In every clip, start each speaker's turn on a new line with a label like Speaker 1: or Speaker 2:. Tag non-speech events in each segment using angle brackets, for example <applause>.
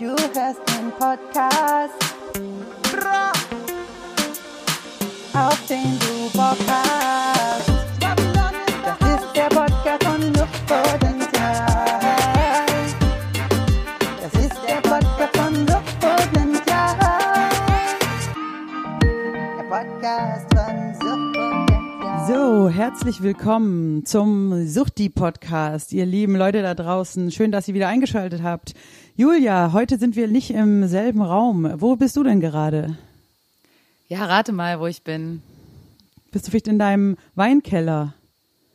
Speaker 1: Du hörst den Podcast, Bra. auf den du Bock hast. Das ist der Podcast von Suchtpotenzial. Das ist der Podcast von Suchtpotenzial. Der Podcast von Suchtpotenzial.
Speaker 2: So, herzlich willkommen zum Suchti-Podcast, ihr lieben Leute da draußen. Schön, dass ihr wieder eingeschaltet habt. Julia, heute sind wir nicht im selben Raum. Wo bist du denn gerade?
Speaker 3: Ja, rate mal, wo ich bin.
Speaker 2: Bist du vielleicht in deinem Weinkeller?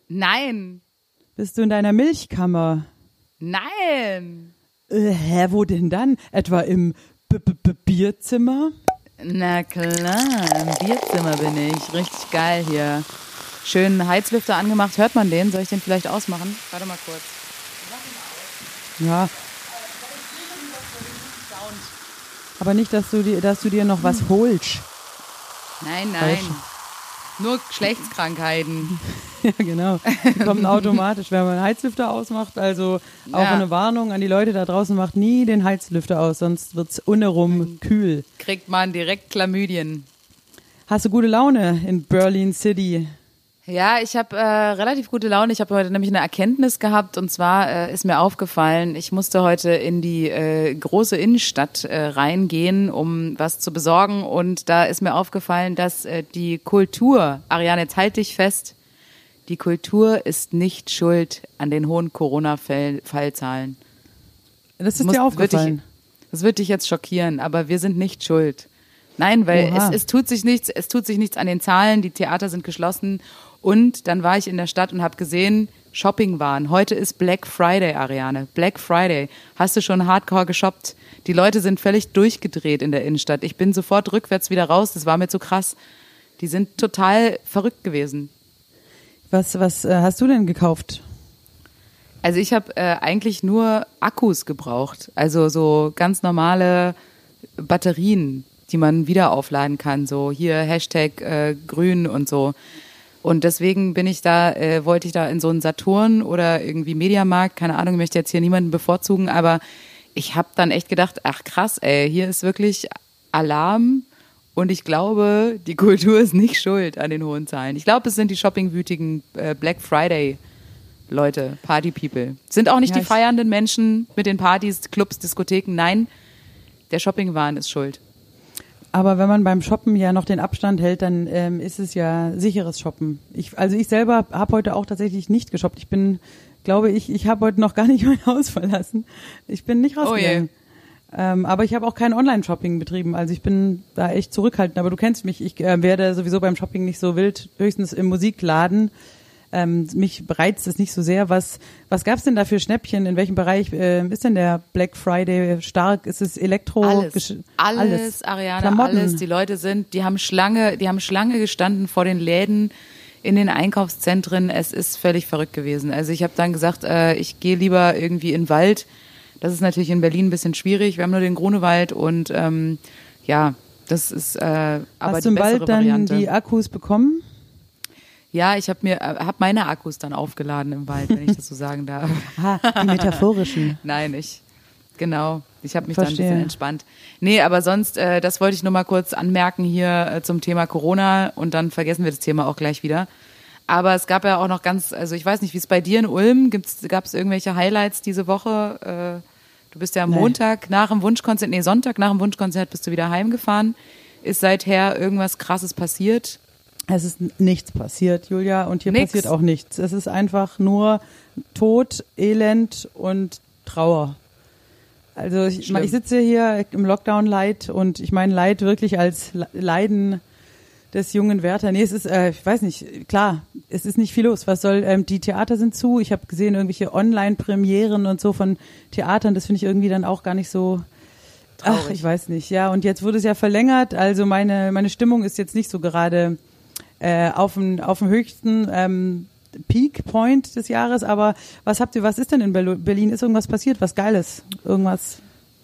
Speaker 3: Nein,
Speaker 2: Bist du in deiner Milchkammer?
Speaker 3: nein.
Speaker 2: Äh, hä, wo denn dann? Etwa im B -B -B Bierzimmer?
Speaker 3: Na klar, im Bierzimmer bin ich. Richtig geil hier. Schön Heizlüfter angemacht. Hört man den? Soll ich den vielleicht ausmachen? Warte mal kurz.
Speaker 2: Ja. Aber nicht, dass du dir, dass du dir noch was holst.
Speaker 3: Nein, nein.
Speaker 2: Falsch.
Speaker 3: Nur Geschlechtskrankheiten. <laughs>
Speaker 2: Ja, genau. Die kommen automatisch, wenn man einen Heizlüfter ausmacht. Also auch
Speaker 3: Ja.
Speaker 2: eine Warnung an die Leute da draußen, macht nie den Heizlüfter aus, sonst wird's unherum kühl.
Speaker 3: Kriegt man direkt Chlamydien.
Speaker 2: Hast du gute Laune in Berlin City?
Speaker 3: Ja, ich habe äh, relativ gute Laune. Ich habe heute nämlich eine Erkenntnis gehabt und zwar äh, ist mir aufgefallen, ich musste heute in die äh, große Innenstadt äh, reingehen, um was zu besorgen und da ist mir aufgefallen, dass äh, die Kultur, Ariane, jetzt halt dich fest, die Kultur ist nicht schuld an den hohen Corona-Fallzahlen.
Speaker 2: Das ist
Speaker 3: Muss-
Speaker 2: dir aufgefallen.
Speaker 3: Wird dich, das wird dich jetzt schockieren, aber wir sind nicht schuld. Nein, weil
Speaker 2: Oha.
Speaker 3: es, es tut sich nichts, es tut sich nichts an den Zahlen, die Theater sind geschlossen und dann war ich in der Stadt und habe gesehen, Shopping waren. Heute ist Black Friday, Ariane. Black Friday. Hast du schon hardcore geshoppt? Die Leute sind völlig durchgedreht in der Innenstadt. Ich bin sofort rückwärts wieder raus, das war mir zu krass. Die sind total verrückt gewesen.
Speaker 2: Was, was äh, hast du denn gekauft?
Speaker 3: Also ich habe äh, eigentlich nur Akkus gebraucht, also so ganz normale Batterien, die man wieder aufladen kann, so hier Hashtag äh, grün und so. Und deswegen bin ich da, äh, wollte ich da in so einen Saturn oder irgendwie Mediamarkt, keine Ahnung, ich möchte jetzt hier niemanden bevorzugen, aber ich habe dann echt gedacht, ach krass, ey, hier ist wirklich Alarm und ich glaube, die <laughs> Kultur ist nicht schuld an den hohen Zahlen. Ich glaube, es sind die shoppingwütigen äh, Black Friday Leute, Party People. Sind auch nicht
Speaker 2: Ja,
Speaker 3: die feiernden Menschen mit den Partys, Clubs, Diskotheken. Nein, der Shoppingwahn ist schuld.
Speaker 2: Aber wenn man beim Shoppen ja noch den Abstand hält, dann ähm, ist es ja sicheres Shoppen. Ich, also ich selber habe heute auch tatsächlich nicht geshoppt. Ich bin, glaube ich, ich habe heute noch gar nicht mein Haus verlassen. Ich bin nicht rausgegangen. ähm, aber ich habe auch kein Online-Shopping betrieben. Also ich bin da echt zurückhaltend. Aber du kennst mich. Ich äh, werde sowieso beim Shopping nicht so wild, höchstens im Musikladen. Ähm, mich reizt es nicht so sehr. Was, was gab's denn da für Schnäppchen? In welchem Bereich ähm, ist denn der Black Friday stark? Ist es Elektro?
Speaker 3: Alles,
Speaker 2: Gesch-
Speaker 3: alles, Ariane,
Speaker 2: Klamotten.
Speaker 3: alles. Die Leute sind, die haben Schlange, die haben Schlange gestanden vor den Läden in den Einkaufszentren. Es ist völlig verrückt gewesen. Also ich habe dann gesagt, äh, ich gehe lieber irgendwie in den Wald. Das ist natürlich in Berlin ein bisschen schwierig. Wir haben nur den Grunewald und ähm, ja, das ist äh, aber
Speaker 2: Hast
Speaker 3: die
Speaker 2: du im Wald dann
Speaker 3: Variante.
Speaker 2: die Akkus bekommen?
Speaker 3: Ja, ich habe mir äh, hab meine Akkus dann aufgeladen im Wald, wenn ich das so sagen darf. <laughs>
Speaker 2: Ah, die metaphorischen. <laughs>
Speaker 3: Nein, ich genau. Ich habe mich dann ein
Speaker 2: Verstehe.
Speaker 3: bisschen entspannt. Nee, aber sonst, äh, das wollte ich nur mal kurz anmerken hier äh, zum Thema Corona und dann vergessen wir das Thema auch gleich wieder. Aber es gab ja auch noch ganz, also ich weiß nicht, wie es bei dir in Ulm, gab es irgendwelche Highlights diese Woche? Äh, du bist ja am. Montag nach dem Wunschkonzert, nee, Sonntag nach dem Wunschkonzert bist du wieder heimgefahren. Ist seither irgendwas Krasses passiert?
Speaker 2: Es ist nichts passiert, Julia, und hier
Speaker 3: Nix.
Speaker 2: passiert auch nichts. Es ist einfach nur Tod, Elend und Trauer. Also ich, ich sitze hier im Lockdown Leid und ich meine Leid wirklich als Le- Leiden des jungen Werther. Nee, es ist, äh, ich weiß nicht, klar, es ist nicht viel los. Was soll, ähm, die Theater sind zu. Ich habe gesehen, irgendwelche Online-Premieren und so von Theatern, das finde ich irgendwie dann auch gar nicht so, ach,
Speaker 3: Traurig.
Speaker 2: ich weiß nicht, ja. Und jetzt wurde es ja verlängert, also meine, meine Stimmung ist jetzt nicht so gerade äh, auf dem auf dem höchsten ähm, Peak Point des Jahres. Aber was habt ihr? Was ist denn in Berlin? Ist irgendwas passiert? Was Geiles? Irgendwas?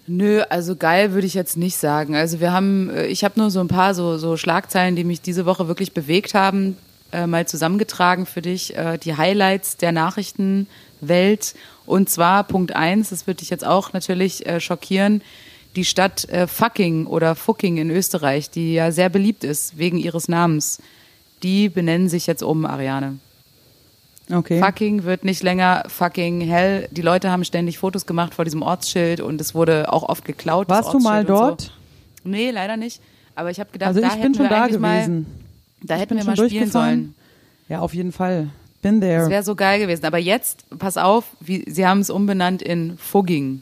Speaker 3: Nö, also geil würde ich jetzt nicht sagen. Also wir haben, äh, ich habe nur so ein paar so, so Schlagzeilen, die mich diese Woche wirklich bewegt haben, äh, mal zusammengetragen für dich. Äh, die Highlights der Nachrichtenwelt. Und zwar Punkt eins, das wird dich jetzt auch natürlich äh, schockieren. die Stadt äh, Fucking oder Fucking in Österreich, die ja sehr beliebt ist wegen ihres Namens, die benennen sich jetzt um, Ariane.
Speaker 2: Okay.
Speaker 3: Fucking wird nicht länger fucking hell. Die Leute haben ständig Fotos gemacht vor diesem Ortsschild und es wurde auch oft geklaut.
Speaker 2: Warst du mal dort?
Speaker 3: So. Nee, leider nicht. Aber ich habe gedacht,
Speaker 2: Also
Speaker 3: da
Speaker 2: ich
Speaker 3: hätten
Speaker 2: bin schon
Speaker 3: wir
Speaker 2: da gewesen.
Speaker 3: Mal, da hätten wir mal spielen sollen.
Speaker 2: Ja, auf jeden Fall. Bin there.
Speaker 3: Das wäre so geil gewesen. Aber jetzt, pass auf, wie, sie haben es umbenannt in Fugging.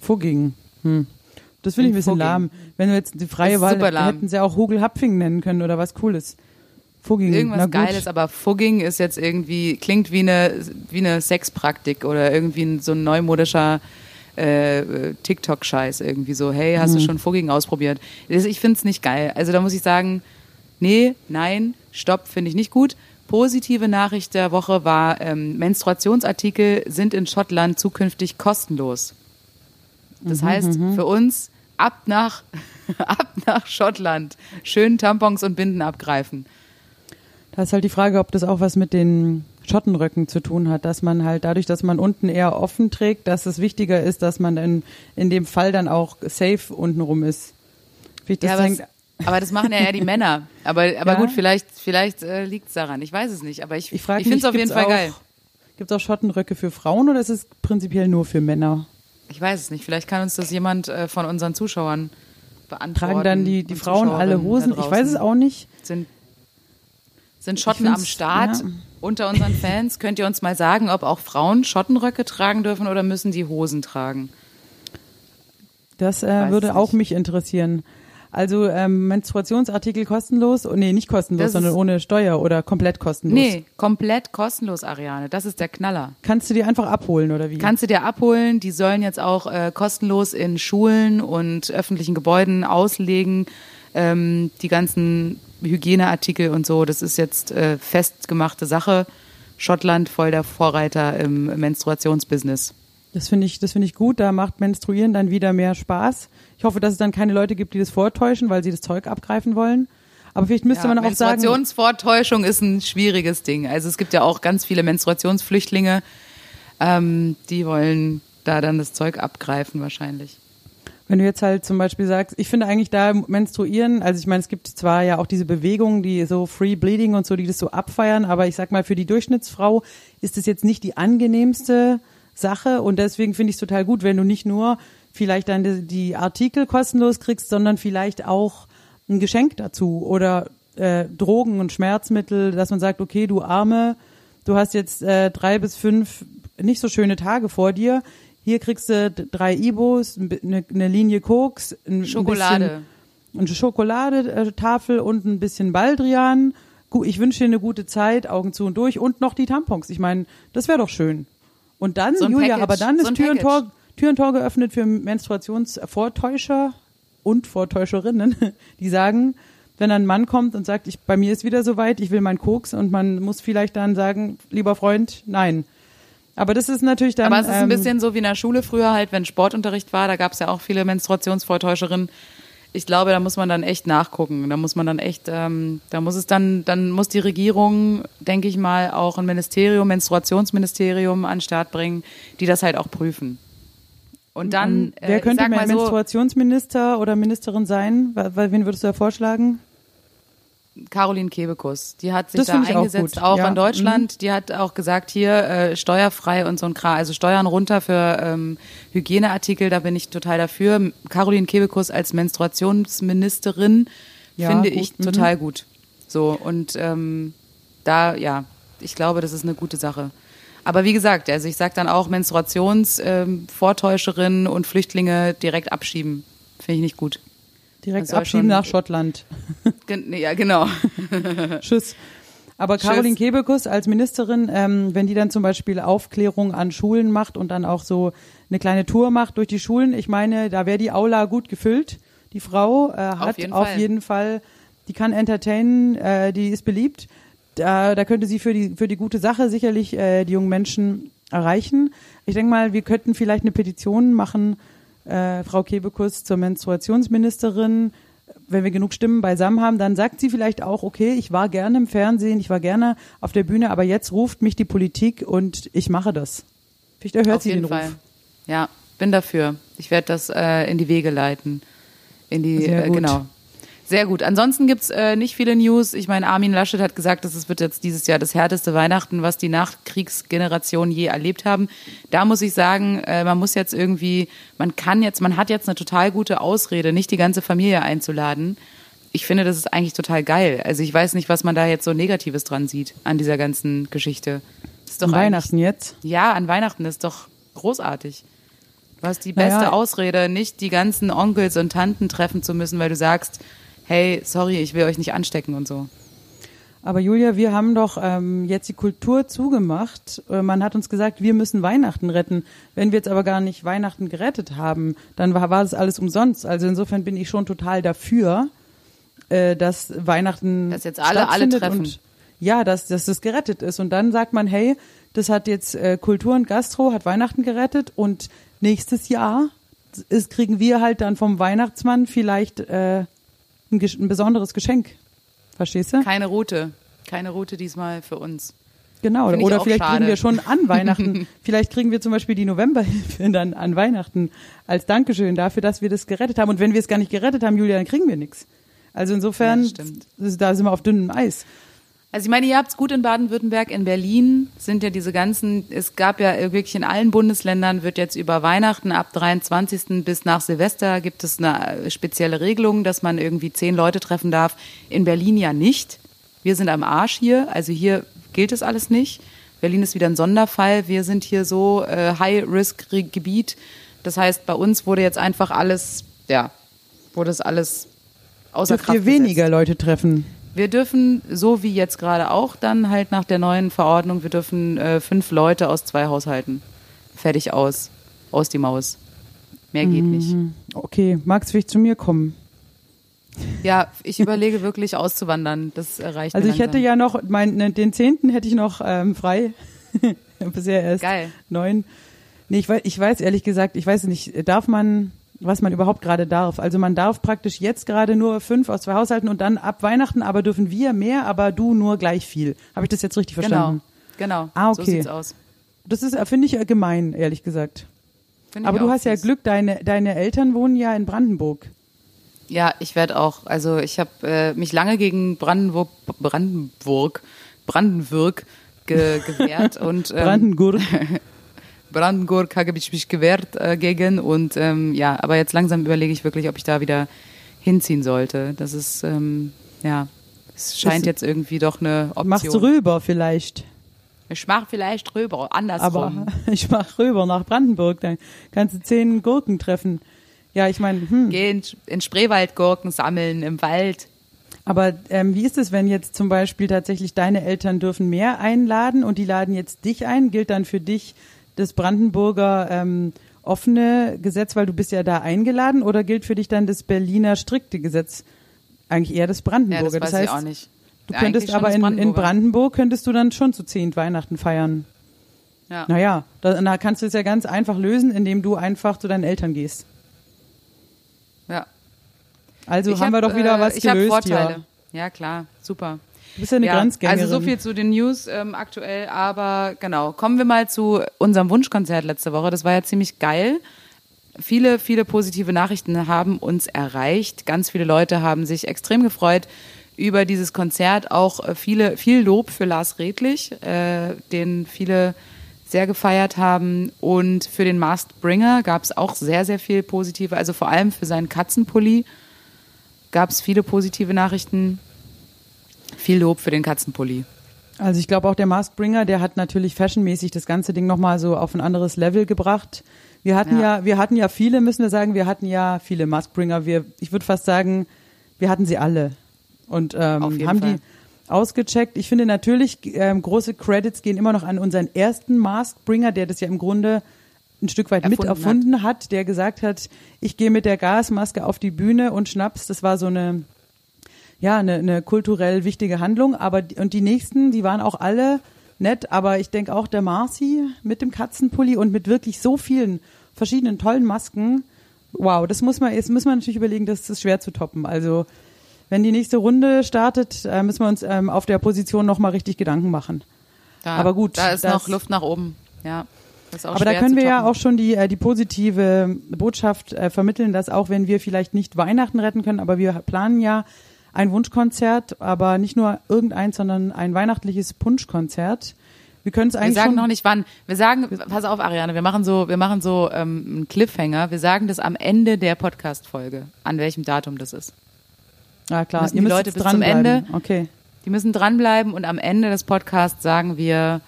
Speaker 2: Fugging. Hm. Das finde ich ein bisschen
Speaker 3: Fugging.
Speaker 2: lahm. Wenn wir jetzt die freie Wahl hätten sie auch Hugel-Hapfing nennen können oder was Cooles. Fugging.
Speaker 3: Irgendwas. Geiles, aber Fugging ist jetzt irgendwie, klingt wie eine, wie eine Sexpraktik oder irgendwie ein, so ein neumodischer äh, TikTok-Scheiß irgendwie so, hey, hast du schon Fugging ausprobiert? Ich finde es nicht geil. Also da muss ich sagen, nee, nein, stopp, finde ich nicht gut. Positive Nachricht der Woche war, ähm, Menstruationsartikel sind in Schottland zukünftig kostenlos. Das heißt, für uns ab nach, <laughs> ab nach Schottland schön Tampons und Binden abgreifen.
Speaker 2: Da ist halt die Frage, ob das auch was mit den Schottenröcken zu tun hat, dass man halt dadurch, dass man unten eher offen trägt, dass es wichtiger ist, dass man in, in dem Fall dann auch safe untenrum ist. Vielleicht das
Speaker 3: Ja, aber,
Speaker 2: hängt-
Speaker 3: aber das machen ja eher die <laughs> Männer. Aber, aber
Speaker 2: Ja?
Speaker 3: gut, vielleicht, vielleicht äh, liegt es daran. Ich weiß es nicht. Aber ich,
Speaker 2: ich frage
Speaker 3: ich finde es auf jeden Fall geil.
Speaker 2: Gibt es auch Schottenröcke für Frauen oder ist es prinzipiell nur für Männer?
Speaker 3: Ich weiß es nicht. Vielleicht kann uns das jemand äh, von unseren Zuschauern beantworten.
Speaker 2: Tragen dann die, die Frauen alle Hosen? Ich weiß es auch nicht.
Speaker 3: Sind, sind Schotten am Start
Speaker 2: ja.
Speaker 3: unter unseren Fans? <laughs> Könnt ihr uns mal sagen, ob auch Frauen Schottenröcke tragen dürfen oder müssen die Hosen tragen?
Speaker 2: Das äh, würde
Speaker 3: es
Speaker 2: auch
Speaker 3: nicht.
Speaker 2: mich interessieren. Also ähm, Menstruationsartikel kostenlos? Oh, nee, nicht kostenlos,
Speaker 3: Das
Speaker 2: sondern ohne Steuer oder komplett kostenlos.
Speaker 3: Nee, komplett kostenlos, Ariane. Das ist der Knaller.
Speaker 2: Kannst du die einfach abholen oder wie?
Speaker 3: Kannst du dir abholen. Die sollen jetzt auch äh, kostenlos in Schulen und öffentlichen Gebäuden auslegen. Ähm, die ganzen Hygieneartikel und so. Das ist jetzt äh, festgemachte Sache. Schottland voll der Vorreiter im Menstruationsbusiness.
Speaker 2: Das finde ich, das finde ich gut. Da macht Menstruieren dann wieder mehr Spaß. Ich hoffe, dass es dann keine Leute gibt, die das vortäuschen, weil sie das Zeug abgreifen wollen. Aber vielleicht müsste
Speaker 3: Ja,
Speaker 2: man auch sagen,
Speaker 3: Menstruationsvortäuschung ist ein schwieriges Ding. Also es gibt ja auch ganz viele Menstruationsflüchtlinge, ähm, die wollen da dann das Zeug abgreifen wahrscheinlich.
Speaker 2: Wenn du jetzt halt zum Beispiel sagst, ich finde eigentlich da Menstruieren, also ich meine, es gibt zwar ja auch diese Bewegungen, die so Free Bleeding und so, die das so abfeiern, aber ich sag mal, für die Durchschnittsfrau ist es jetzt nicht die angenehmste Sache und deswegen finde ich es total gut, wenn du nicht nur vielleicht dann die, Artikel kostenlos kriegst, sondern vielleicht auch ein Geschenk dazu oder äh, Drogen und Schmerzmittel, dass man sagt, okay, du Arme, du hast jetzt äh, drei bis fünf nicht so schöne Tage vor dir. Hier kriegst du drei Ibos, eine, eine Linie Koks, ein,
Speaker 3: Schokolade.
Speaker 2: ein bisschen, eine Schokoladetafel und ein bisschen Baldrian. Ich wünsche dir eine gute Zeit, Augen zu und durch und noch die Tampons. Ich meine, das wäre doch schön. Und dann,
Speaker 3: So
Speaker 2: Julia,
Speaker 3: Package,
Speaker 2: aber dann
Speaker 3: so
Speaker 2: ist
Speaker 3: ein
Speaker 2: Tür und. Tor, Tür und Tor geöffnet für Menstruationsvortäuscher und Vortäuscherinnen, <laughs> die sagen, wenn ein Mann kommt und sagt, ich, bei mir ist wieder soweit, ich will meinen Koks und man muss vielleicht dann sagen, lieber Freund, nein. Aber das ist natürlich dann.
Speaker 3: Aber es ist ein
Speaker 2: ähm,
Speaker 3: bisschen so wie in der Schule früher halt, wenn Sportunterricht war, da gab es ja auch viele Menstruationsvortäuscherinnen. Ich glaube, da muss man dann echt nachgucken. Da muss man dann echt, ähm, da muss es dann, dann muss die Regierung, denke ich mal, auch ein Ministerium, Menstruationsministerium an den Start bringen, die das halt auch prüfen. Und dann,
Speaker 2: Ähm, Wer
Speaker 3: äh,
Speaker 2: könnte
Speaker 3: mal so,
Speaker 2: Menstruationsminister oder Ministerin sein? Weil, weil- wen würdest du da vorschlagen?
Speaker 3: Caroline Kebekus, die hat sich
Speaker 2: Das
Speaker 3: da
Speaker 2: auch
Speaker 3: eingesetzt,
Speaker 2: gut.
Speaker 3: auch,
Speaker 2: Ja, mhm.
Speaker 3: in Deutschland. Die hat auch gesagt, hier äh, steuerfrei und so ein Kram, also Steuern runter für ähm, Hygieneartikel, da bin ich total dafür. Caroline Kebekus als Menstruationsministerin
Speaker 2: Ja,
Speaker 3: finde
Speaker 2: gut,
Speaker 3: ich
Speaker 2: mhm.
Speaker 3: total gut. So, und ähm, da, ja, ich glaube, das ist eine gute Sache. Aber wie gesagt, also ich sage dann auch Menstruationsvortäuscherinnen ähm, und Flüchtlinge direkt abschieben. Finde ich nicht gut.
Speaker 2: Direkt abschieben nach Schottland. <laughs>
Speaker 3: Gen ja, genau. <laughs>
Speaker 2: Tschüss. Aber Caroline
Speaker 3: Tschüss.
Speaker 2: Kebekus als Ministerin, ähm, wenn die dann zum Beispiel Aufklärung an Schulen macht und dann auch so eine kleine Tour macht durch die Schulen, ich meine, da wäre die Aula gut gefüllt. Die Frau äh, hat
Speaker 3: jeden
Speaker 2: auf
Speaker 3: Fall.
Speaker 2: jeden Fall, die kann entertainen, äh, die ist beliebt. Da, da könnte sie für die für die gute Sache sicherlich äh, die jungen Menschen erreichen. Ich denke mal, wir könnten vielleicht eine Petition machen, äh, Frau Kebekus zur Menstruationsministerin. Wenn wir genug Stimmen beisammen haben, dann sagt sie vielleicht auch, okay, ich war gerne im Fernsehen, ich war gerne auf der Bühne, aber jetzt ruft mich die Politik und ich mache das. Vielleicht erhört
Speaker 3: Auf
Speaker 2: sie
Speaker 3: jeden
Speaker 2: den
Speaker 3: Fall.
Speaker 2: Ruf.
Speaker 3: Ja, bin dafür. Ich werde das äh, in die Wege leiten. In die, äh, genau. Sehr gut. Ansonsten gibt's äh, nicht viele News. Ich meine, Armin Laschet hat gesagt, dass es wird jetzt dieses Jahr das härteste Weihnachten, was die Nachkriegsgeneration je erlebt haben. Da muss ich sagen, äh, man muss jetzt irgendwie, man kann jetzt, man hat jetzt eine total gute Ausrede, nicht die ganze Familie einzuladen. Ich finde, das ist eigentlich total geil. Also ich weiß nicht, was man da jetzt so Negatives dran sieht an dieser ganzen Geschichte. Ist doch
Speaker 2: An Weihnachten jetzt.
Speaker 3: ja, an Weihnachten ist doch großartig. Du hast die
Speaker 2: Naja.
Speaker 3: beste Ausrede, nicht die ganzen Onkels und Tanten treffen zu müssen, weil du sagst, hey, sorry, ich will euch nicht anstecken und so.
Speaker 2: Aber Julia, wir haben doch ähm, jetzt die Kultur zugemacht. Äh, man hat uns gesagt, wir müssen Weihnachten retten. Wenn wir jetzt aber gar nicht Weihnachten gerettet haben, dann war, war das alles umsonst. Also insofern bin ich schon total dafür, äh, dass Weihnachten
Speaker 3: Dass jetzt alle- alle treffen.
Speaker 2: und ja, dass, dass das gerettet ist. Und dann sagt man, hey, das hat jetzt äh, Kultur und Gastro hat Weihnachten gerettet und nächstes Jahr ist, kriegen wir halt dann vom Weihnachtsmann vielleicht äh, ein, ein besonderes Geschenk. Verstehst du?
Speaker 3: Keine Route. Keine Route diesmal für uns.
Speaker 2: Genau,
Speaker 3: Finde ich
Speaker 2: oder vielleicht
Speaker 3: schade.
Speaker 2: kriegen wir schon an <laughs> Weihnachten, vielleicht kriegen wir zum Beispiel die Novemberhilfe <laughs> dann an Weihnachten als Dankeschön dafür, dass wir das gerettet haben. Und wenn wir es gar nicht gerettet haben, Julia, dann kriegen wir nichts. Also insofern,
Speaker 3: Ja,
Speaker 2: da sind wir auf dünnem Eis.
Speaker 3: Also ich meine, ihr habt's gut in Baden-Württemberg, in Berlin sind ja diese ganzen, es gab ja wirklich in allen Bundesländern wird jetzt über Weihnachten ab 23. bis nach Silvester gibt es eine äh, spezielle Regelung, dass man irgendwie zehn Leute treffen darf. In Berlin ja nicht. Wir sind am Arsch hier, also hier gilt es alles nicht. Berlin ist wieder ein Sonderfall. Wir sind hier so äh, High-Risk-Gebiet. Das heißt, bei uns wurde jetzt einfach alles, ja, wurde es alles außer
Speaker 2: Dürft
Speaker 3: Kraft
Speaker 2: ihr weniger
Speaker 3: gesetzt.
Speaker 2: Leute treffen?
Speaker 3: Wir dürfen, so wie jetzt gerade auch, dann halt nach der neuen Verordnung, wir dürfen äh, fünf Leute aus zwei Haushalten. Fertig aus. Aus die Maus. Mehr geht nicht.
Speaker 2: Okay, magst du vielleicht zu mir kommen?
Speaker 3: Ja, ich überlege wirklich auszuwandern. Das reicht
Speaker 2: Also ich hätte ja noch, mein, ne, den zehnten hätte ich noch ähm, frei. <laughs> Bisher erst
Speaker 3: Geil.
Speaker 2: neun. Nee, ich weiß, ich weiß ehrlich gesagt, ich weiß nicht, darf man, was man überhaupt gerade darf. Also man darf praktisch jetzt gerade nur fünf aus zwei Haushalten und dann ab Weihnachten aber dürfen wir mehr, aber du nur gleich viel. Habe ich das jetzt richtig verstanden?
Speaker 3: Genau, genau.
Speaker 2: Ah,
Speaker 3: So
Speaker 2: okay.
Speaker 3: sieht's aus.
Speaker 2: Das ist, finde ich, äh, gemein, ehrlich gesagt. Aber du hast ja. Glück, deine, deine Eltern wohnen ja in Brandenburg.
Speaker 3: Ja, ich werde auch, also ich habe äh, mich lange gegen Brandenburg, Brandenburg, Brandenburg ge, <laughs> gewehrt und ähm,
Speaker 2: Brandenburg. <laughs>
Speaker 3: Brandenburg habe ich mich gewehrt äh, gegen und ähm, ja, aber jetzt langsam überlege ich wirklich, ob ich da wieder hinziehen sollte. Das ist ähm, ja, es scheint
Speaker 2: Ist-
Speaker 3: jetzt irgendwie doch eine Option.
Speaker 2: Machst du rüber vielleicht.
Speaker 3: Ich mach vielleicht rüber, andersrum.
Speaker 2: Aber <laughs> ich mach rüber nach Brandenburg, dann kannst du zehn Gurken treffen. Ja, ich meine, hm.
Speaker 3: Geh in, in Spreewaldgurken sammeln im Wald.
Speaker 2: Aber ähm, wie ist es, wenn jetzt zum Beispiel tatsächlich deine Eltern dürfen mehr einladen und die laden jetzt dich ein? Gilt dann für dich das Brandenburger ähm, offene Gesetz, weil du bist ja da eingeladen, oder gilt für dich dann das Berliner strikte Gesetz? Eigentlich eher das
Speaker 3: Ja,
Speaker 2: Brandenburger.
Speaker 3: das weiß
Speaker 2: heißt,
Speaker 3: ich auch nicht.
Speaker 2: du
Speaker 3: Ja,
Speaker 2: könntest aber
Speaker 3: das
Speaker 2: in, in. Brandenburg könntest du dann schon zu zehn Weihnachten feiern.
Speaker 3: Ja.
Speaker 2: Naja, da, da kannst du es ja ganz einfach lösen, indem du einfach zu deinen Eltern gehst.
Speaker 3: ja.
Speaker 2: Also
Speaker 3: Ich
Speaker 2: haben wir
Speaker 3: hab,
Speaker 2: doch wieder
Speaker 3: äh,
Speaker 2: was
Speaker 3: ich hab
Speaker 2: gelöst
Speaker 3: Vorteile.
Speaker 2: hier.
Speaker 3: Ja, klar, super.
Speaker 2: Du bist ja eine
Speaker 3: ja,
Speaker 2: Grenzgängerin.
Speaker 3: Also so viel zu den News ähm, aktuell, aber genau. Kommen wir mal zu unserem Wunschkonzert letzte Woche. Das war ja ziemlich geil. Viele, viele positive Nachrichten haben uns erreicht. Ganz viele Leute haben sich extrem gefreut über dieses Konzert. Auch äh, viele, viel Lob für Lars Redlich, äh, den viele sehr gefeiert haben. Und für den Masked Bringer gab es auch sehr, sehr viel positive, also vor allem für seinen Katzenpulli gab es viele positive Nachrichten. Viel Lob für den Katzenpulli.
Speaker 2: Also ich glaube auch der Maskbringer, der hat natürlich fashionmäßig das ganze Ding nochmal so auf ein anderes Level gebracht. Wir hatten ja.
Speaker 3: Ja.
Speaker 2: wir hatten ja viele, müssen wir sagen, wir hatten ja viele Maskbringer. Wir, ich würde fast sagen, wir hatten sie alle und ähm, haben
Speaker 3: Fall.
Speaker 2: die ausgecheckt. Ich finde natürlich ähm, große Credits gehen immer noch an unseren ersten Maskbringer, der das ja im Grunde ein Stück weit mit
Speaker 3: Erfunden
Speaker 2: erfunden hat, der gesagt hat, ich gehe mit der Gasmaske auf die Bühne und Schnaps. Das war so eine ja, eine, eine kulturell wichtige Handlung, aber und die nächsten, die waren auch alle nett, aber ich denke auch der Marci mit dem Katzenpulli und mit wirklich so vielen verschiedenen tollen Masken. Wow, das muss man jetzt muss man natürlich überlegen, das ist schwer zu toppen. Also wenn die nächste Runde startet, äh, müssen wir uns ähm, auf der Position noch mal richtig Gedanken machen.
Speaker 3: Da,
Speaker 2: Aber gut,
Speaker 3: Da ist
Speaker 2: das-
Speaker 3: noch Luft nach oben. Ja.
Speaker 2: Aber da können wir ja auch schon die, äh, die positive Botschaft äh, vermitteln, dass auch wenn wir vielleicht nicht Weihnachten retten können, aber wir planen ja ein Wunschkonzert, aber nicht nur irgendeins, sondern ein weihnachtliches Punschkonzert. Wir können es
Speaker 3: Wir
Speaker 2: eigentlich
Speaker 3: sagen
Speaker 2: schon
Speaker 3: noch nicht wann. Wir sagen, pass auf, Ariane, wir machen so, wir machen so ähm, einen Cliffhanger. Wir sagen das am Ende der Podcast-Folge, an welchem Datum das ist.
Speaker 2: Ja, klar.
Speaker 3: müssen
Speaker 2: Ihr
Speaker 3: die
Speaker 2: müsst
Speaker 3: Leute bis zum
Speaker 2: dranbleiben.
Speaker 3: Ende-
Speaker 2: Okay.
Speaker 3: Die müssen dranbleiben und am Ende des Podcasts sagen wir,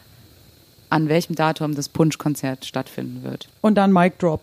Speaker 3: an welchem Datum das Punschkonzert stattfinden wird.
Speaker 2: Und dann Mic Drop.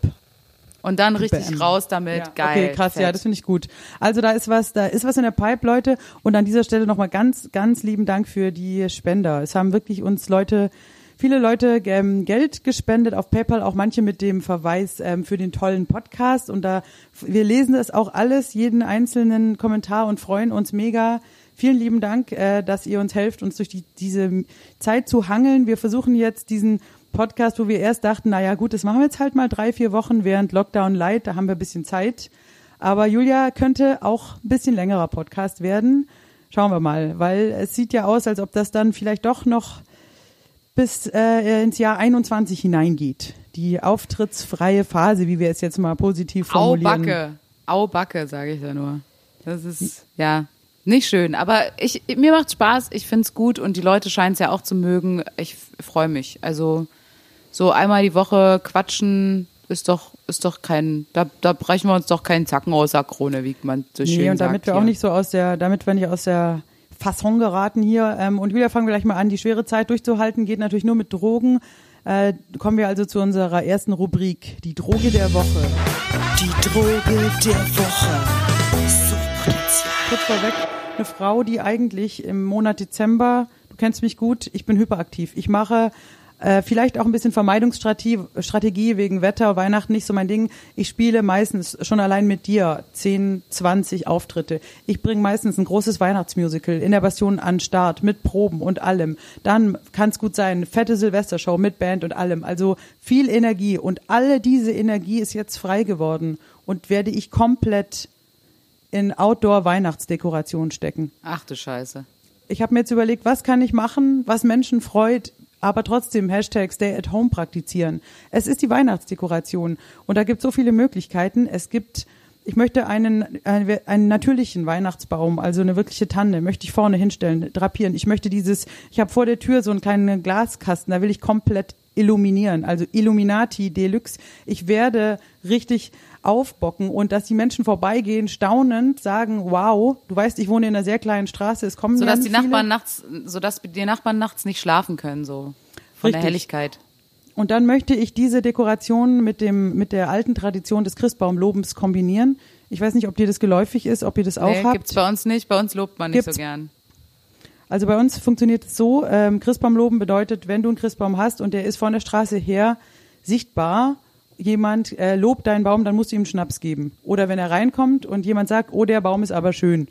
Speaker 3: Und dann richtig
Speaker 2: Beenden.
Speaker 3: raus damit.
Speaker 2: Ja,
Speaker 3: Geil.
Speaker 2: Okay, krass,
Speaker 3: fett.
Speaker 2: ja, das finde ich gut. Also da ist was, da ist was in der Pipe, Leute. Und an dieser Stelle nochmal ganz, ganz lieben Dank für die Spender. Es haben wirklich uns Leute, viele Leute ähm, Geld gespendet auf PayPal, auch manche mit dem Verweis ähm, für den tollen Podcast. Und da, wir lesen das auch alles, jeden einzelnen Kommentar und freuen uns mega. Vielen lieben Dank, äh, dass ihr uns helft, uns durch die, diese Zeit zu hangeln. Wir versuchen jetzt diesen Podcast, wo wir erst dachten, naja gut, das machen wir jetzt halt mal drei, vier Wochen während Lockdown Light, da haben wir ein bisschen Zeit. Aber Julia könnte auch ein bisschen längerer Podcast werden. Schauen wir mal, weil es sieht ja aus, als ob das dann vielleicht doch noch bis äh, ins Jahr 21 hineingeht. Die auftrittsfreie Phase, wie wir es jetzt mal positiv
Speaker 3: Au
Speaker 2: formulieren.
Speaker 3: Backe. Au Backe, sage ich da nur. Das ist, ja, nicht schön. Aber ich, mir macht Spaß, ich find's gut und die Leute scheinen es ja auch zu mögen. Ich freue mich. Also so einmal die Woche quatschen ist doch, ist doch kein, da, da brechen wir uns doch keinen Zacken aus der Krone, wie man so schön
Speaker 2: Nee, und
Speaker 3: sagt.
Speaker 2: damit wir
Speaker 3: hier.
Speaker 2: auch nicht so aus der, damit wir nicht aus der Fasson geraten hier. Ähm, und wieder fangen wir gleich mal an, die schwere Zeit durchzuhalten. Geht natürlich nur mit Drogen. Äh, kommen wir also zu unserer ersten Rubrik, die Droge der Woche.
Speaker 4: Die Droge der Woche. Suchtpotenzial.
Speaker 2: Kurz vorweg, eine Frau, die eigentlich im Monat Dezember, du kennst mich gut, ich bin hyperaktiv. Ich mache äh, vielleicht auch ein bisschen Vermeidungsstrategie Strategie wegen Wetter, Weihnachten nicht so mein Ding. Ich spiele meistens schon allein mit dir 10, 20 Auftritte. Ich bringe meistens ein großes Weihnachtsmusical in der Bastion an Start mit Proben und allem. Dann kann es gut sein, fette Silvestershow mit Band und allem. Also viel Energie und alle diese Energie ist jetzt frei geworden und werde ich komplett in Outdoor-Weihnachtsdekoration stecken.
Speaker 3: Ach du Scheiße.
Speaker 2: Ich habe mir jetzt überlegt, was kann ich machen, was Menschen freut, aber trotzdem Hashtag Stay at Home praktizieren. Es ist die Weihnachtsdekoration und da gibt es so viele Möglichkeiten. Es gibt, ich möchte einen, einen, natürlichen Weihnachtsbaum, also eine wirkliche Tanne, möchte ich vorne hinstellen, drapieren. Ich möchte dieses, ich habe vor der Tür so einen kleinen Glaskasten, da will ich komplett illuminieren, also Illuminati Deluxe. Ich werde richtig aufbocken und dass die Menschen vorbeigehen, staunend sagen, wow, du weißt, ich wohne in einer sehr kleinen Straße, es kommen ganz
Speaker 3: die
Speaker 2: viele.
Speaker 3: Nachbarn nachts, sodass die Nachbarn nachts nicht schlafen können, so. Von der
Speaker 2: Richtig.
Speaker 3: Helligkeit.
Speaker 2: Und dann möchte ich diese Dekoration mit dem mit der alten Tradition des Christbaumlobens kombinieren. Ich weiß nicht, ob dir das geläufig ist, ob ihr das auch
Speaker 3: Nee,
Speaker 2: habt.
Speaker 3: gibt's bei uns nicht. Bei uns lobt man nicht
Speaker 2: Gibt's.
Speaker 3: so gern.
Speaker 2: Also bei uns funktioniert es so, ähm, Christbaumloben bedeutet, wenn du einen Christbaum hast und der ist von der Straße her sichtbar, jemand äh, lobt deinen Baum, dann musst du ihm Schnaps geben. Oder wenn er reinkommt und jemand sagt, oh, der Baum ist aber schön.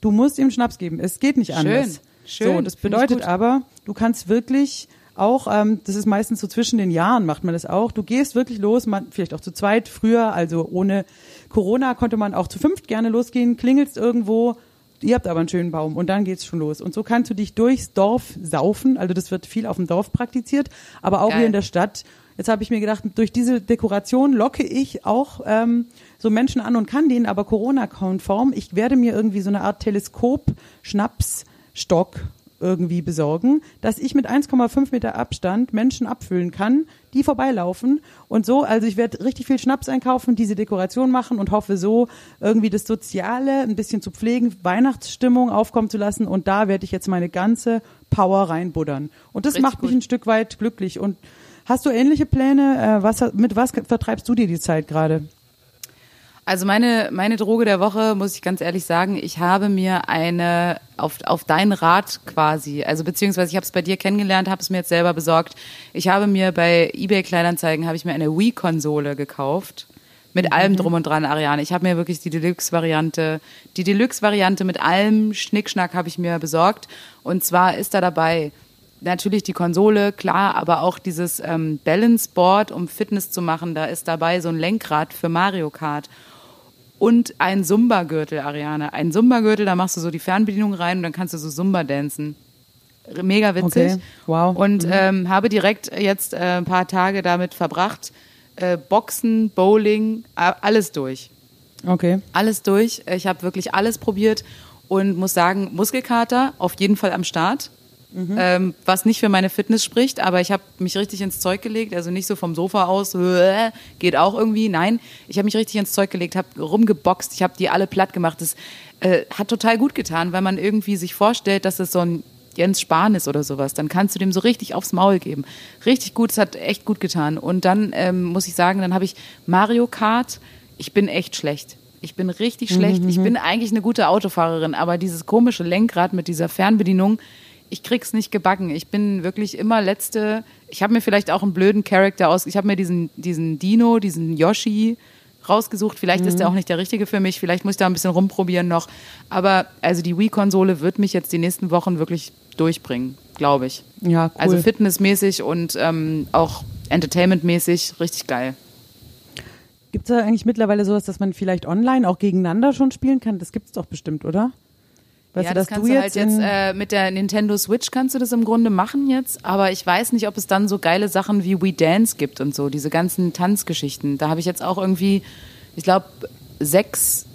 Speaker 2: Du musst ihm Schnaps geben. Es geht nicht anders.
Speaker 3: Schön.
Speaker 2: So, das bedeutet aber, du kannst wirklich auch, ähm, das ist meistens so zwischen den Jahren macht man das auch. Du gehst wirklich los, man, vielleicht auch zu zweit. Früher, also ohne Corona, konnte man auch zu fünft gerne losgehen, klingelst irgendwo, ihr habt aber einen schönen Baum und dann geht's schon los. Und so kannst du dich durchs Dorf saufen. Also das wird viel auf dem Dorf praktiziert, aber auch
Speaker 3: Geil.
Speaker 2: hier in der Stadt. Jetzt habe ich mir gedacht, durch diese Dekoration locke ich auch ähm, so Menschen an und kann denen aber Corona-konform. Ich werde mir irgendwie so eine Art Teleskop-Schnapsstock irgendwie besorgen, dass ich mit 1,5 Meter Abstand Menschen abfüllen kann, die vorbeilaufen und so, also ich werde richtig viel Schnaps einkaufen, diese Dekoration machen und hoffe so irgendwie das Soziale ein bisschen zu pflegen, Weihnachtsstimmung aufkommen zu lassen und da werde ich jetzt meine ganze Power reinbuddern. Und das
Speaker 3: Richtig
Speaker 2: macht mich
Speaker 3: gut.
Speaker 2: ein Stück weit glücklich und Hast du ähnliche Pläne? Äh, was, mit was vertreibst du dir die Zeit gerade?
Speaker 3: Also meine, meine Droge der Woche, muss ich ganz ehrlich sagen, ich habe mir eine auf, auf deinen Rat quasi, also beziehungsweise ich habe es bei dir kennengelernt, habe es mir jetzt selber besorgt. Ich habe mir bei eBay Kleinanzeigen habe ich mir eine Wii-Konsole gekauft. Mit allem drum und dran, Ariane. Ich habe mir wirklich die Deluxe-Variante, die Deluxe-Variante mit allem Schnickschnack habe ich mir besorgt. Und zwar ist da dabei natürlich die Konsole, klar, aber auch dieses ähm, Balance Board, um Fitness zu machen. Da ist dabei so ein Lenkrad für Mario Kart und ein Zumba-Gürtel, Ariane. Ein Zumba-Gürtel, da machst du so die Fernbedienung rein und dann kannst du so Zumba dancen. Mega witzig.
Speaker 2: Okay, wow.
Speaker 3: Und
Speaker 2: Mhm.
Speaker 3: ähm, habe direkt jetzt äh, ein paar Tage damit verbracht. Äh, Boxen, Bowling, alles durch.
Speaker 2: Okay.
Speaker 3: Alles durch. Ich habe wirklich alles probiert und muss sagen, Muskelkater auf jeden Fall am Start. Ähm, was nicht für meine Fitness spricht, aber ich habe mich richtig ins Zeug gelegt, also nicht so vom Sofa aus, äh, geht auch irgendwie. Nein, ich habe mich richtig ins Zeug gelegt, habe rumgeboxt, ich habe die alle platt gemacht. Das äh, hat total gut getan, weil man irgendwie sich vorstellt, dass es so ein Jens Spahn ist oder sowas, dann kannst du dem so richtig aufs Maul geben. Richtig gut, es hat echt gut getan. Und dann ähm, muss ich sagen, dann habe ich Mario Kart. Ich bin echt schlecht. Ich bin richtig schlecht. Ich bin eigentlich eine gute Autofahrerin, aber dieses komische Lenkrad mit dieser Fernbedienung, ich krieg's nicht gebacken. Ich bin wirklich immer letzte. Ich habe mir vielleicht auch einen blöden Charakter aus. Ich habe mir diesen, diesen Dino, diesen Yoshi rausgesucht. Vielleicht ist der auch nicht der richtige für mich. Vielleicht muss ich da ein bisschen rumprobieren noch. Aber also die Wii-Konsole wird mich jetzt die nächsten Wochen wirklich durchbringen, glaube ich.
Speaker 2: Ja, cool.
Speaker 3: Also fitnessmäßig und ähm, auch entertainmentmäßig richtig geil.
Speaker 2: Gibt es da eigentlich mittlerweile sowas, dass man vielleicht online auch gegeneinander schon spielen kann? Das gibt's doch bestimmt, oder? Weißt
Speaker 3: ja,
Speaker 2: du,
Speaker 3: das kannst
Speaker 2: du jetzt,
Speaker 3: halt jetzt äh, mit der Nintendo Switch kannst du das im Grunde machen jetzt, aber ich weiß nicht, ob es dann so geile Sachen wie We Dance gibt und so, diese ganzen Tanzgeschichten. Da habe ich jetzt auch irgendwie, ich glaube, sechs,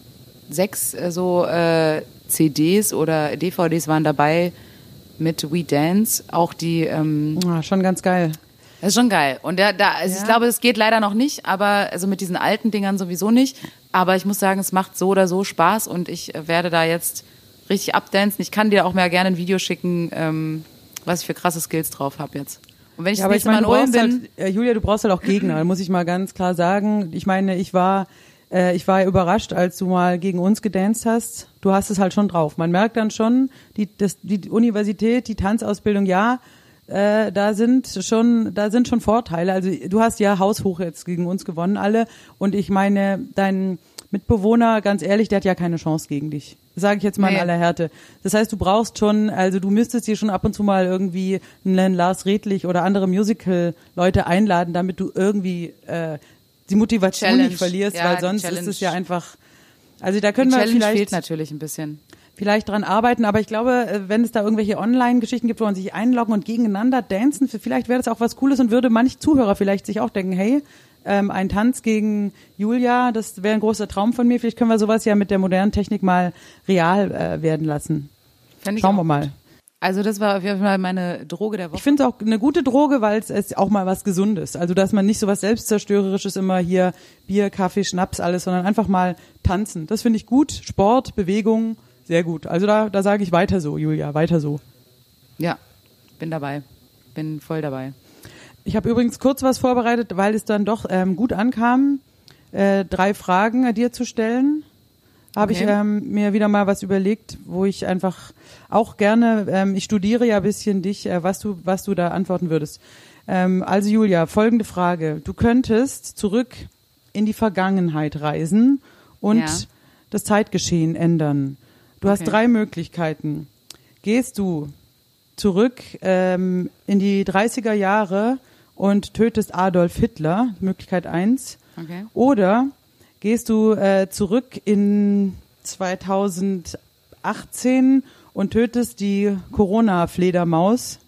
Speaker 3: sechs äh, so äh, CDs oder DVDs waren dabei mit We Dance, auch die ähm,
Speaker 2: ah, schon ganz geil.
Speaker 3: das ist schon geil. Und da, da also ich
Speaker 2: Ja.
Speaker 3: glaube, es geht leider noch nicht, aber also mit diesen alten Dingern sowieso nicht. Aber ich muss sagen, es macht so oder so Spaß und ich werde da jetzt richtig abdancen. Ich kann dir auch mal gerne ein Video schicken, ähm, was ich für krasse Skills drauf habe jetzt. Und wenn ich
Speaker 2: Ja, aber ich
Speaker 3: nächste Mal
Speaker 2: meine,
Speaker 3: in Ulm bin,
Speaker 2: halt, äh, Julia, du brauchst halt auch Gegner, muss ich mal ganz klar sagen. Ich meine, ich war, äh, ich war überrascht, als du mal gegen uns gedanced hast. Du hast es halt schon drauf. Man merkt dann schon, die, das, die Universität, die Tanzausbildung, ja, äh, da sind schon, da sind schon Vorteile. Also du hast ja haushoch jetzt gegen uns gewonnen alle. Und ich meine, dein Mitbewohner, ganz ehrlich, der hat ja keine Chance gegen dich. Sage ich jetzt mal in
Speaker 3: Nee.
Speaker 2: aller Härte. Das heißt, du brauchst schon, also du müsstest dir schon ab und zu mal irgendwie einen Lars Redlich oder andere Musical-Leute einladen, damit du irgendwie äh, die Motivation
Speaker 3: Challenge.
Speaker 2: nicht verlierst,
Speaker 3: Ja,
Speaker 2: weil
Speaker 3: die
Speaker 2: sonst
Speaker 3: Challenge.
Speaker 2: ist es ja einfach. Also da
Speaker 3: die
Speaker 2: können wir
Speaker 3: Challenge fehlt
Speaker 2: vielleicht
Speaker 3: natürlich ein bisschen.
Speaker 2: vielleicht dran arbeiten, aber ich glaube, äh, wenn es da irgendwelche Online-Geschichten gibt, wo man sich einloggen und gegeneinander dancen, vielleicht wäre das auch was Cooles und würde manch Zuhörer vielleicht sich auch denken, hey, ähm, ein Tanz gegen Julia, das wäre ein großer Traum von mir. Vielleicht können wir sowas ja mit der modernen Technik mal real äh, werden lassen. Schauen wir mal.
Speaker 3: gut. Also das war auf jeden Fall meine Droge der Woche.
Speaker 2: Ich finde es auch eine gute Droge, weil es auch mal was Gesundes. Also dass man nicht so was Selbstzerstörerisches immer hier Bier, Kaffee, Schnaps, alles, sondern einfach mal tanzen. Das finde ich gut. Sport, Bewegung, sehr gut. Also da, da sage ich weiter so, Julia, weiter so.
Speaker 3: ja, bin dabei. Bin voll dabei.
Speaker 2: Ich habe übrigens kurz was vorbereitet, weil es dann doch ähm, gut ankam, äh, drei Fragen äh, dir zu stellen. Habe ich
Speaker 3: Okay.
Speaker 2: ähm, mir wieder mal was überlegt, wo ich einfach auch gerne, ähm, ich studiere ja ein bisschen dich, äh, was du, was du da antworten würdest. Ähm, also Julia, folgende Frage: Du könntest zurück in die Vergangenheit reisen und
Speaker 3: Ja.
Speaker 2: das Zeitgeschehen ändern. Du hast
Speaker 3: Okay.
Speaker 2: drei Möglichkeiten. Gehst du zurück ähm, in die 30er Jahre und tötest Adolf Hitler, Möglichkeit eins,
Speaker 3: Okay.
Speaker 2: Oder gehst du äh, zurück in 2018 und tötest die Corona-Fledermaus,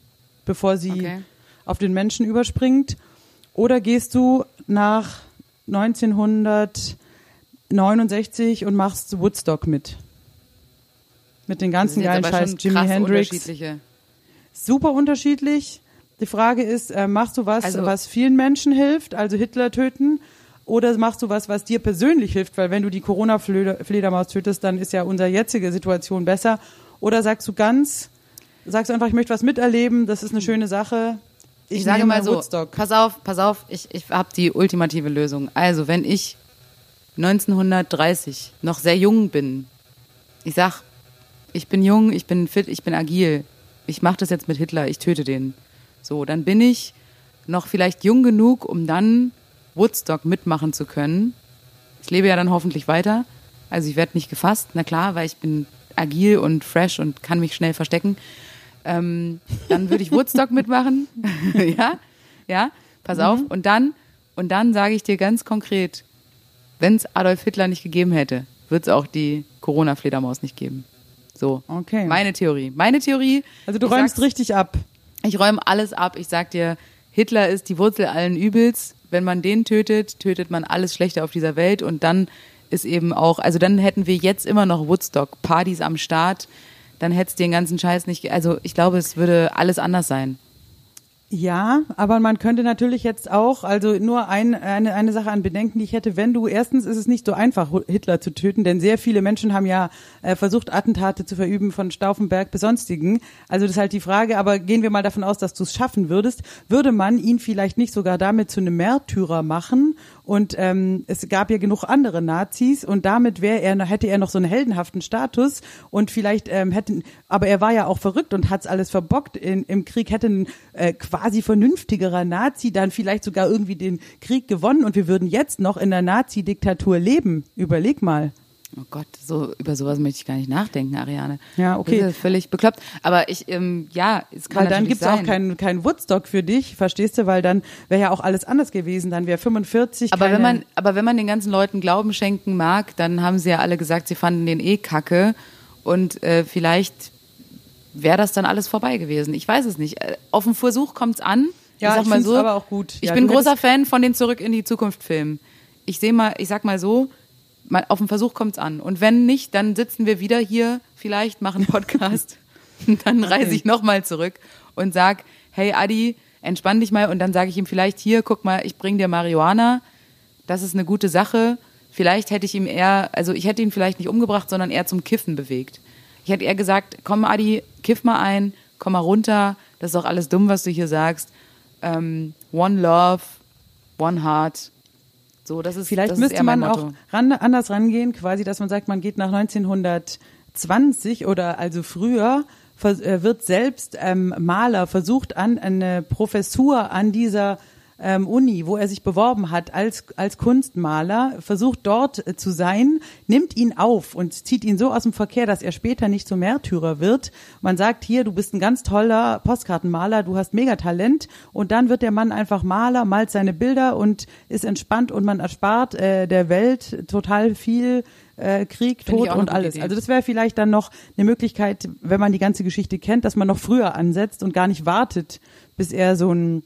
Speaker 2: bevor sie
Speaker 3: Okay.
Speaker 2: auf den Menschen überspringt? Oder gehst du nach 1969 und machst Woodstock mit? Mit den ganzen geilen Scheiß Jimi Hendrix
Speaker 3: unterschiedliche.
Speaker 2: super unterschiedlich. Die Frage ist, äh, machst du was,
Speaker 3: Also-
Speaker 2: was vielen Menschen hilft, also Hitler töten, oder machst du was, was dir persönlich hilft? Weil wenn du die Corona-Fledermaus tötest, dann ist ja unsere jetzige Situation besser. Oder sagst du ganz, sagst du einfach, ich möchte was miterleben, das ist eine schöne Sache.
Speaker 3: Ich, sage
Speaker 2: nehme
Speaker 3: mal so,
Speaker 2: Woodstock.
Speaker 3: pass auf, pass auf, ich, ich habe die ultimative Lösung. Also, wenn ich 1930 noch sehr jung bin, ich sag, ich bin jung, ich bin fit, ich bin agil, ich mache das jetzt mit Hitler, ich töte den. So, dann bin ich noch vielleicht jung genug, um dann Woodstock mitmachen zu können. Ich lebe ja dann hoffentlich weiter. Also ich werde nicht gefasst, na klar, weil ich bin agil und fresh und kann mich schnell verstecken. Ähm, dann würde ich Woodstock <laughs> mitmachen. <laughs> ja, ja, pass auf. Und dann, und dann sage ich dir ganz konkret, wenn es Adolf Hitler nicht gegeben hätte, wird es auch die Corona-Fledermaus nicht geben. So.
Speaker 2: Okay.
Speaker 3: Meine Theorie. Meine Theorie.
Speaker 2: Also du räumst richtig ab.
Speaker 3: Ich räume alles ab. Ich sag dir, Hitler ist die Wurzel allen Übels. Wenn man den tötet, tötet man alles Schlechte auf dieser Welt und dann ist eben auch, also dann hätten wir jetzt immer noch Woodstock, Partys am Start, dann hätte es den ganzen Scheiß nicht, also ich glaube, es würde alles anders sein.
Speaker 2: Ja, aber man könnte natürlich jetzt auch, also nur ein, eine, eine Sache an Bedenken, die ich hätte, wenn du, erstens ist es nicht so einfach, Hitler zu töten, denn sehr viele Menschen haben ja äh, versucht, Attentate zu verüben von Stauffenberg bis sonstigen. Also das ist halt die Frage, aber gehen wir mal davon aus, dass du es schaffen würdest, würde man ihn vielleicht nicht sogar damit zu einem Märtyrer machen? Und ähm, es gab ja genug andere Nazis und damit wäre er, hätte er noch so einen heldenhaften Status und vielleicht ähm, hätten, aber er war ja auch verrückt und hat's alles verbockt in, im Krieg, hätte ein äh, vernünftigerer Nazi dann vielleicht sogar irgendwie den Krieg gewonnen und wir würden jetzt noch in der Nazi-Diktatur leben. Überleg mal.
Speaker 3: Oh Gott, so über sowas möchte ich gar nicht nachdenken, Ariane.
Speaker 2: Ja, okay.
Speaker 3: Das ist völlig bekloppt. Aber ich, ähm, ja, es kann
Speaker 2: Weil dann gibt's
Speaker 3: sein.
Speaker 2: auch keinen kein Woodstock für dich, verstehst du? Weil dann wäre ja auch alles anders gewesen. Dann wäre 45
Speaker 3: Aber wenn man, aber wenn man den ganzen Leuten Glauben schenken mag, dann haben sie ja alle gesagt, sie fanden den eh kacke und äh, vielleicht wäre das dann alles vorbei gewesen. Ich weiß es nicht. Äh, Auf den Versuch kommt's an.
Speaker 2: Ja,
Speaker 3: ich sag
Speaker 2: ich
Speaker 3: mal so.
Speaker 2: aber auch gut.
Speaker 3: Ich
Speaker 2: Ja,
Speaker 3: bin großer Fan von den Zurück in die Zukunft Filmen. Ich sehe mal, ich sag mal so, mal, auf den Versuch kommt's an. Und wenn nicht, dann sitzen wir wieder hier, vielleicht machen Podcast. <laughs> Und dann reise ich nochmal zurück und sag, hey Adi, entspann dich mal. Und dann sage ich ihm vielleicht hier, guck mal, ich bring dir Marihuana. Das ist eine gute Sache. Vielleicht hätte ich ihm eher, also ich hätte ihn vielleicht nicht umgebracht, sondern eher zum Kiffen bewegt. Ich hätte eher gesagt, komm Adi, kiff mal ein, komm mal runter. Das ist doch alles dumm, was du hier sagst. Ähm, one Love, One Heart. So, das ist
Speaker 2: Vielleicht
Speaker 3: das ist
Speaker 2: müsste
Speaker 3: mein
Speaker 2: man auch ran, anders rangehen, quasi, dass man sagt, man geht nach 1920 oder also früher, äh, wird selbst ähm, Maler, versucht an eine Professur an dieser ähm, Uni, wo er sich beworben hat als, als Kunstmaler, versucht dort äh, zu sein, nimmt ihn auf und zieht ihn so aus dem Verkehr, dass er später nicht zum Märtyrer wird. Man sagt hier, du bist ein ganz toller Postkartenmaler, du hast mega Talent und dann wird der Mann einfach Maler, malt seine Bilder und ist entspannt und man erspart äh, der Welt total viel äh, Krieg, Tod und alles.
Speaker 3: Idee.
Speaker 2: Also das wäre vielleicht dann noch eine Möglichkeit, wenn man die ganze Geschichte kennt, dass man noch früher ansetzt und gar nicht wartet, bis er so ein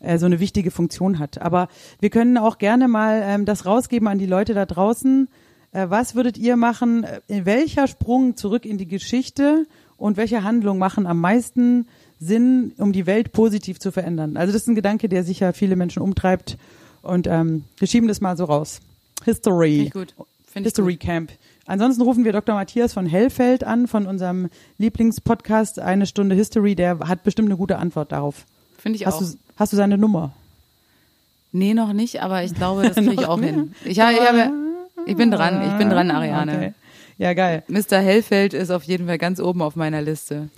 Speaker 2: äh, so eine wichtige Funktion hat. Aber wir können auch gerne mal ähm, das rausgeben an die Leute da draußen. Äh, was würdet ihr machen? Äh, In welcher Sprung zurück in die Geschichte und welche Handlungen machen am meisten Sinn, um die Welt positiv zu verändern? Also das ist ein Gedanke, der sicher viele Menschen umtreibt. Und ähm, wir schieben das mal so raus. History.
Speaker 3: Finde ich gut. Finde ich
Speaker 2: History. Camp. Ansonsten rufen wir Dr. Matthias von Hellfeld an, von unserem Lieblingspodcast Eine Stunde History. Der hat bestimmt eine gute Antwort darauf.
Speaker 3: Finde ich
Speaker 2: Hast
Speaker 3: auch.
Speaker 2: Hast du seine Nummer?
Speaker 3: Nee, noch nicht, aber ich glaube, das <laughs> kriege ich auch
Speaker 2: nicht?
Speaker 3: hin. Ich, habe, ich, habe, ich bin dran, ich bin dran, Ariane.
Speaker 2: Okay. Ja, geil.
Speaker 3: Mr. Hellfeld ist auf jeden Fall ganz oben auf meiner Liste.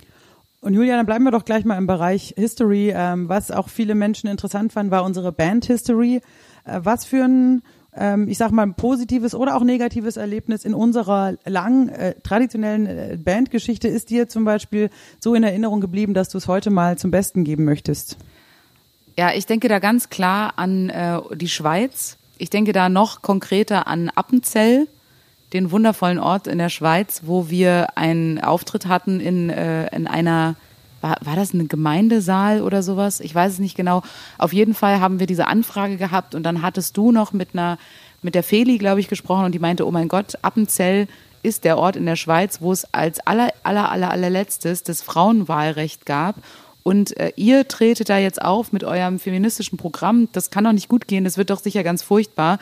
Speaker 2: Und Julia, dann bleiben wir doch gleich mal im Bereich History. Ähm, was auch viele Menschen interessant fanden, war unsere Band History. Äh, was für ein, ähm, ich sag mal, ein positives oder auch negatives Erlebnis in unserer langen, äh, traditionellen äh, Bandgeschichte ist dir zum Beispiel so in Erinnerung geblieben, dass du es heute mal zum Besten geben möchtest?
Speaker 3: Ja, ich denke da ganz klar an äh, die Schweiz. Ich denke da noch konkreter an Appenzell, den wundervollen Ort in der Schweiz, wo wir einen Auftritt hatten in, äh, in einer, war, war das ein Gemeindesaal oder sowas? Ich weiß es nicht genau. Auf jeden Fall haben wir diese Anfrage gehabt und dann hattest du noch mit einer, mit der Feli, glaube ich, gesprochen und die meinte, oh mein Gott, Appenzell ist der Ort in der Schweiz, wo es als aller, aller, aller, allerletztes das Frauenwahlrecht gab. Und äh, ihr tretet da jetzt auf mit eurem feministischen Programm. Das kann doch nicht gut gehen. Das wird doch sicher ganz furchtbar.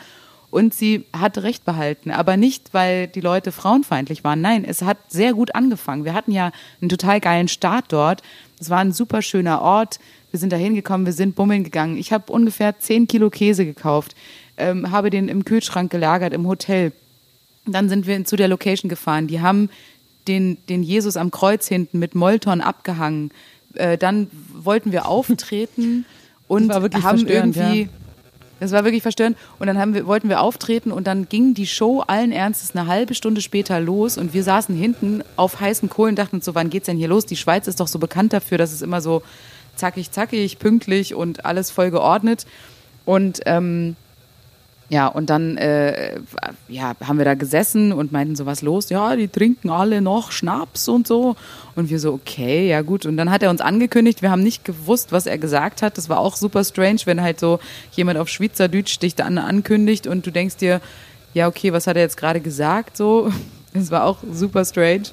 Speaker 3: Und sie hat recht behalten. Aber nicht, weil die Leute frauenfeindlich waren. Nein, es hat sehr gut angefangen. Wir hatten ja einen total geilen Start dort. Es war ein super schöner Ort. Wir sind da hingekommen, wir sind bummeln gegangen. Ich habe ungefähr 10 Kilo Käse gekauft, ähm, habe den im Kühlschrank gelagert im Hotel. Dann sind wir zu der Location gefahren. Die haben den, den Jesus am Kreuz hinten mit Molton abgehangen. Äh, dann wollten wir auftreten <laughs> und haben irgendwie.
Speaker 2: ja.
Speaker 3: Das war wirklich verstörend. Und dann haben wir, wollten wir auftreten und dann ging die Show allen Ernstes eine halbe Stunde später los und wir saßen hinten auf heißen Kohlen und dachten uns so, wann geht's denn hier los? Die Schweiz ist doch so bekannt dafür, dass es immer so zackig, zackig, pünktlich und alles voll geordnet. Und ähm, Ja, und dann äh, ja, haben wir da gesessen und meinten so, was los? Ja, die trinken alle noch Schnaps und so. Und wir so, okay, ja gut. Und dann hat er uns angekündigt, wir haben nicht gewusst, was er gesagt hat. Das war auch super strange, wenn halt so jemand auf Schweizerdeutsch dich dann ankündigt und du denkst dir, ja, okay, was hat er jetzt gerade gesagt? So, <laughs> das war auch super strange.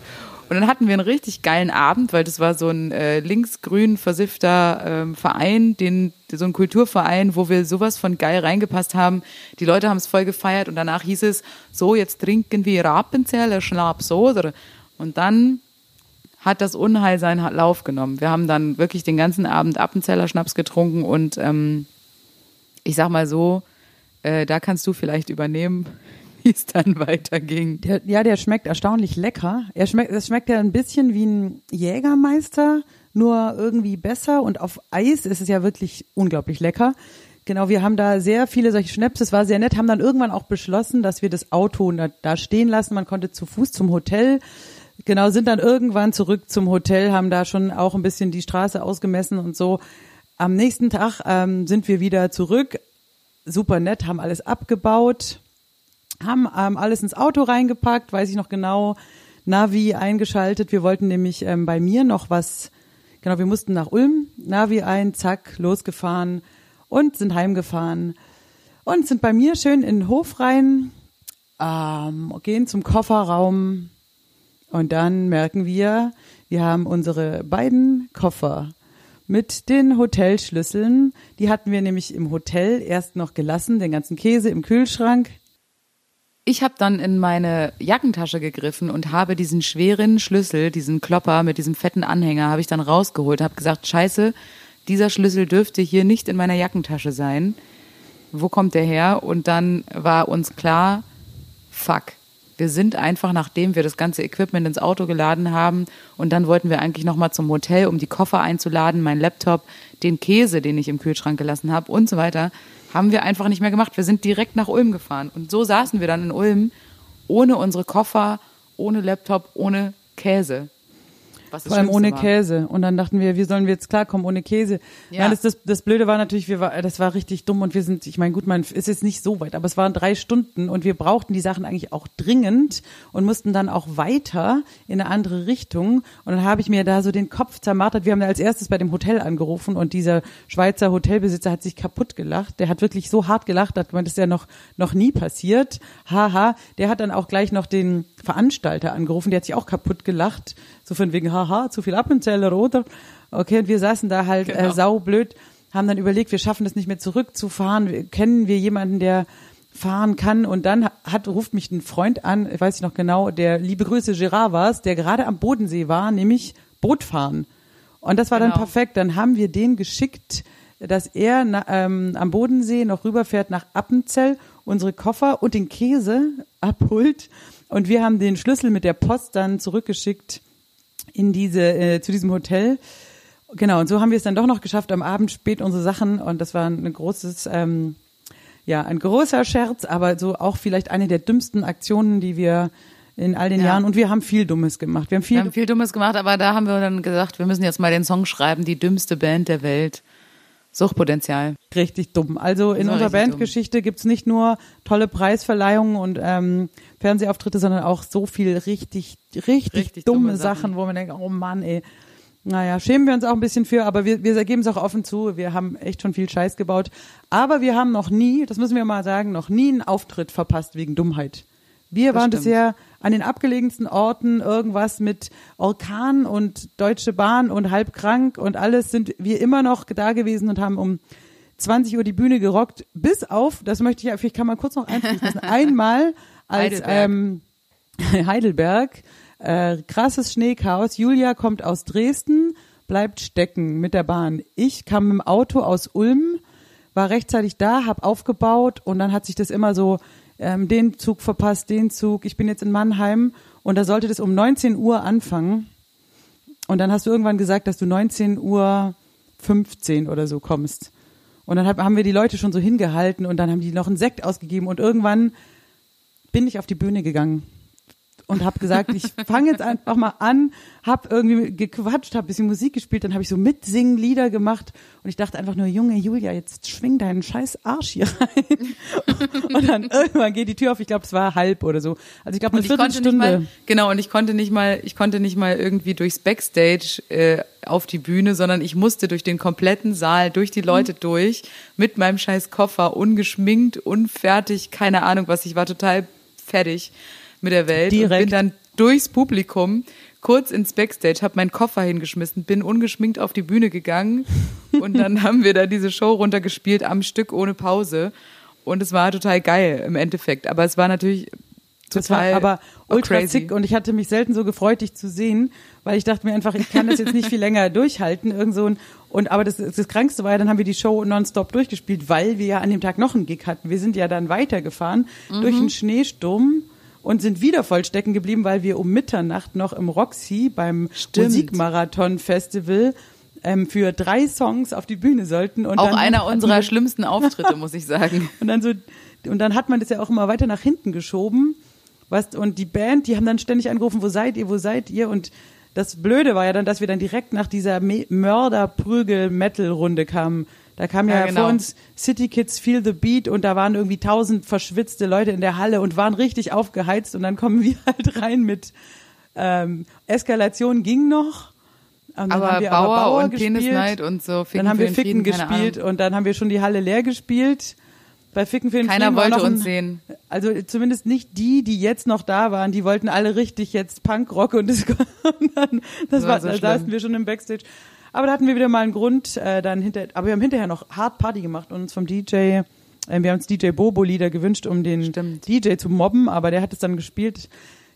Speaker 3: Und dann hatten wir einen richtig geilen Abend, weil das war so ein äh, linksgrün versiffter ähm, Verein, den, so ein Kulturverein, wo wir sowas von geil reingepasst haben. Die Leute haben es voll gefeiert und danach hieß es, so, jetzt trinken wir Rapenzeller oder? Und dann hat das Unheil seinen Lauf genommen. Wir haben dann wirklich den ganzen Abend Appenzeller Schnaps getrunken und ähm, ich sag mal so, äh, da kannst du vielleicht übernehmen, <laughs> wie es dann weiterging.
Speaker 2: Der, ja, der schmeckt erstaunlich lecker. Er schmeckt, es schmeckt ja ein bisschen wie ein Jägermeister, nur irgendwie besser. Und auf Eis ist es ja wirklich unglaublich lecker. Genau, wir haben da sehr viele solche Schnaps. Es war sehr nett, haben dann irgendwann auch beschlossen, dass wir das Auto da, da stehen lassen. Man konnte zu Fuß zum Hotel. Genau, sind dann irgendwann zurück zum Hotel, haben da schon auch ein bisschen die Straße ausgemessen und so. Am nächsten Tag ähm, sind wir wieder zurück. Super nett, haben alles abgebaut haben ähm, alles ins Auto reingepackt, weiß ich noch genau, Navi eingeschaltet. Wir wollten nämlich ähm, bei mir noch was, genau, wir mussten nach Ulm, Navi ein, zack, losgefahren und sind heimgefahren und sind bei mir schön in den Hof rein, ähm, gehen zum Kofferraum und dann merken wir, wir haben unsere beiden Koffer mit den Hotelschlüsseln. Die hatten wir nämlich im Hotel erst noch gelassen, den ganzen Käse im Kühlschrank.
Speaker 3: Ich habe dann in meine Jackentasche gegriffen und habe diesen schweren Schlüssel, diesen Klopper mit diesem fetten Anhänger, habe ich dann rausgeholt, habe gesagt, scheiße, dieser Schlüssel dürfte hier nicht in meiner Jackentasche sein. Wo kommt der her? Und dann war uns klar, fuck. Wir sind einfach, nachdem wir das ganze Equipment ins Auto geladen haben und dann wollten wir eigentlich nochmal zum Hotel, um die Koffer einzuladen, mein Laptop, den Käse, den ich im Kühlschrank gelassen habe und so weiter haben wir einfach nicht mehr gemacht. Wir sind direkt nach Ulm gefahren. Und so saßen wir dann in Ulm ohne unsere Koffer, ohne Laptop, ohne Käse.
Speaker 2: Was Vor allem ohne war. Käse. Und dann dachten wir, wie sollen wir jetzt klarkommen ohne Käse? Ja. Nein, das, das, das Blöde war natürlich, wir war, das war richtig dumm und wir sind, ich meine, gut, man ist jetzt nicht so weit, aber es waren drei Stunden und wir brauchten die Sachen eigentlich auch dringend und mussten dann auch weiter in eine andere Richtung. Und dann habe ich mir da so den Kopf zermartert. Wir haben als erstes bei dem Hotel angerufen und dieser Schweizer Hotelbesitzer hat sich kaputt gelacht. Der hat wirklich so hart gelacht, dass man das ja noch, noch nie passiert. Haha. Der hat dann auch gleich noch den Veranstalter angerufen, der hat sich auch kaputt gelacht. So von wegen, haha, zu viel Appenzeller, oder? Okay, und wir saßen da halt äh, genau. äh, saublöd, haben dann überlegt, wir schaffen das nicht mehr zurückzufahren. Kennen wir jemanden, der fahren kann? Und dann hat, ruft mich ein Freund an, weiß ich noch genau, der liebe Grüße Gerard war es, der gerade am Bodensee war, nämlich Boot fahren. Und das war genau. dann perfekt. Dann haben wir den geschickt, dass er na, ähm, am Bodensee noch rüberfährt nach Appenzell, unsere Koffer und den Käse abholt. Und wir haben den Schlüssel mit der Post dann zurückgeschickt in diese, äh, zu diesem Hotel. Genau, und so haben wir es dann doch noch geschafft, am Abend spät unsere Sachen, und das war ein großes, ähm, ja, ein großer Scherz, aber so auch vielleicht eine der dümmsten Aktionen, die wir in all den ja. Jahren und wir haben viel Dummes gemacht. Wir haben viel,
Speaker 3: wir haben viel Dummes gemacht, aber da haben wir dann gesagt, wir müssen jetzt mal den Song schreiben, die dümmste Band der Welt. Suchtpotenzial.
Speaker 2: Richtig dumm. Also in unserer Bandgeschichte gibt's nicht nur tolle Preisverleihungen und ähm, Fernsehauftritte, sondern auch so viel richtig, richtig, richtig dumme, dumme Sachen, Sachen, wo man denkt, oh Mann, ey. Naja, schämen wir uns auch ein bisschen für, aber wir, wir geben es auch offen zu. Wir haben echt schon viel Scheiß gebaut. Aber wir haben noch nie, das müssen wir mal sagen, noch nie einen Auftritt verpasst wegen Dummheit. Wir das waren stimmt. bisher an den abgelegensten Orten irgendwas mit Orkan und Deutsche Bahn und halb krank und alles sind wir immer noch da gewesen und haben um 20 Uhr die Bühne gerockt, bis auf, das möchte ich ja, vielleicht kann man kurz noch einfließen lassen, <laughs> einmal als Heidelberg, ähm, <laughs> Heidelberg äh, krasses Schneechaos, Julia kommt aus Dresden, bleibt stecken mit der Bahn. Ich kam im Auto aus Ulm, war rechtzeitig da, hab aufgebaut und dann hat sich das immer so ähm, den Zug verpasst, den Zug. Ich bin jetzt in Mannheim und da sollte das um 19 Uhr anfangen. Und dann hast du irgendwann gesagt, dass du 19 Uhr 15 oder so kommst. Und dann haben wir die Leute schon so hingehalten und dann haben die noch einen Sekt ausgegeben und irgendwann bin ich auf die Bühne gegangen. Und habe gesagt, ich fange jetzt einfach mal an, habe irgendwie gequatscht, habe bisschen Musik gespielt, dann habe ich so mitsingen Lieder gemacht und ich dachte einfach nur, Junge Julia, jetzt schwing deinen scheiß Arsch hier rein. <laughs> und dann irgendwann geht die Tür auf, ich glaube, es war halb oder so. Also ich glaube eine Viertelstunde.
Speaker 3: mal, genau, und ich konnte nicht mal, ich konnte nicht mal irgendwie durchs Backstage äh, auf die Bühne, sondern ich musste durch den kompletten Saal, durch die Leute
Speaker 2: Mhm.
Speaker 3: durch, mit meinem scheiß Koffer, ungeschminkt, unfertig, keine Ahnung was, ich war total fertig mit der Welt und
Speaker 2: Direkt.
Speaker 3: bin dann durchs Publikum kurz ins Backstage, habe meinen Koffer hingeschmissen, bin ungeschminkt auf die Bühne gegangen <laughs> und dann haben wir da diese Show runtergespielt am Stück ohne Pause und es war total geil im Endeffekt, aber es war natürlich
Speaker 2: Das war
Speaker 3: total
Speaker 2: aber ultra
Speaker 3: crazy.
Speaker 2: zick und ich hatte mich selten so gefreut, dich zu sehen, weil ich dachte mir einfach, ich kann das jetzt nicht viel länger <laughs> durchhalten, irgend so ein, und aber das, das Krankste war ja, dann haben wir die Show nonstop durchgespielt, weil wir ja an dem Tag noch einen Gig hatten. Wir sind ja dann weitergefahren
Speaker 3: Mhm.
Speaker 2: durch einen Schneesturm und sind wieder voll stecken geblieben, weil wir um Mitternacht noch im Roxy beim
Speaker 3: Stimmt.
Speaker 2: Musikmarathon-Festival ähm, für drei Songs auf die Bühne sollten. Und
Speaker 3: Auch einer unserer schlimmsten Auftritte, muss ich sagen. <laughs>
Speaker 2: und dann so, und dann hat man das ja auch immer weiter nach hinten geschoben. Was, und die Band, die haben dann ständig angerufen, wo seid ihr, wo seid ihr? Und das Blöde war ja dann, dass wir dann direkt nach dieser Me- Mörder-Prügel-Metal-Runde kamen. Da kam ja,
Speaker 3: Ja, genau.
Speaker 2: vor uns City Kids Feel the Beat und da waren irgendwie tausend verschwitzte Leute in der Halle und waren richtig aufgeheizt und dann kommen <laughs> wir halt rein mit ähm, Eskalation ging noch.
Speaker 3: Aber
Speaker 2: haben wir
Speaker 3: Bauer, und
Speaker 2: gespielt.
Speaker 3: Penis Night und so Ficken
Speaker 2: Dann haben wir Ficken
Speaker 3: Frieden,
Speaker 2: gespielt und dann haben wir schon die Halle leer gespielt. Bei Ficken für den
Speaker 3: Keiner
Speaker 2: Frieden
Speaker 3: wollte
Speaker 2: ein,
Speaker 3: uns sehen.
Speaker 2: Also zumindest nicht die, die jetzt noch da waren. Die wollten alle richtig jetzt Punkrock und Disco. <laughs> Und dann, das
Speaker 3: war
Speaker 2: war,
Speaker 3: so
Speaker 2: da
Speaker 3: schlimm.
Speaker 2: saßen wir schon im Backstage. Aber da hatten wir wieder mal einen Grund, äh, dann hinter, aber wir haben hinterher noch hart Party gemacht und uns vom DJ, äh, wir haben uns DJ Bobo Lieder gewünscht, um den
Speaker 3: Stimmt.
Speaker 2: DJ zu mobben, aber der hat es dann gespielt.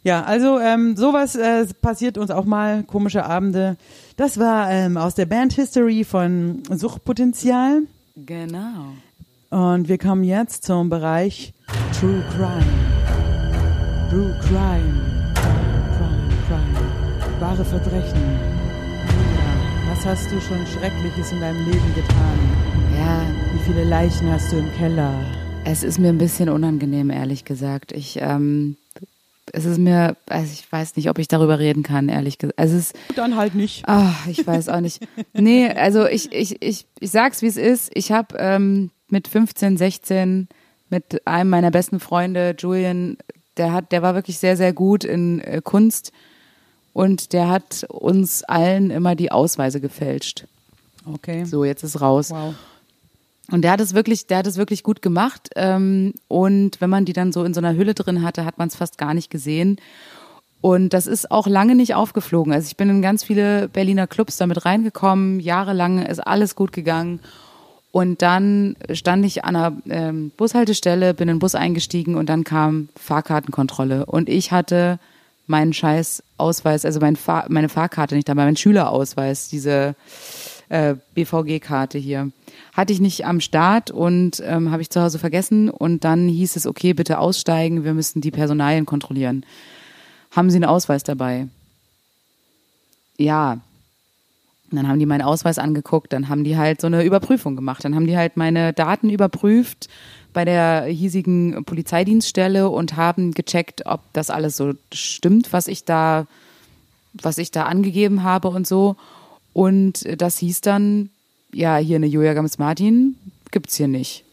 Speaker 2: Ja, also ähm, sowas äh, passiert uns auch mal, komische Abende. Das war ähm, aus der Band History von Suchtpotenzial.
Speaker 3: Genau.
Speaker 2: Und wir kommen jetzt zum Bereich True Crime. True Crime. Crime, Crime. Wahre Verbrechen. Was hast du schon Schreckliches in deinem Leben getan?
Speaker 3: Ja,
Speaker 2: Wie viele Leichen hast du im Keller?
Speaker 3: es ist mir ein bisschen unangenehm, ehrlich gesagt. Ich, ähm, es ist mir, also ich weiß nicht, ob ich darüber reden kann, ehrlich gesagt. Es ist,
Speaker 2: Dann halt nicht.
Speaker 3: Ah, ich weiß auch nicht. <laughs> Nee, also ich, ich, ich, ich sag's, wie es ist. Ich habe ähm, mit 15, 16 mit einem meiner besten Freunde, Julian, der hat, der war wirklich sehr, sehr gut in äh, Kunst und der hat uns allen immer die Ausweise gefälscht.
Speaker 2: Okay.
Speaker 3: So, jetzt ist raus.
Speaker 2: Wow.
Speaker 3: Und der hat es wirklich, der hat es wirklich gut gemacht. Ähm, und wenn man die dann so in so einer Hülle drin hatte, hat man es fast gar nicht gesehen. Und das ist auch lange nicht aufgeflogen. Also ich bin in ganz viele Berliner Clubs damit reingekommen. Jahrelang ist alles gut gegangen. Und dann stand ich an einer ähm, Bushaltestelle, bin in den Bus eingestiegen und dann kam Fahrkartenkontrolle. Und ich hatte meinen scheiß Ausweis, also mein Fahr meine Fahrkarte nicht dabei, mein Schülerausweis, diese äh, BVG-Karte hier. Hatte ich nicht am Start und ähm, habe ich zu Hause vergessen. Und dann hieß es, okay, bitte aussteigen, wir müssen die Personalien kontrollieren. Haben Sie einen Ausweis dabei? Ja. Und dann haben die meinen Ausweis angeguckt, dann haben die halt so eine Überprüfung gemacht. Dann haben die halt meine Daten überprüft bei der hiesigen Polizeidienststelle und haben gecheckt, ob das alles so stimmt, was ich da, was ich da angegeben habe und so. Und das hieß dann, ja, hier eine Julia Gams-Martin gibt's hier nicht.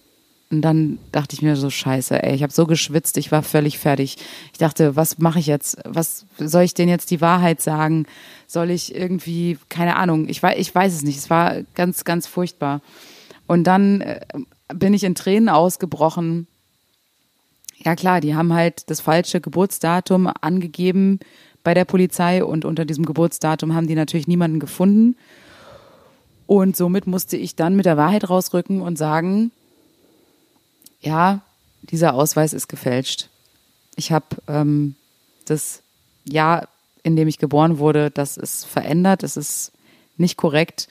Speaker 3: Und dann dachte ich mir so, scheiße, ey, ich habe so geschwitzt, ich war völlig fertig. Ich dachte, was mache ich jetzt? Was soll ich denen jetzt die Wahrheit sagen? Soll ich irgendwie, keine Ahnung, ich weiß, ich weiß es nicht. Es war ganz, ganz furchtbar. Und dann äh, bin ich in Tränen ausgebrochen. Ja klar, die haben halt das falsche Geburtsdatum angegeben bei der Polizei und unter diesem Geburtsdatum haben die natürlich niemanden gefunden. Und somit musste ich dann mit der Wahrheit rausrücken und sagen, ja, dieser Ausweis ist gefälscht. Ich habe ähm, das Jahr, in dem ich geboren wurde, das ist verändert, es ist nicht korrekt.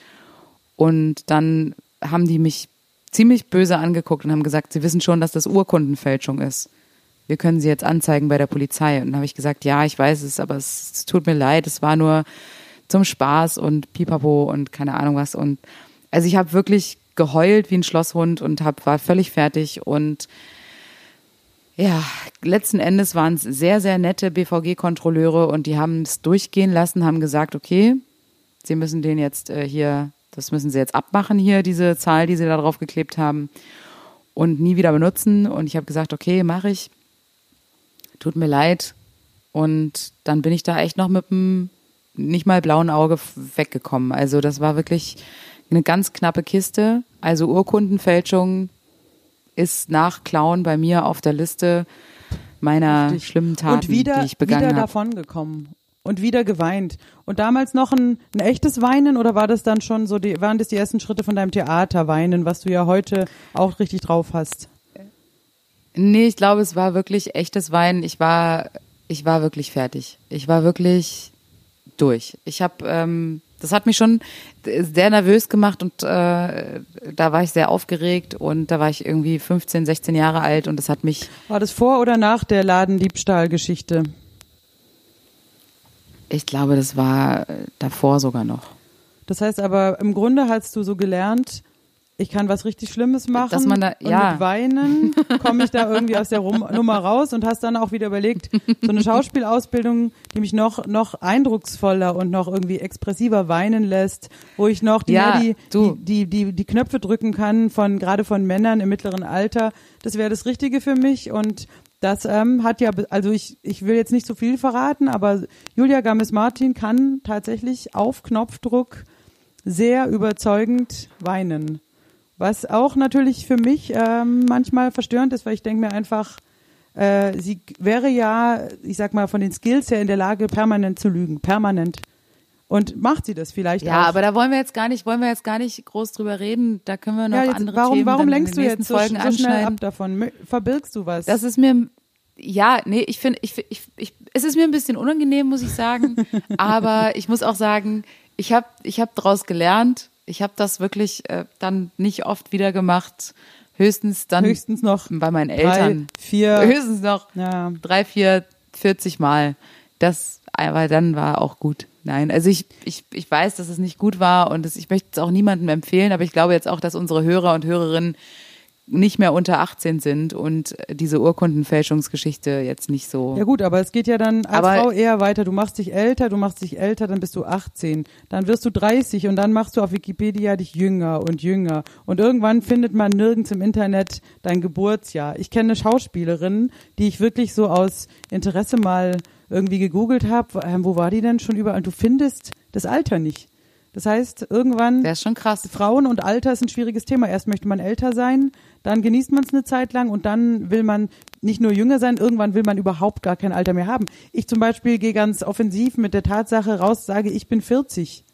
Speaker 3: Und dann haben die mich ziemlich böse angeguckt und haben gesagt, sie wissen schon, dass das Urkundenfälschung ist. Wir können sie jetzt anzeigen bei der Polizei. Und dann habe ich gesagt, ja, ich weiß es, aber es, es tut mir leid, es war nur zum Spaß und pipapo und keine Ahnung was. Und also ich habe wirklich geheult wie ein Schlosshund und hab, war völlig fertig und Ja, letzten Endes waren es sehr, sehr nette BVG-Kontrolleure und die haben es durchgehen lassen, haben gesagt, okay, sie müssen den jetzt äh, hier, das müssen sie jetzt abmachen hier, diese Zahl, die sie da drauf geklebt haben und nie wieder benutzen. Und ich habe gesagt, okay, mache ich. Tut mir leid. Und dann bin ich da echt noch mit dem nicht mal blauen Auge weggekommen. Also das war wirklich eine ganz knappe Kiste. Also Urkundenfälschung ist nach Klauen bei mir auf der Liste meiner
Speaker 2: Richtig.
Speaker 3: schlimmen Taten,
Speaker 2: und wieder,
Speaker 3: die ich begangen
Speaker 2: wieder
Speaker 3: habe.
Speaker 2: davon gekommen und wieder geweint. Und damals noch ein, ein echtes Weinen oder war das dann schon so, die, waren das die ersten Schritte von deinem Theaterweinen, was du ja heute auch richtig drauf hast?
Speaker 3: Nee, ich glaube, es war wirklich echtes Weinen. Ich war, ich war wirklich fertig. Ich war wirklich durch. Ich habe, ähm, das hat mich schon sehr nervös gemacht und äh, da war ich sehr aufgeregt und da war ich irgendwie 15, 16 Jahre alt und das hat mich,
Speaker 2: War das vor oder nach der Ladendiebstahlgeschichte?
Speaker 3: Ich glaube, das war äh, davor sogar noch.
Speaker 2: Das heißt aber, im Grunde hast du so gelernt, ich kann was richtig Schlimmes machen
Speaker 3: Dass man da-
Speaker 2: und
Speaker 3: ja.
Speaker 2: mit Weinen komme ich da irgendwie aus der Rum Nummer raus und hast dann auch wieder überlegt, so eine Schauspielausbildung, die mich noch noch eindrucksvoller und noch irgendwie expressiver weinen lässt, wo ich noch die,
Speaker 3: Ja,
Speaker 2: die, die, die, die, die Knöpfe drücken kann von gerade von Männern im mittleren Alter, das wäre das Richtige für mich und das ähm, hat ja, also ich, ich will jetzt nicht so viel verraten, aber Julia Games-Martin kann tatsächlich auf Knopfdruck sehr überzeugend weinen. Was auch natürlich für mich ähm, manchmal verstörend ist, weil ich denke mir einfach, äh, sie wäre ja, ich sag mal, von den Skills her in der Lage, permanent zu lügen. Permanent. Und macht sie das vielleicht
Speaker 3: Ja,
Speaker 2: auch.
Speaker 3: aber da wollen wir jetzt gar nicht, wollen wir jetzt gar nicht groß drüber reden. Da können wir noch
Speaker 2: ja, jetzt,
Speaker 3: andere
Speaker 2: warum,
Speaker 3: Themen
Speaker 2: warum lenkst du jetzt so,
Speaker 3: Folgen
Speaker 2: so schnell
Speaker 3: anschneiden.
Speaker 2: ab davon? Verbirgst du was?
Speaker 3: Das ist mir, ja, nee, ich finde, ich, ich, ich, es ist mir ein bisschen unangenehm, muss ich sagen. <laughs> aber ich muss auch sagen, ich habe ich hab daraus gelernt. Ich habe das wirklich äh, dann nicht oft wieder gemacht. Höchstens dann
Speaker 2: Höchstens noch
Speaker 3: bei meinen
Speaker 2: drei,
Speaker 3: Eltern.
Speaker 2: vier. <laughs>
Speaker 3: Höchstens noch
Speaker 2: Ja.
Speaker 3: drei, vier, 40 Mal. Das, aber dann war auch gut. Nein, also ich, ich, ich weiß, dass es nicht gut war und das, ich möchte es auch niemandem empfehlen, aber ich glaube jetzt auch, dass unsere Hörer und Hörerinnen nicht mehr unter 18 sind und diese Urkundenfälschungsgeschichte jetzt nicht so.
Speaker 2: Ja gut, aber es geht ja dann als
Speaker 3: Aber-
Speaker 2: Frau eher weiter. Du machst dich älter, du machst dich älter, dann bist du 18, dann wirst du 30 und dann machst du auf Wikipedia dich jünger und jünger. Und irgendwann findet man nirgends im Internet dein Geburtsjahr. Ich kenne Schauspielerinnen, die ich wirklich so aus Interesse mal irgendwie gegoogelt habe. Ähm, wo war die denn schon überall? Und du findest das Alter nicht. Das heißt, irgendwann
Speaker 3: Der ist schon krass.
Speaker 2: Frauen und Alter ist ein schwieriges Thema. Erst möchte man älter sein, dann genießt man es eine Zeit lang und dann will man nicht nur jünger sein, irgendwann will man überhaupt gar kein Alter mehr haben. Ich zum Beispiel gehe ganz offensiv mit der Tatsache raus, sage, ich bin 40.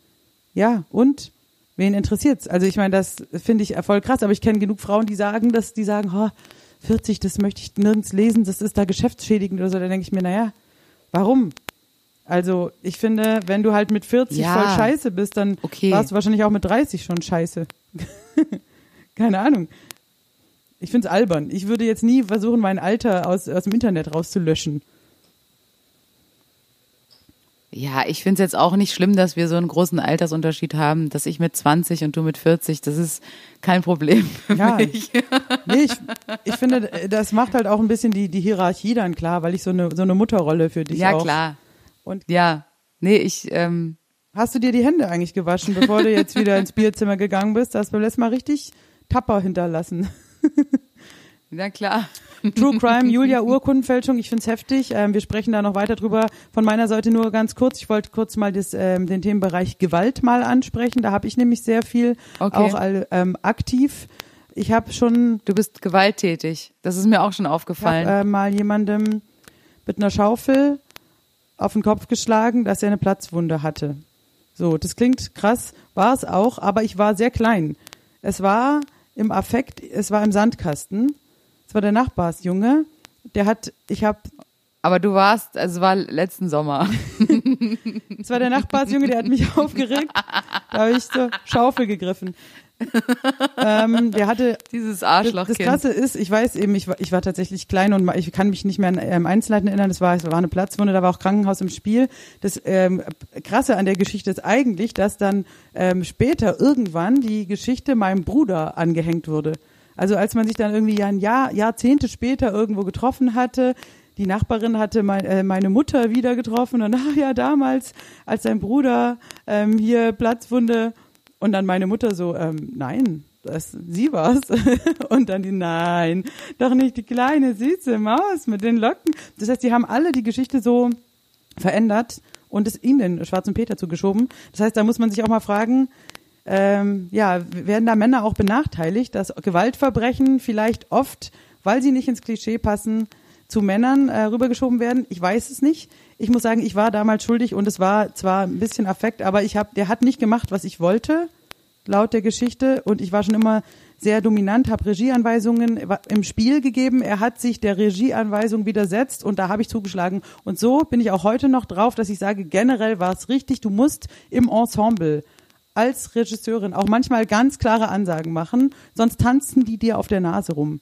Speaker 2: Ja, und? Wen interessiert's? Also ich meine, das finde ich voll krass, aber ich kenne genug Frauen, die sagen, dass die sagen, oh, 40, das möchte ich nirgends lesen, das ist da geschäftsschädigend oder so. Da denke ich mir, naja, warum? Also ich finde, wenn du halt mit 40
Speaker 3: Ja.
Speaker 2: voll scheiße bist, dann
Speaker 3: Okay.
Speaker 2: warst du wahrscheinlich auch mit 30 schon scheiße. <laughs> Keine Ahnung. Ich finde es albern. Ich würde jetzt nie versuchen, mein Alter aus, aus dem Internet rauszulöschen.
Speaker 3: Ja, ich finde es jetzt auch nicht schlimm, dass wir so einen großen Altersunterschied haben, dass ich mit 20 und du mit 40, das ist kein Problem für
Speaker 2: Ja.
Speaker 3: mich. <laughs>
Speaker 2: Nee, ich, ich finde, das macht halt auch ein bisschen die, die Hierarchie dann klar, weil ich so eine, so eine Mutterrolle für dich
Speaker 3: Ja,
Speaker 2: auch.
Speaker 3: klar.
Speaker 2: Und
Speaker 3: Ja. Nee, ich, ähm,
Speaker 2: hast du dir die Hände eigentlich gewaschen, bevor du jetzt wieder ins Bierzimmer gegangen bist? Das beim letzten Mal richtig tapper hinterlassen. <laughs>
Speaker 3: na klar.
Speaker 2: True Crime, <laughs> Julia Urkundenfälschung, ich find's heftig. Ähm, wir sprechen da noch weiter drüber. Von meiner Seite nur ganz kurz. Ich wollte kurz mal das, ähm, den Themenbereich Gewalt mal ansprechen. Da habe ich nämlich sehr viel
Speaker 3: Okay.
Speaker 2: auch all, ähm, aktiv. Ich habe schon
Speaker 3: Du bist gewalttätig. Das ist mir auch schon
Speaker 2: ich hab,
Speaker 3: aufgefallen.
Speaker 2: äh, mal jemandem mit einer Schaufel auf den Kopf geschlagen, dass er eine Platzwunde hatte. So, das klingt krass, war es auch, aber ich war sehr klein. Es war im Affekt, es war im Sandkasten. Es war der Nachbarsjunge, der hat, ich habe
Speaker 3: Aber du warst, also es war letzten Sommer. <laughs>
Speaker 2: Es war der Nachbarsjunge, der hat mich <laughs> aufgeregt. Da habe ich zur Schaufel gegriffen. ähm, der hatte
Speaker 3: Dieses
Speaker 2: das,
Speaker 3: Arschlochkind.
Speaker 2: das Krasse ist, ich weiß eben, ich war, ich war tatsächlich klein und ich kann mich nicht mehr an ähm, Einzelheiten erinnern. Das war, es war eine Platzwunde, da war auch Krankenhaus im Spiel. Das ähm, Krasse an der Geschichte ist eigentlich, dass dann ähm, später irgendwann die Geschichte meinem Bruder angehängt wurde. Also als man sich dann irgendwie ein Jahr, Jahrzehnte später irgendwo getroffen hatte, die Nachbarin hatte mein, äh, meine Mutter wieder getroffen und ach ja, damals, als sein Bruder ähm, hier Platzwunde und dann meine Mutter so, ähm, nein, das, sie war's. <laughs> und dann die, nein, doch nicht die kleine süße Maus mit den Locken. Das heißt, die haben alle die Geschichte so verändert und es ihm den schwarzen Peter zugeschoben. Das heißt, da muss man sich auch mal fragen, ähm, ja, werden da Männer auch benachteiligt, dass Gewaltverbrechen vielleicht oft, weil sie nicht ins Klischee passen, zu Männern äh, rübergeschoben werden? Ich weiß es nicht. Ich muss sagen, ich war damals schuldig und es war zwar ein bisschen Affekt, aber ich habe, der hat nicht gemacht, was ich wollte, laut der Geschichte, und ich war schon immer sehr dominant, habe Regieanweisungen im Spiel gegeben. Er hat sich der Regieanweisung widersetzt und da habe ich zugeschlagen. Und so bin ich auch heute noch drauf, dass ich sage, generell war es richtig, du musst im Ensemble als Regisseurin auch manchmal ganz klare Ansagen machen, sonst tanzen die dir auf der Nase rum.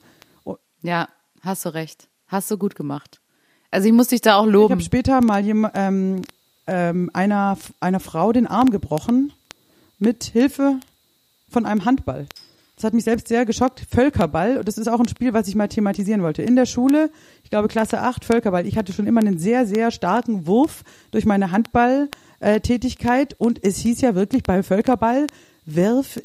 Speaker 3: Ja, hast du recht. Hast du gut gemacht. Also ich muss dich da auch
Speaker 2: Ich
Speaker 3: loben.
Speaker 2: habe später mal ähm, ähm, einer, einer Frau den Arm gebrochen mit Hilfe von einem Handball. Das hat mich selbst sehr geschockt. Völkerball, und das ist auch ein Spiel, was ich mal thematisieren wollte. In der Schule, ich glaube Klasse 8, Völkerball. Ich hatte schon immer einen sehr, sehr starken Wurf durch meine Handballtätigkeit und es hieß ja wirklich beim Völkerball, wirf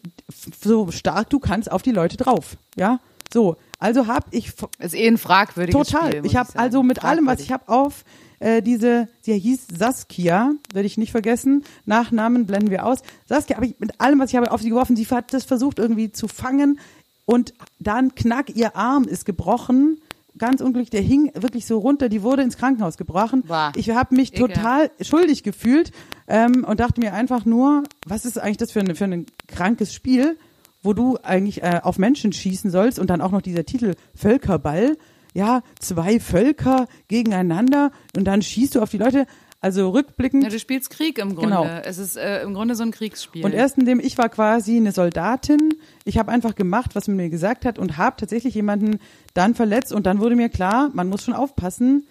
Speaker 2: so stark du kannst auf die Leute drauf. Ja, so. Also habe ich
Speaker 3: ist eh ein fragwürdiges
Speaker 2: Total.
Speaker 3: Spiel.
Speaker 2: ich habe also mit allem, was ich habe auf äh, diese, sie hieß Saskia, werde ich nicht vergessen. Nachnamen blenden wir aus. Saskia habe ich mit allem, was ich habe, auf sie geworfen. Sie hat das versucht irgendwie zu fangen und dann knack, ihr Arm ist gebrochen. Ganz unglücklich, der hing wirklich so runter, die wurde ins Krankenhaus gebrochen.
Speaker 3: Boah.
Speaker 2: Ich habe mich
Speaker 3: Ekelhaft.
Speaker 2: total schuldig gefühlt ähm, und dachte mir einfach nur, was ist eigentlich das für, ein für ein krankes Spiel, wo du eigentlich äh, auf Menschen schießen sollst und dann auch noch dieser Titel Völkerball. Ja, zwei Völker gegeneinander und dann schießt du auf die Leute. Also rückblickend.
Speaker 3: Ja, du spielst Krieg im Grunde.
Speaker 2: Genau.
Speaker 3: Es ist äh, im Grunde so ein Kriegsspiel.
Speaker 2: Und erst indem ich war quasi eine Soldatin, ich habe einfach gemacht, was man mir gesagt hat und habe tatsächlich jemanden dann verletzt und dann wurde mir klar, man muss schon aufpassen,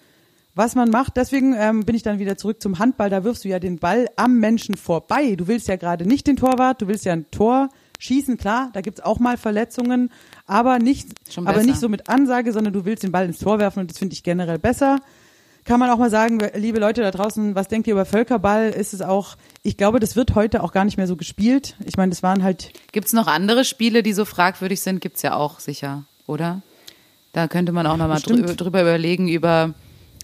Speaker 2: was man macht. Deswegen ähm, bin ich dann wieder zurück zum Handball. Da wirfst du ja den Ball am Menschen vorbei. Du willst ja gerade nicht den Torwart, du willst ja ein Tor schießen. Klar, da gibt's auch mal Verletzungen, aber nicht,
Speaker 3: Schon
Speaker 2: aber nicht so mit Ansage, sondern du willst den Ball ins Tor werfen und das finde ich generell besser. Kann man auch mal sagen, liebe Leute da draußen, was denkt ihr über Völkerball? Ist es auch, ich glaube, das wird heute auch gar nicht mehr so gespielt. Ich meine, das waren halt
Speaker 3: Gibt's noch andere Spiele, die so fragwürdig sind? Gibt's ja auch sicher, oder? Da könnte man auch nochmal drü drüber überlegen, über,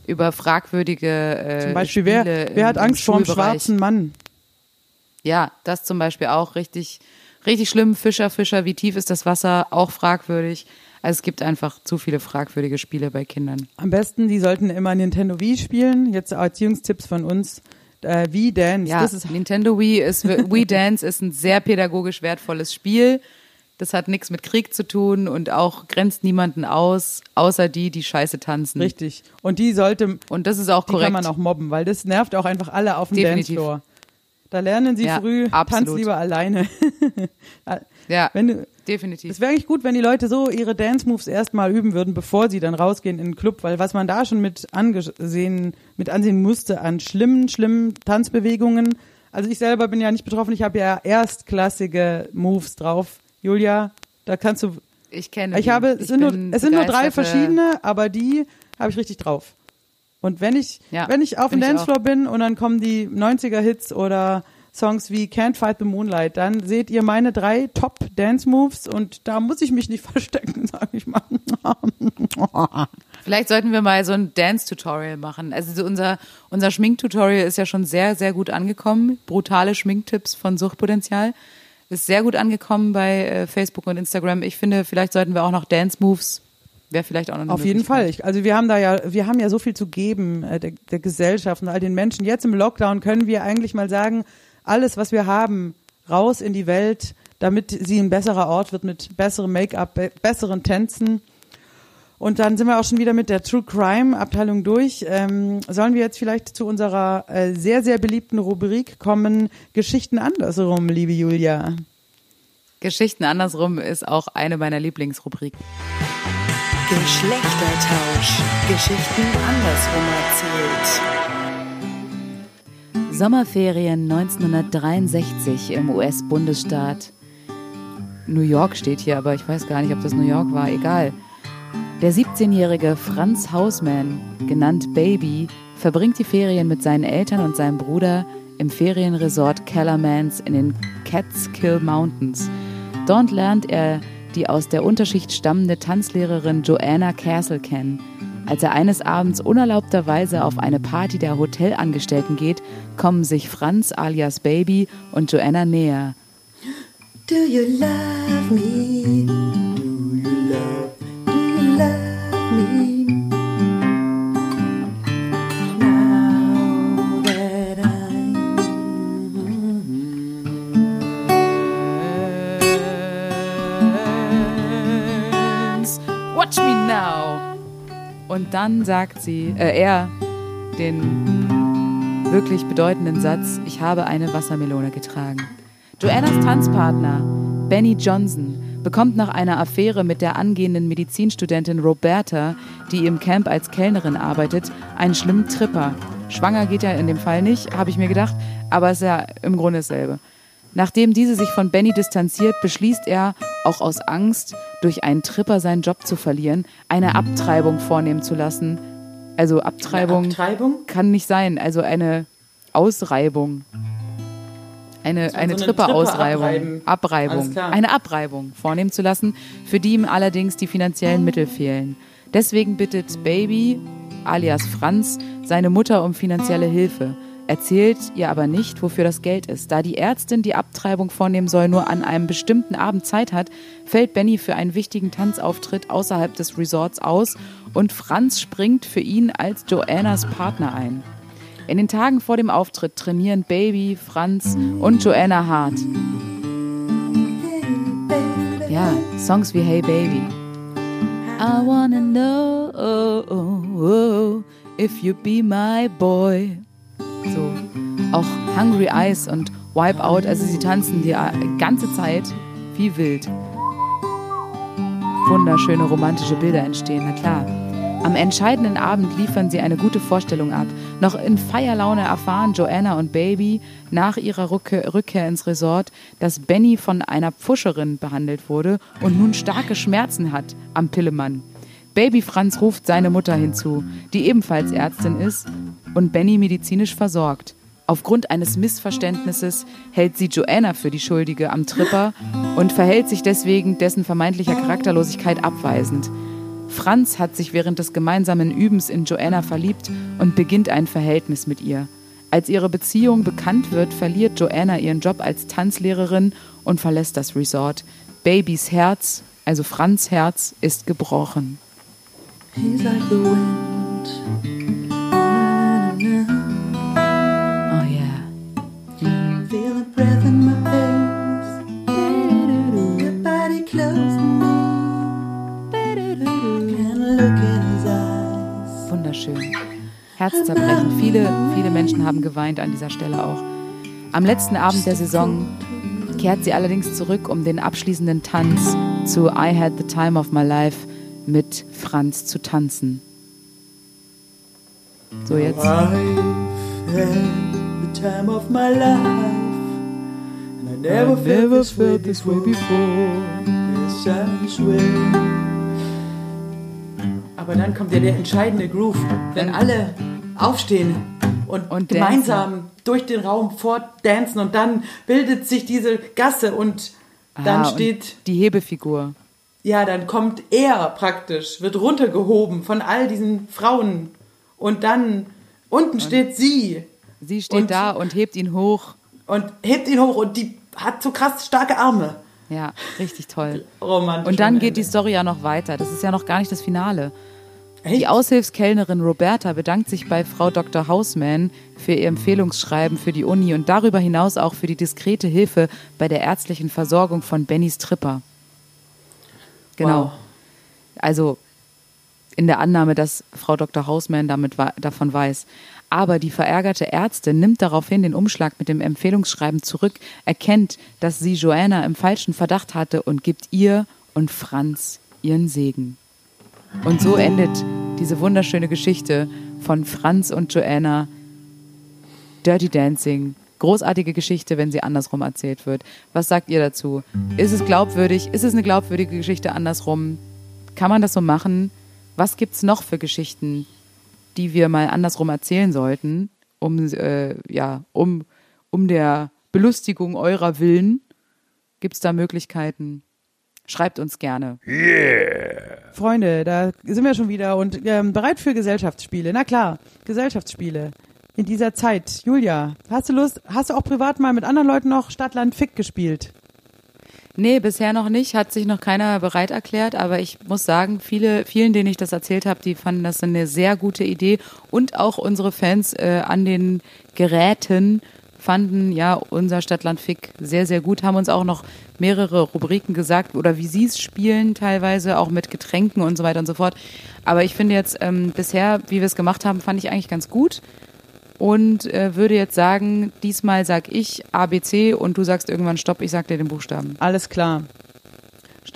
Speaker 3: über fragwürdige äh,
Speaker 2: Zum Beispiel,
Speaker 3: Spiele
Speaker 2: wer, wer hat Angst vor dem schwarzen Mann?
Speaker 3: Ja, das zum Beispiel auch richtig, richtig schlimm. Fischer, Fischer, wie tief ist das Wasser? Auch fragwürdig. Also es gibt einfach zu viele fragwürdige Spiele bei Kindern.
Speaker 2: Am besten, die sollten immer Nintendo Wii spielen. Jetzt Erziehungstipps von uns. Äh, Wii Dance,
Speaker 3: Ja,
Speaker 2: das ist
Speaker 3: Nintendo Wii ist <laughs> Wii Dance ist ein sehr pädagogisch wertvolles Spiel. Das hat nichts mit Krieg zu tun und auch grenzt niemanden aus, außer die, die Scheiße tanzen.
Speaker 2: richtig. Und die sollte,
Speaker 3: Und das ist auch
Speaker 2: die
Speaker 3: korrekt.
Speaker 2: kann man auch mobben, weil das nervt auch einfach alle auf dem
Speaker 3: Definitiv.
Speaker 2: Dancefloor. Da lernen sie
Speaker 3: Ja,
Speaker 2: früh, tanz
Speaker 3: absolut.
Speaker 2: lieber alleine. <laughs>
Speaker 3: ja,
Speaker 2: Wenn du,
Speaker 3: definitiv.
Speaker 2: es wäre eigentlich gut, wenn die Leute so ihre Dance-Moves erstmal üben würden, bevor sie dann rausgehen in den Club, weil was man da schon mit angesehen, mit ansehen musste an schlimmen, schlimmen Tanzbewegungen. Also ich selber bin ja nicht betroffen, ich habe ja erstklassige Moves drauf. Julia, da kannst du,
Speaker 3: Ich kenne
Speaker 2: ich habe, es sind nur, es sind nur drei verschiedene, aber die habe ich richtig drauf. Und wenn ich,
Speaker 3: Ja,
Speaker 2: wenn ich auf dem
Speaker 3: ich.
Speaker 2: Dancefloor bin und dann kommen die 90er Hits oder Songs wie Can't Fight the Moonlight, dann seht ihr meine drei Top Dance Moves und da muss ich mich nicht <laughs> verstecken, sag ich mal. <laughs>
Speaker 3: Vielleicht sollten wir mal so ein Dance-Tutorial machen. Also so unser, unser Schminktutorial ist ja schon sehr, sehr gut angekommen. Brutale Schminktipps von Suchtpotenzial. Ist sehr gut angekommen bei äh, Facebook und Instagram. Ich finde, vielleicht sollten wir auch noch Dance-Moves, wäre vielleicht auch noch eine
Speaker 2: Auf jeden Fall. Ich, also wir haben da ja, wir haben ja so viel zu geben äh, der, der Gesellschaft und all den Menschen. Jetzt im Lockdown können wir eigentlich mal sagen, alles, was wir haben, raus in die Welt, damit sie ein besserer Ort wird mit besserem Make-up, be besseren Tänzen. Und dann sind wir auch schon wieder mit der True Crime Abteilung durch. Ähm, sollen wir jetzt vielleicht zu unserer äh, sehr, sehr beliebten Rubrik kommen, Geschichten andersrum, liebe Julia?
Speaker 3: Geschichten andersrum ist auch eine meiner Lieblingsrubriken.
Speaker 4: Geschlechtertausch. Geschichten andersrum erzählt.
Speaker 3: Sommerferien 1963 im US-Bundesstaat New York steht hier, aber ich weiß gar nicht, ob das New York war. Egal. Der 17-jährige Franz Hausmann, genannt Baby, verbringt die Ferien mit seinen Eltern und seinem Bruder im Ferienresort Kellermans in den Catskill Mountains. Dort lernt er die aus der Unterschicht stammende Tanzlehrerin Joanna Castle kennen. Als er eines Abends unerlaubterweise auf eine Party der Hotelangestellten geht, kommen sich Franz alias Baby und Joanna näher.
Speaker 1: Do you love me?
Speaker 3: Dann sagt sie, äh, er, den wirklich bedeutenden Satz, ich habe eine Wassermelone getragen. Joannas Tanzpartner, Benny Johnson, bekommt nach einer Affäre mit der angehenden Medizinstudentin Roberta, die im Camp als Kellnerin arbeitet, einen schlimmen Tripper. Schwanger geht ja in dem Fall nicht, habe ich mir gedacht, aber es ist ja im Grunde dasselbe. Nachdem diese sich von Benny distanziert, beschließt er, auch aus Angst, durch einen Tripper seinen Job zu verlieren, eine Abtreibung vornehmen zu lassen. Also Abtreibung
Speaker 2: Abtreibung?
Speaker 3: kann nicht sein, also eine Ausreibung. Eine,
Speaker 2: man
Speaker 3: eine
Speaker 2: so eine
Speaker 3: Tripper-Ausreibung. Abreibung. Eine Abreibung vornehmen zu lassen, für die ihm allerdings die finanziellen Mittel fehlen. Deswegen bittet Baby, alias Franz, seine Mutter um finanzielle Hilfe. Erzählt ihr aber nicht, wofür das Geld ist. Da die Ärztin die Abtreibung vornehmen soll, nur an einem bestimmten Abend Zeit hat, fällt Benny für einen wichtigen Tanzauftritt außerhalb des Resorts aus und Franz springt für ihn als Joannas Partner ein. In den Tagen vor dem Auftritt trainieren Baby, Franz und Joanna hart. Ja, Songs wie Hey Baby. I wanna know oh, oh, oh, if you be my boy. So, auch Hungry Eyes und Wipeout, also sie tanzen die ganze Zeit wie wild. Wunderschöne romantische Bilder entstehen, na klar. Am entscheidenden Abend liefern sie eine gute Vorstellung ab. Noch in Feierlaune erfahren Joanna und Baby nach ihrer Rückkehr ins Resort, dass Benny von einer Pfuscherin behandelt wurde und nun starke Schmerzen hat am Pillemann. Baby Franz ruft seine Mutter hinzu, die ebenfalls Ärztin ist und Benny medizinisch versorgt. Aufgrund eines Missverständnisses hält sie Joanna für die Schuldige am Tripper und verhält sich deswegen dessen vermeintlicher Charakterlosigkeit abweisend. Franz hat sich während des gemeinsamen Übens in Joanna verliebt und beginnt ein Verhältnis mit ihr. Als ihre Beziehung bekannt wird, verliert Joanna ihren Job als Tanzlehrerin und verlässt das Resort. Babys Herz, also Franz Herz, ist gebrochen.
Speaker 1: He's like the wind. Na, na, na.
Speaker 3: Oh yeah.
Speaker 1: Feel a breath in my face. Your body close to me. Can look in his eyes.
Speaker 3: Wunderschön. Herzzerbrechend. Viele, viele Menschen haben geweint an dieser Stelle auch. Am letzten Abend der Saison kehrt sie allerdings zurück, um den abschließenden Tanz zu I Had the Time of My Life mit Franz zu tanzen. So jetzt.
Speaker 1: Never, felt, this way before. Yes, I swear.
Speaker 2: Aber dann kommt ja der entscheidende Groove, wenn alle aufstehen und,
Speaker 3: Und
Speaker 2: gemeinsam durch den Raum fortdancen und dann bildet sich diese Gasse und dann
Speaker 3: Ah, und
Speaker 2: steht,
Speaker 3: die Hebefigur.
Speaker 2: Ja, dann kommt er praktisch, wird runtergehoben von all diesen Frauen und dann unten steht sie
Speaker 3: Sie steht
Speaker 2: Und-
Speaker 3: da und hebt ihn hoch.
Speaker 2: und hebt ihn hoch und die hat so krass starke Arme.
Speaker 3: Ja, richtig toll. <laughs>
Speaker 2: Romantisch.
Speaker 3: Und dann geht die. Story ja noch weiter. Das ist ja noch gar nicht das Finale.
Speaker 2: Echt?
Speaker 3: Die Aushilfskellnerin Roberta bedankt sich bei Frau Dr. Hausmann für ihr Empfehlungsschreiben für die Uni und darüber hinaus auch für die diskrete Hilfe bei der ärztlichen Versorgung von Bennys Tripper. Genau.
Speaker 2: Wow.
Speaker 3: Also in der Annahme, dass Frau Dr. Hausmann damit davon weiß. Aber die verärgerte Ärztin nimmt daraufhin den Umschlag mit dem Empfehlungsschreiben zurück, erkennt, dass sie Joanna im falschen Verdacht hatte und gibt ihr und Franz ihren Segen. Und so endet diese wunderschöne Geschichte von Franz und Joanna. Dirty Dancing großartige Geschichte, wenn sie andersrum erzählt wird. Was sagt ihr dazu? Ist es glaubwürdig? Ist es eine glaubwürdige Geschichte andersrum? Kann man das so machen? Was gibt's noch für Geschichten, die wir mal andersrum erzählen sollten, um, äh, ja, um, um der Belustigung eurer Willen? Gibt's da Möglichkeiten? Schreibt uns gerne.
Speaker 2: Freunde, da sind wir schon wieder und ähm, bereit für Gesellschaftsspiele. Na klar, Gesellschaftsspiele. In dieser Zeit. Julia, hast du Lust, hast du auch privat mal mit anderen Leuten noch Stadtland Fick gespielt?
Speaker 3: Nee, bisher noch nicht, hat sich noch keiner bereit erklärt, aber ich muss sagen, viele, vielen, denen ich das erzählt habe, die fanden das eine sehr gute Idee und auch unsere Fans äh, an den Geräten fanden ja unser Stadtland Fick sehr, sehr gut, haben uns auch noch mehrere Rubriken gesagt oder wie sie es spielen teilweise, auch mit Getränken und so weiter und so fort. Aber ich finde jetzt ähm, bisher, wie wir es gemacht haben, fand ich eigentlich ganz gut und äh, würde jetzt sagen, diesmal sag ich ABC und du sagst irgendwann Stopp, ich sag dir den Buchstaben.
Speaker 2: Alles klar.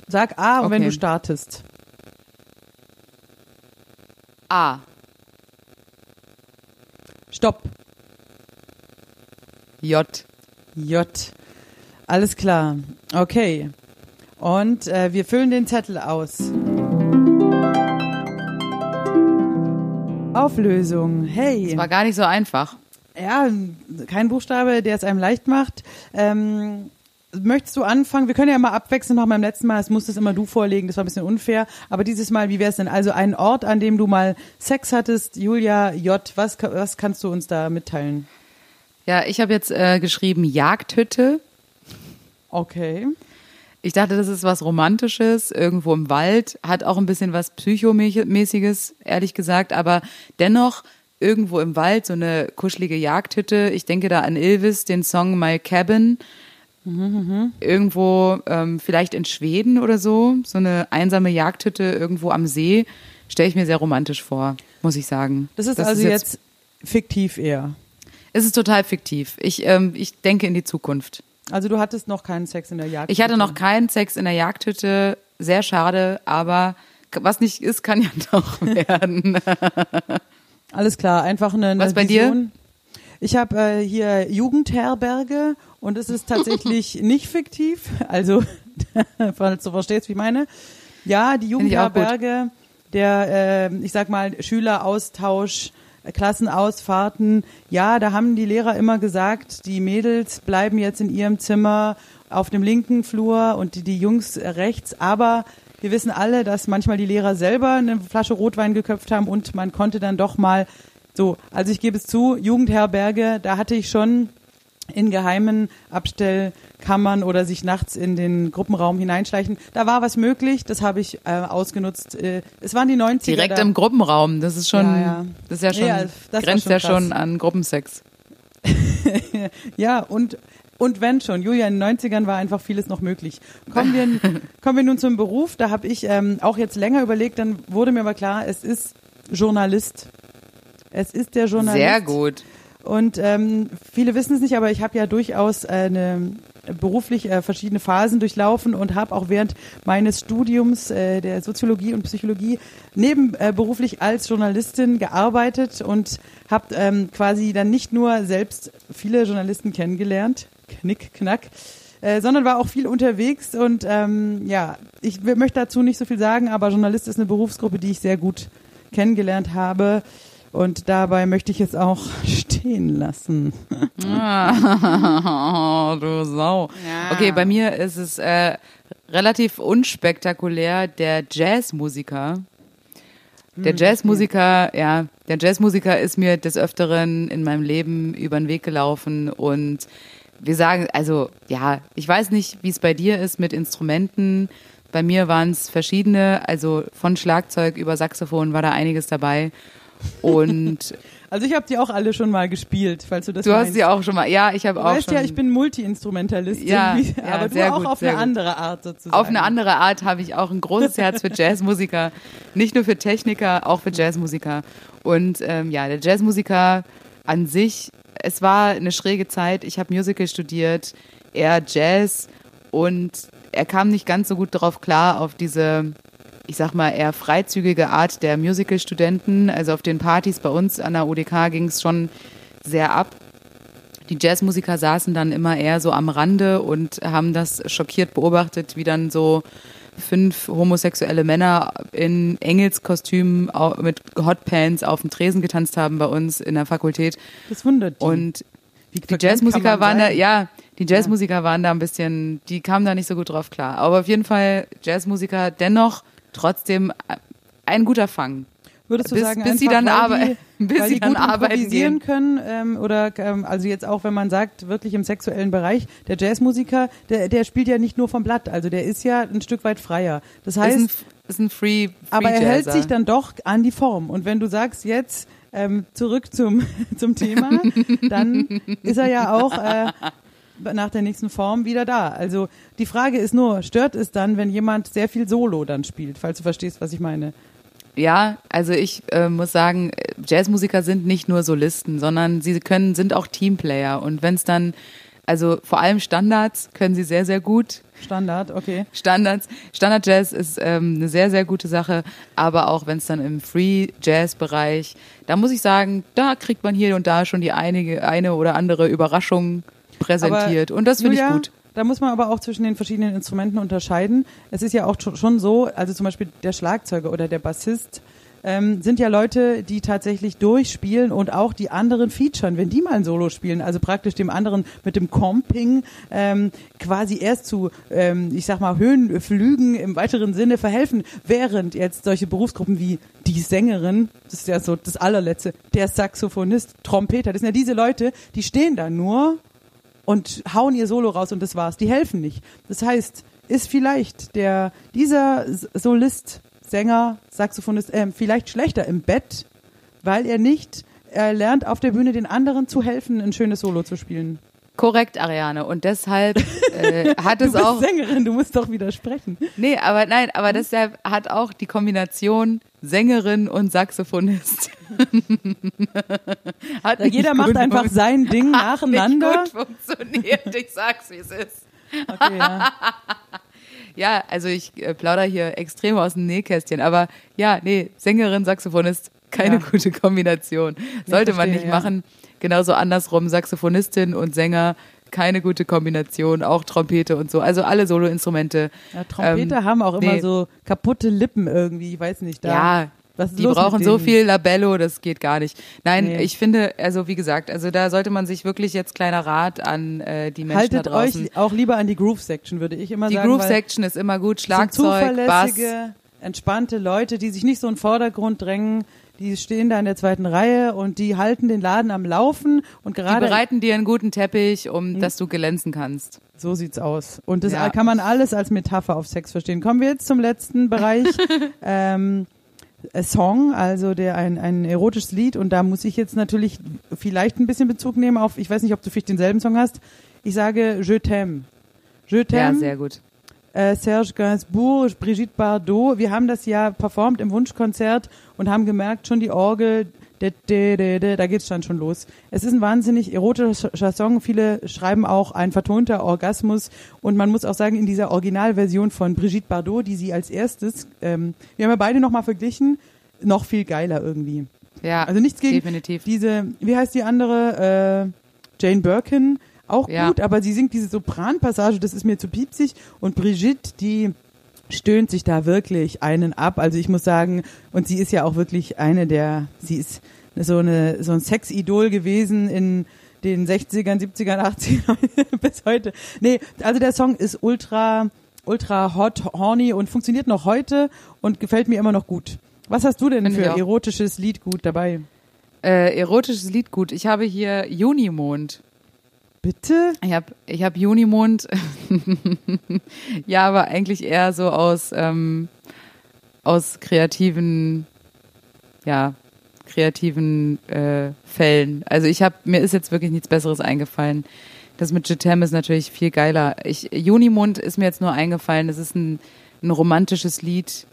Speaker 2: Sag A und wenn
Speaker 3: Okay.
Speaker 2: du startest.
Speaker 3: A.
Speaker 2: Stopp.
Speaker 3: J.
Speaker 2: J. Alles klar. Okay. Und äh, wir füllen den Zettel aus. Auflösung. Hey.
Speaker 3: War gar nicht so einfach.
Speaker 2: Ja, kein Buchstabe, der es einem leicht macht. Ähm, möchtest du anfangen? Wir können ja mal abwechseln noch beim letzten Mal. Das musstest immer du vorlegen, das war ein bisschen unfair. Aber dieses Mal, wie wäre es denn? Also ein Ort, an dem du mal Sex hattest, Julia J. Was, was kannst du uns da mitteilen?
Speaker 3: Ja, ich habe jetzt äh, geschrieben Jagdhütte.
Speaker 2: Okay.
Speaker 3: Ich dachte, das ist was Romantisches, irgendwo im Wald, hat auch ein bisschen was Psychomäßiges, ehrlich gesagt, aber dennoch irgendwo im Wald so eine kuschelige Jagdhütte. Ich denke da an Ilvis, den Song My Cabin. Irgendwo, ähm, vielleicht in Schweden oder so, so eine einsame Jagdhütte irgendwo am See, stelle ich mir sehr romantisch vor, muss ich sagen.
Speaker 2: Das ist also jetzt fiktiv eher.
Speaker 3: Es ist total fiktiv. Ich, ähm, ich denke in die Zukunft.
Speaker 2: Also du hattest noch keinen Sex in der Jagd.
Speaker 3: Ich hatte noch keinen Sex in der Jagdhütte. Sehr schade, aber was nicht ist, kann ja <laughs> doch werden. <laughs>
Speaker 2: Alles klar, einfach eine, eine
Speaker 3: Was bei dir?
Speaker 2: Ich habe äh, hier Jugendherberge und es ist tatsächlich <laughs> nicht fiktiv. Also, falls du verstehst, wie ich meine. Ja, die. Jugendherberge, der, äh, ich sag mal, Schüleraustausch, Klassenausfahrten. Ja, da haben die Lehrer immer gesagt, die Mädels bleiben jetzt in ihrem Zimmer auf dem linken Flur und die, die Jungs rechts. Aber wir wissen alle, dass manchmal die Lehrer selber eine Flasche Rotwein geköpft haben und man konnte dann doch mal so, also ich gebe es zu, Jugendherberge, da hatte ich schon in geheimen Abstellkammern oder sich nachts in den Gruppenraum hineinschleichen. Da war was möglich, das habe ich äh, ausgenutzt. Äh, es waren die 90er.
Speaker 3: Direkt
Speaker 2: da.
Speaker 3: im Gruppenraum. Das ist schon,
Speaker 2: Ja, ja.
Speaker 3: das ist ja schon,
Speaker 2: Ja, das
Speaker 3: grenzt
Speaker 2: schon
Speaker 3: ja
Speaker 2: krass.
Speaker 3: schon an Gruppensex. <laughs>
Speaker 2: Ja, und, und wenn schon, Julia, in den 90ern war einfach vieles noch möglich. Kommen wir, <laughs> kommen wir nun zum Beruf. Da habe ich ähm, auch jetzt länger überlegt, dann wurde mir aber klar, es ist Journalist. Es ist der Journalist.
Speaker 3: Sehr gut.
Speaker 2: Und ähm, viele wissen es nicht, aber ich habe ja durchaus eine beruflich äh, verschiedene Phasen durchlaufen und habe auch während meines Studiums äh, der Soziologie und Psychologie nebenberuflich äh, als Journalistin gearbeitet und habe ähm, quasi dann nicht nur selbst viele Journalisten kennengelernt, knick, knack, äh, sondern war auch viel unterwegs und ähm, ja, ich möchte dazu nicht so viel sagen, aber Journalist ist eine Berufsgruppe, die ich sehr gut kennengelernt habe. Und dabei möchte ich es auch <laughs> stehen lassen.
Speaker 3: Oh, <laughs> du Sau. Okay, bei mir ist es äh, relativ unspektakulär der Jazzmusiker. Der Jazzmusiker, ja, der Jazzmusiker ist mir des Öfteren in meinem Leben über den Weg gelaufen und wir sagen, also ja, ich weiß nicht, wie es bei dir ist mit Instrumenten. Bei mir waren es verschiedene, also von Schlagzeug über Saxophon war da einiges dabei. Und <laughs>
Speaker 2: Also ich habe die auch alle schon mal gespielt, falls du das
Speaker 3: du hast
Speaker 2: meinst.
Speaker 3: sie auch schon mal, ja, ich habe
Speaker 2: Du
Speaker 3: auch
Speaker 2: weißt
Speaker 3: schon.
Speaker 2: ja, ich bin Multi-Instrumentalistin,
Speaker 3: Ja,
Speaker 2: wie-
Speaker 3: ja,
Speaker 2: aber du auch
Speaker 3: gut,
Speaker 2: auf eine andere Art sozusagen.
Speaker 3: Auf eine andere Art habe ich auch ein großes Herz für <laughs> Jazzmusiker. Nicht nur für Techniker, auch für Jazzmusiker. Und ähm, ja, der Jazzmusiker an sich, es war eine schräge Zeit. Ich habe Musical studiert, er Jazz und er kam nicht ganz so gut darauf klar, auf diese, ich sag mal, eher freizügige Art der Musical-Studenten. Also auf den Partys bei uns an der UDK ging es schon sehr ab. die Jazzmusiker saßen dann immer eher so am Rande und haben das schockiert beobachtet, wie dann so fünf homosexuelle Männer in Engelskostümen mit Hotpants auf dem Tresen getanzt haben bei uns in der Fakultät.
Speaker 2: Das wundert die.
Speaker 3: Und die
Speaker 2: verklemmt
Speaker 3: Jazzmusiker waren da, ja, die Jazzmusiker waren da ein bisschen, die kamen da nicht so gut drauf klar. Aber auf jeden Fall Jazzmusiker dennoch trotzdem ein guter Fang.
Speaker 2: Würdest du
Speaker 3: bis-
Speaker 2: sagen,
Speaker 3: bis sie dann
Speaker 2: weil die, <laughs>
Speaker 3: bis
Speaker 2: weil
Speaker 3: sie dann arbeiten gehen.
Speaker 2: können ähm, oder ähm, also jetzt auch, wenn man sagt, wirklich im sexuellen Bereich, der Jazzmusiker, der, der spielt ja nicht nur vom Blatt, also der ist ja ein Stück weit freier. Das heißt,
Speaker 3: ist ein, ist ein Free, Free
Speaker 2: aber er hält
Speaker 3: Jazzer.
Speaker 2: sich dann doch an die Form. Und wenn du sagst jetzt ähm, zurück zum <laughs> zum Thema, dann ist er ja auch äh, nach der nächsten Form wieder da. Also die Frage ist nur, stört es dann, wenn jemand sehr viel Solo dann spielt, falls du verstehst, was ich meine?
Speaker 3: Ja, also ich äh, muss sagen, äh, Jazzmusiker sind nicht nur Solisten, sondern sie können sind auch Teamplayer und wenn es dann also vor allem Standards können sie sehr sehr gut.
Speaker 2: Standard, okay.
Speaker 3: Standards, Standard Jazz ist ähm, eine sehr sehr gute Sache, aber auch wenn es dann im Free Jazz Bereich, da muss ich sagen, da kriegt man hier und da schon die einige eine oder andere Überraschung präsentiert und das finde ich gut.
Speaker 2: Da muss man aber auch zwischen den verschiedenen Instrumenten unterscheiden. Es ist ja auch schon- schon so, also zum Beispiel der Schlagzeuger oder der Bassist ähm, sind ja Leute, die tatsächlich durchspielen und auch die anderen featuren, wenn die mal ein Solo spielen, also praktisch dem anderen mit dem Comping ähm, quasi erst zu, ähm, ich sag mal, Höhenflügen im weiteren Sinne verhelfen, während jetzt solche Berufsgruppen wie die Sängerin, das ist ja so das allerletzte, der Saxophonist, Trompeter, das sind ja diese Leute, die stehen da nur und hauen ihr Solo raus und das war's. Die helfen nicht. Das heißt, ist vielleicht der dieser Solist, Sänger, Saxophonist ähm, vielleicht schlechter im Bett, weil er nicht er lernt auf der Bühne den anderen zu helfen, ein schönes Solo zu spielen.
Speaker 3: Korrekt, Ariane. Und deshalb <laughs> äh, <laughs> hat
Speaker 2: Du
Speaker 3: es
Speaker 2: bist
Speaker 3: auch.
Speaker 2: Sängerin, du musst doch widersprechen.
Speaker 3: Nee, aber nein, aber deshalb hat auch die Kombination Sängerin und Saxophonist. <laughs> hat nicht
Speaker 2: Jeder macht einfach sein Ding <laughs>
Speaker 3: hat
Speaker 2: nacheinander.
Speaker 3: Nicht gut funktioniert. Ich sag's, wie es ist.
Speaker 2: Okay, ja.
Speaker 3: Ja, also ich äh, plauder hier extrem aus dem Nähkästchen, aber ja, nee, Sängerin, Saxophonist, keine
Speaker 2: Ja.
Speaker 3: gute Kombination. Sollte man
Speaker 2: verstehe,
Speaker 3: nicht
Speaker 2: ja.
Speaker 3: machen. Genauso andersrum, Saxophonistin und Sänger, keine gute Kombination, auch Trompete und so. Also alle Soloinstrumente.
Speaker 2: ja Trompeter
Speaker 3: Ähm,
Speaker 2: haben auch immer
Speaker 3: nee.
Speaker 2: so kaputte Lippen irgendwie, ich weiß nicht. Da,
Speaker 3: Ja,
Speaker 2: was
Speaker 3: die brauchen so viel Labello, das geht gar nicht. Nein,
Speaker 2: Nee.
Speaker 3: ich finde, also wie gesagt, also da sollte man sich wirklich jetzt kleiner Rat an äh, die Menschen
Speaker 2: Haltet
Speaker 3: da draußen.
Speaker 2: euch auch lieber an die Groove Section, würde ich immer
Speaker 3: die
Speaker 2: sagen.
Speaker 3: Groove
Speaker 2: weil-
Speaker 3: Section ist immer gut, Schlagzeug, Bass.
Speaker 2: zuverlässige, entspannte Leute, die sich nicht so in den Vordergrund drängen, die stehen da in der zweiten Reihe und die halten den Laden am Laufen und
Speaker 3: Die
Speaker 2: gerade
Speaker 3: bereiten dir einen guten Teppich, um
Speaker 2: Hm.
Speaker 3: dass du glänzen kannst.
Speaker 2: so sieht's aus. Und das
Speaker 3: Ja.
Speaker 2: kann man alles als Metapher auf Sex verstehen. Kommen wir jetzt zum letzten Bereich. <laughs> ähm, a Song, also der ein, ein erotisches Lied und da muss ich jetzt natürlich vielleicht ein bisschen Bezug nehmen auf, ich weiß nicht, ob du vielleicht denselben Song hast. Ich sage Je t'aime. Je
Speaker 3: Ja,
Speaker 2: t'aime.
Speaker 3: sehr gut.
Speaker 2: Äh, Serge Gainsbourg, Brigitte Bardot. Wir haben das ja performt im Wunschkonzert und haben gemerkt, schon die Orgel, de, de, de, de, da geht's dann schon los. Es ist ein wahnsinnig erotischer Song. Viele schreiben auch ein vertonter Orgasmus. Und man muss auch sagen, in dieser Originalversion von Brigitte Bardot, die sie als erstes, ähm, wir haben ja beide nochmal verglichen, noch viel geiler irgendwie.
Speaker 3: Ja,
Speaker 2: Also nichts gegen
Speaker 3: definitiv.
Speaker 2: diese, wie heißt die andere? Äh, Jane Birkin. Auch
Speaker 3: Ja.
Speaker 2: gut, aber sie singt diese Sopranpassage, das ist mir zu piepsig. Und Brigitte, die stöhnt sich da wirklich einen ab. Also ich muss sagen, und sie ist ja auch wirklich eine der, sie ist so eine so ein Sexidol gewesen in den 60ern, 70ern, 80ern bis heute. Nee, also der Song ist ultra ultra hot, horny und funktioniert noch heute und gefällt mir immer noch gut. Was hast du denn
Speaker 3: Finde
Speaker 2: für erotisches Lied gut dabei?
Speaker 3: Äh, erotisches Lied gut. Ich habe hier Junimond.
Speaker 2: Bitte?
Speaker 3: Ich habe ich hab Junimond. <laughs> ja, aber eigentlich eher so aus, ähm, aus kreativen, ja, kreativen äh, Fällen. Also ich habe mir ist jetzt wirklich nichts Besseres eingefallen. Das mit Jetem ist natürlich viel geiler. Ich, Junimond ist mir jetzt nur eingefallen. Das ist ein, ein romantisches Lied.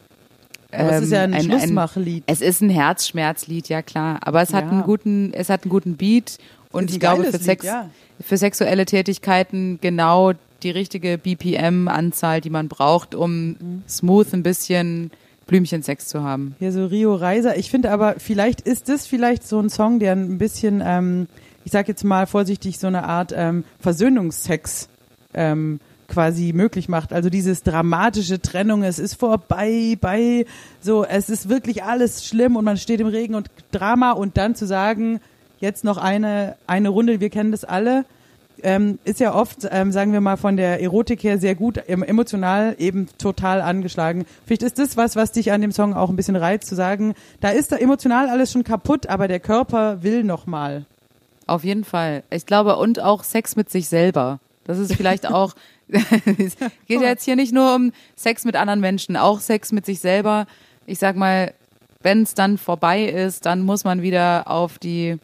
Speaker 2: Aber es ist ja ein
Speaker 3: Ähm,
Speaker 2: Schlussmachlied.
Speaker 3: Es ist ein Herzschmerzlied, ja klar. Aber es hat
Speaker 2: Ja.
Speaker 3: einen guten, es hat einen guten Beat und ich glaube für Sex,
Speaker 2: Lied, ja.
Speaker 3: für sexuelle Tätigkeiten genau die richtige BPM-Anzahl, die man braucht, um
Speaker 2: Mhm.
Speaker 3: smooth ein bisschen Blümchensex zu haben.
Speaker 2: Hier so Rio Reiser. Ich finde aber, vielleicht ist das vielleicht so ein Song, der ein bisschen ähm, ich sag jetzt mal vorsichtig, so eine Art ähm, Versöhnungsex ähm, quasi möglich macht. Also dieses dramatische Trennung, es ist vorbei, bei so, es ist wirklich alles schlimm und man steht im Regen und Drama und dann zu sagen, jetzt noch eine, eine Runde, wir kennen das alle, ähm, ist ja oft, ähm, sagen wir mal, von der Erotik her sehr gut, em- emotional eben total angeschlagen. Vielleicht ist das was, was dich an dem Song auch ein bisschen reizt, zu sagen, da ist da emotional alles schon kaputt, aber der Körper will noch mal.
Speaker 3: Auf jeden Fall. Ich glaube, und auch Sex mit sich selber. Das ist vielleicht auch, es <laughs> <laughs> geht ja jetzt hier nicht nur um Sex mit anderen Menschen, auch Sex mit sich selber. Ich sag mal, wenn es dann vorbei ist, dann muss man wieder auf die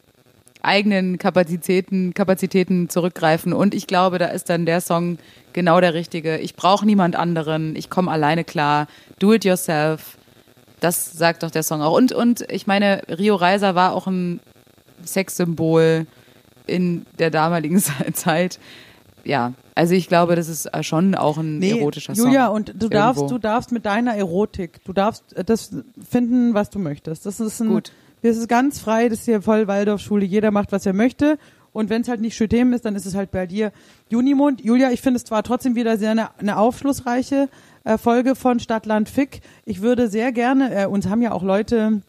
Speaker 3: eigenen Kapazitäten, Kapazitäten zurückgreifen. Und ich glaube, da ist dann der Song genau der richtige. Ich brauche niemand anderen, ich komme alleine klar. Do it yourself. Das sagt doch der Song auch. Und, und ich meine, Rio Reiser war auch ein Sexsymbol in der damaligen <laughs> Zeit. Ja, also ich glaube, das ist äh, schon auch ein erotischer Song.
Speaker 2: Julia, und du darfst,
Speaker 3: Irgendwo.
Speaker 2: du darfst mit deiner Erotik, du darfst äh, das finden, was du möchtest. Das ist ein,
Speaker 3: Gut.
Speaker 2: Das ist ganz frei, das ist hier voll Waldorfschule, jeder macht, was er möchte. Und wenn es halt nicht Schüttem ist, dann ist es halt bei dir Junimond. Julia, ich finde es zwar trotzdem wieder sehr eine, eine aufschlussreiche äh, Folge von Stadtland Fick. Ich würde sehr gerne, äh, uns haben ja auch Leute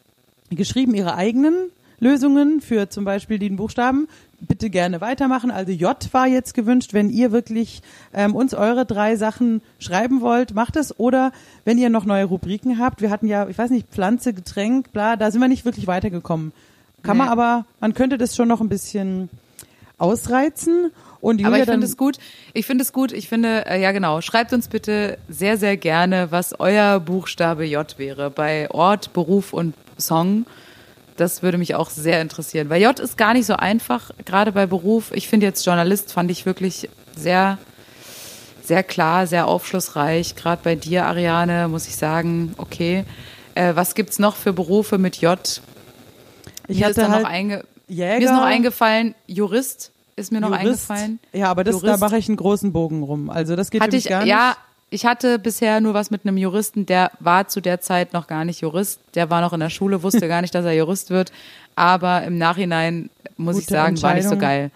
Speaker 2: geschrieben, ihre eigenen Lösungen für zum Beispiel den Buchstaben. Bitte gerne weitermachen. Also J war jetzt gewünscht. Wenn ihr wirklich ähm, uns eure drei Sachen schreiben wollt, macht es. Oder wenn ihr noch neue Rubriken habt. Wir hatten ja, ich weiß nicht, Pflanze, Getränk, bla, da sind wir nicht wirklich weitergekommen. Kann man
Speaker 3: Nee.
Speaker 2: aber, man könnte das schon noch ein bisschen ausreizen. Und Julia
Speaker 3: Aber ich finde es gut. Ich finde es gut. Ich finde, äh, ja genau. Schreibt uns bitte sehr, sehr gerne, was euer Buchstabe J wäre bei Ort, Beruf und Song. Das würde mich auch sehr interessieren. Weil J ist gar nicht so einfach, gerade bei Beruf. Ich finde jetzt Journalist fand ich wirklich sehr, sehr klar, sehr aufschlussreich. Gerade bei dir, Ariane, muss ich sagen, okay. Äh, was gibt's noch für Berufe mit J?
Speaker 2: ich
Speaker 3: mir ist
Speaker 2: hatte halt
Speaker 3: noch einge
Speaker 2: Jäger,
Speaker 3: mir ist noch eingefallen, Jurist ist mir noch
Speaker 2: Jurist.
Speaker 3: eingefallen.
Speaker 2: Ja, aber das, da mache ich einen großen Bogen rum. Also das geht
Speaker 3: Hatte
Speaker 2: mich
Speaker 3: ich,
Speaker 2: gar nicht.
Speaker 3: ja, ich hatte bisher nur was mit einem Juristen, der war zu der Zeit noch gar nicht Jurist. Der war noch in der Schule, wusste gar nicht, dass er Jurist wird. Aber im Nachhinein, muss ich
Speaker 2: Gute
Speaker 3: sagen, war nicht so geil.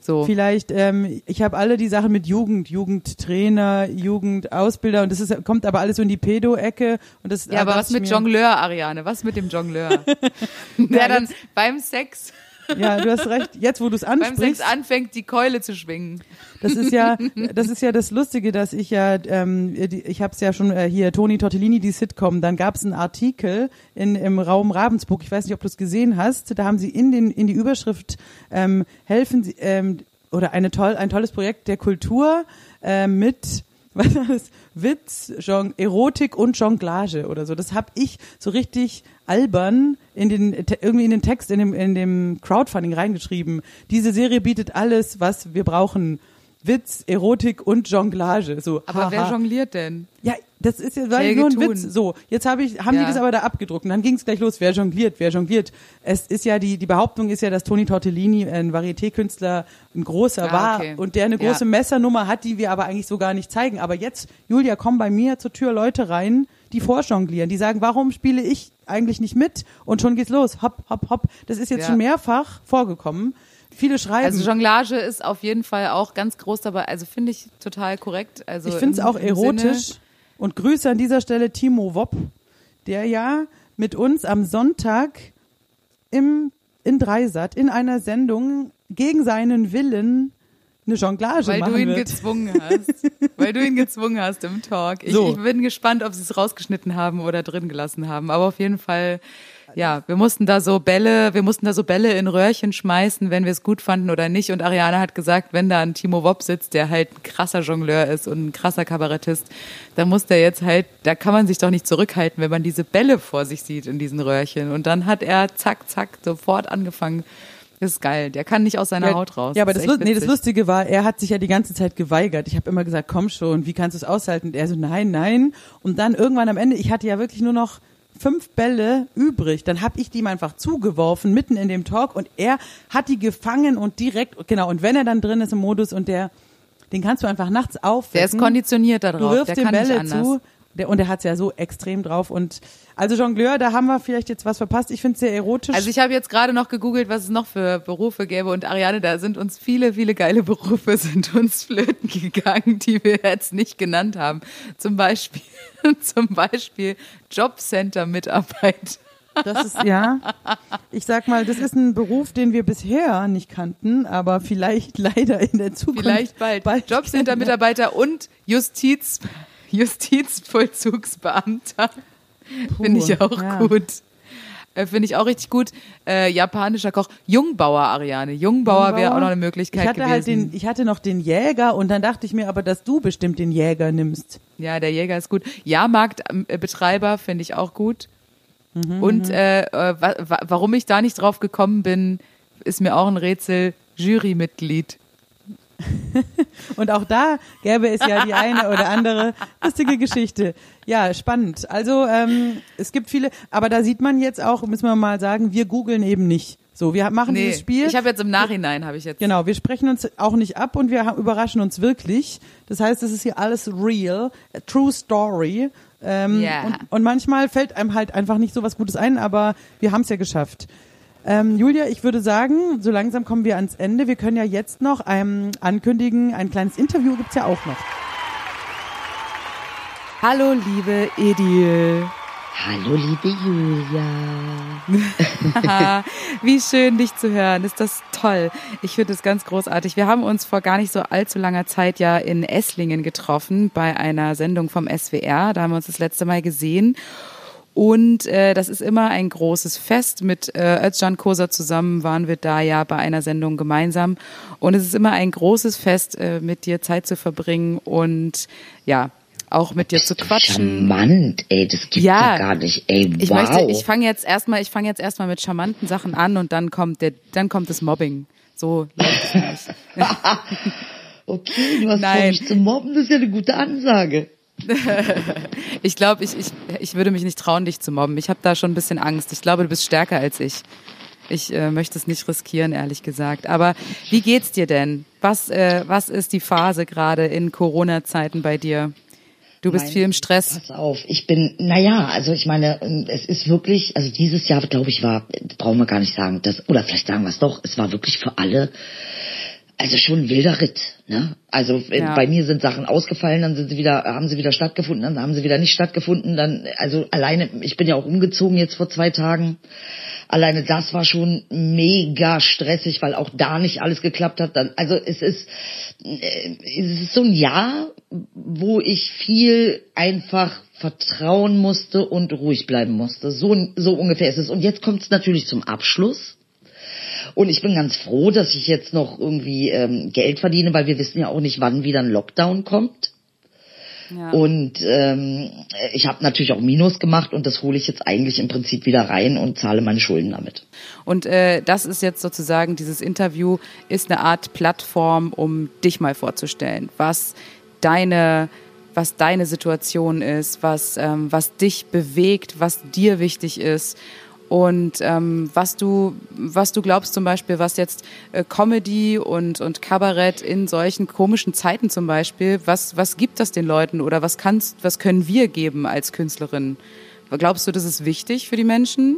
Speaker 3: So.
Speaker 2: Vielleicht, ähm, ich habe alle die Sachen mit Jugend, Jugendtrainer, Jugendausbilder und das ist, kommt aber alles so in die Pedo-Ecke. Und das,
Speaker 3: Ja, aber was mit
Speaker 2: ich
Speaker 3: Jongleur, Ariane? Was mit dem Jongleur? <laughs> <laughs> der dann beim Sex,
Speaker 2: Ja, du hast recht. Jetzt, wo du es
Speaker 3: beim Sex
Speaker 2: ansprichst,
Speaker 3: anfängt, die Keule zu schwingen.
Speaker 2: das ist ja, <laughs> das ist ja das Lustige, dass ich ja, ähm, die, ich habe es ja schon äh, hier Toni Tortellini die Sitcom. Dann gab es einen Artikel in im Raum Ravensburg. Ich weiß nicht, ob du es gesehen hast. Da haben sie in den in die Überschrift ähm, helfen sie ähm, oder eine toll ein tolles Projekt der Kultur äh, mit <laughs> was war? Witz, Jon Erotik und Jonglage oder so. Das habe ich so richtig albern in den irgendwie in den Text in dem in dem Crowdfunding reingeschrieben. Diese Serie bietet alles, was wir brauchen. Witz, Erotik und Jonglage. So.
Speaker 3: Aber wer
Speaker 2: haha.
Speaker 3: jongliert denn?
Speaker 2: Ja, das ist ja war
Speaker 3: Helge
Speaker 2: nur ein. Witz. So, jetzt habe ich, haben die
Speaker 3: Ja.
Speaker 2: das aber da abgedruckt und dann ging es gleich los. Wer jongliert? Wer jongliert? Es ist ja die die Behauptung ist ja, dass Toni Tortellini ein Varieté-Künstler, ein großer
Speaker 3: Ah,
Speaker 2: war
Speaker 3: okay.
Speaker 2: und der eine
Speaker 3: Ja.
Speaker 2: große Messernummer hat, die wir aber eigentlich so gar nicht zeigen. Aber jetzt, Julia, kommen bei mir zur Tür Leute rein, die vorjonglieren, die sagen, warum spiele ich eigentlich nicht mit? Und schon geht's los. Hopp, hopp, hopp. Das ist jetzt
Speaker 3: Ja.
Speaker 2: schon mehrfach vorgekommen. Viele schreiben.
Speaker 3: Also Jonglage ist auf jeden Fall auch ganz groß dabei. Also finde ich total korrekt. Also
Speaker 2: Ich finde es auch erotisch.
Speaker 3: Sinne-
Speaker 2: Und Grüße an dieser Stelle Timo Wopp, der ja mit uns am Sonntag im, in Dreisat in einer Sendung gegen seinen Willen eine Jonglage
Speaker 3: Weil
Speaker 2: machen
Speaker 3: du ihn
Speaker 2: wird.
Speaker 3: gezwungen hast. <laughs> Weil du ihn gezwungen hast im Talk. Ich,
Speaker 2: So.
Speaker 3: ich bin gespannt, ob sie es rausgeschnitten haben oder drin gelassen haben. Aber auf jeden Fall, ja, wir mussten da so Bälle, wir mussten da so Bälle in Röhrchen schmeißen, wenn wir es gut fanden oder nicht. Und Ariane hat gesagt, wenn da ein Timo Wopp sitzt, der halt ein krasser Jongleur ist und ein krasser Kabarettist, dann muss der jetzt halt, da kann man sich doch nicht zurückhalten, wenn man diese Bälle vor sich sieht in diesen Röhrchen. Und dann hat er zack, zack, sofort angefangen. Das ist geil. Der kann nicht aus seiner
Speaker 2: Ja,
Speaker 3: Haut raus.
Speaker 2: Ja, aber das, Lu- nee, das. Lustige war, er hat sich ja die ganze Zeit geweigert. Ich habe immer gesagt, komm schon, wie kannst du es aushalten? Und er so, nein, nein. Und dann irgendwann am Ende, ich hatte ja wirklich nur noch fünf Bälle übrig. Dann habe ich die ihm einfach zugeworfen, mitten in dem Talk. Und er hat die gefangen und direkt, genau, und wenn er dann drin ist im Modus und der, den kannst du einfach nachts aufwecken.
Speaker 3: Der ist konditioniert
Speaker 2: Du
Speaker 3: darauf.
Speaker 2: wirfst
Speaker 3: der
Speaker 2: den Bälle zu Der, und er hat's ja so extrem drauf. Und also Jongleur, da haben wir vielleicht jetzt was verpasst. Ich finde es sehr erotisch.
Speaker 3: Also ich habe jetzt gerade noch gegoogelt, was es noch für Berufe gäbe und Ariane, da sind uns viele, viele geile Berufe <laughs> sind uns flöten gegangen, die wir jetzt nicht genannt haben. Zum Beispiel, <laughs> zum Beispiel Jobcenter-Mitarbeit.
Speaker 2: Das ist, ja, ich sag mal, das ist ein Beruf, den wir bisher nicht kannten, aber vielleicht leider in der Zukunft.
Speaker 3: Vielleicht bald. bald Jobcenter-Mitarbeiter und Justiz, Justizvollzugsbeamter. Finde ich auch ja. gut. Äh, Finde ich auch richtig gut. Äh, japanischer Koch. Jungbauer, Ariane. Jungbauer, Jungbauer. wäre auch noch eine Möglichkeit
Speaker 2: ich hatte
Speaker 3: gewesen.
Speaker 2: Halt den, ich hatte noch den Jäger und dann dachte ich mir aber, dass du bestimmt den Jäger nimmst.
Speaker 3: Ja, der Jäger ist gut. Jahrmarktbetreiber finde ich auch gut. Mhm, und äh, äh wa warum ich da nicht drauf gekommen bin, ist mir auch ein Rätsel. Jurymitglied. <laughs>
Speaker 2: Und auch da gäbe es ja die eine oder andere lustige Geschichte. Ja, spannend. Also ähm, es gibt viele, aber da sieht man jetzt auch, müssen wir mal sagen, wir googeln eben nicht. So, wir machen nee, dieses Spiel.
Speaker 3: Ich habe jetzt im Nachhinein habe ich jetzt.
Speaker 2: Genau, wir sprechen uns auch nicht ab und wir überraschen uns wirklich. Das heißt, es ist hier alles real, true story. Ähm, yeah. und, und manchmal fällt einem halt einfach nicht so was Gutes ein, aber wir haben es ja geschafft. Ähm, Julia, ich würde sagen, so langsam kommen wir ans Ende. Wir können ja jetzt noch ähm, ankündigen, ein kleines Interview gibt's ja auch noch.
Speaker 3: Hallo, liebe Edil.
Speaker 5: Hallo, liebe Julia. <laughs>
Speaker 3: Wie schön, dich zu hören. Ist das toll. Ich finde es ganz großartig. Wir haben uns vor gar nicht so allzu langer Zeit ja in Esslingen getroffen bei einer Sendung vom SWR. Da haben wir uns das letzte Mal gesehen. Und äh, das ist immer ein großes Fest. Mit äh, Özcan Kosa zusammen waren wir da ja bei einer Sendung gemeinsam. Und es ist immer ein großes Fest, äh, mit dir Zeit zu verbringen und ja, auch mit dir zu quatschen.
Speaker 5: Charmant, ey, das gibt's ja, ja gar nicht, ey, wow.
Speaker 3: Ich möchte, ich fange jetzt erstmal, ich fange jetzt erstmal mit charmanten Sachen an und dann kommt der, dann kommt das Mobbing. So läuft es nicht. <laughs>
Speaker 5: okay, du hast Nein. vor, mich zu mobben, das ist ja eine gute Ansage. <laughs>
Speaker 3: ich glaube, ich, ich, ich würde mich nicht trauen, dich zu mobben. Ich habe da schon ein bisschen Angst. Ich glaube, du bist stärker als ich. Ich äh, möchte es nicht riskieren, ehrlich gesagt. Aber wie geht's dir denn? Was, äh, was ist die Phase gerade in Corona-Zeiten bei dir? Du bist Nein, viel im Stress.
Speaker 5: Pass auf, ich bin, naja, also ich meine, es ist wirklich, also dieses Jahr, glaube ich, war, brauchen wir gar nicht sagen, das, oder vielleicht sagen wir es doch, es war wirklich für alle also schon ein wilder Ritt. Ne? Also äh, ja. bei mir sind Sachen ausgefallen, dann sind sie wieder, haben sie wieder stattgefunden, dann haben sie wieder nicht stattgefunden. Dann, also alleine, ich bin ja auch umgezogen jetzt vor zwei Tagen. Alleine das war schon mega stressig, weil auch da nicht alles geklappt hat. Also es ist, äh, es ist so ein Jahr, wo ich viel einfach vertrauen musste und ruhig bleiben musste. So, so ungefähr ist es. Und jetzt kommt es natürlich zum Abschluss. Und ich bin ganz froh, dass ich jetzt noch irgendwie ähm, Geld verdiene, weil wir wissen ja auch nicht, wann wieder ein Lockdown kommt. Ja. Und ähm, ich habe natürlich auch Minus gemacht und das hole ich jetzt eigentlich im Prinzip wieder rein und zahle meine Schulden damit.
Speaker 3: Und äh, das ist jetzt sozusagen, dieses Interview ist eine Art Plattform, um dich mal vorzustellen, was deine was deine Situation ist, was, ähm, was dich bewegt, was dir wichtig ist und ähm, was du was du glaubst zum Beispiel, was jetzt äh, Comedy und und Kabarett in solchen komischen Zeiten zum Beispiel, was was gibt das den Leuten oder was kannst was können wir geben als Künstlerin? Glaubst du, das ist wichtig für die Menschen?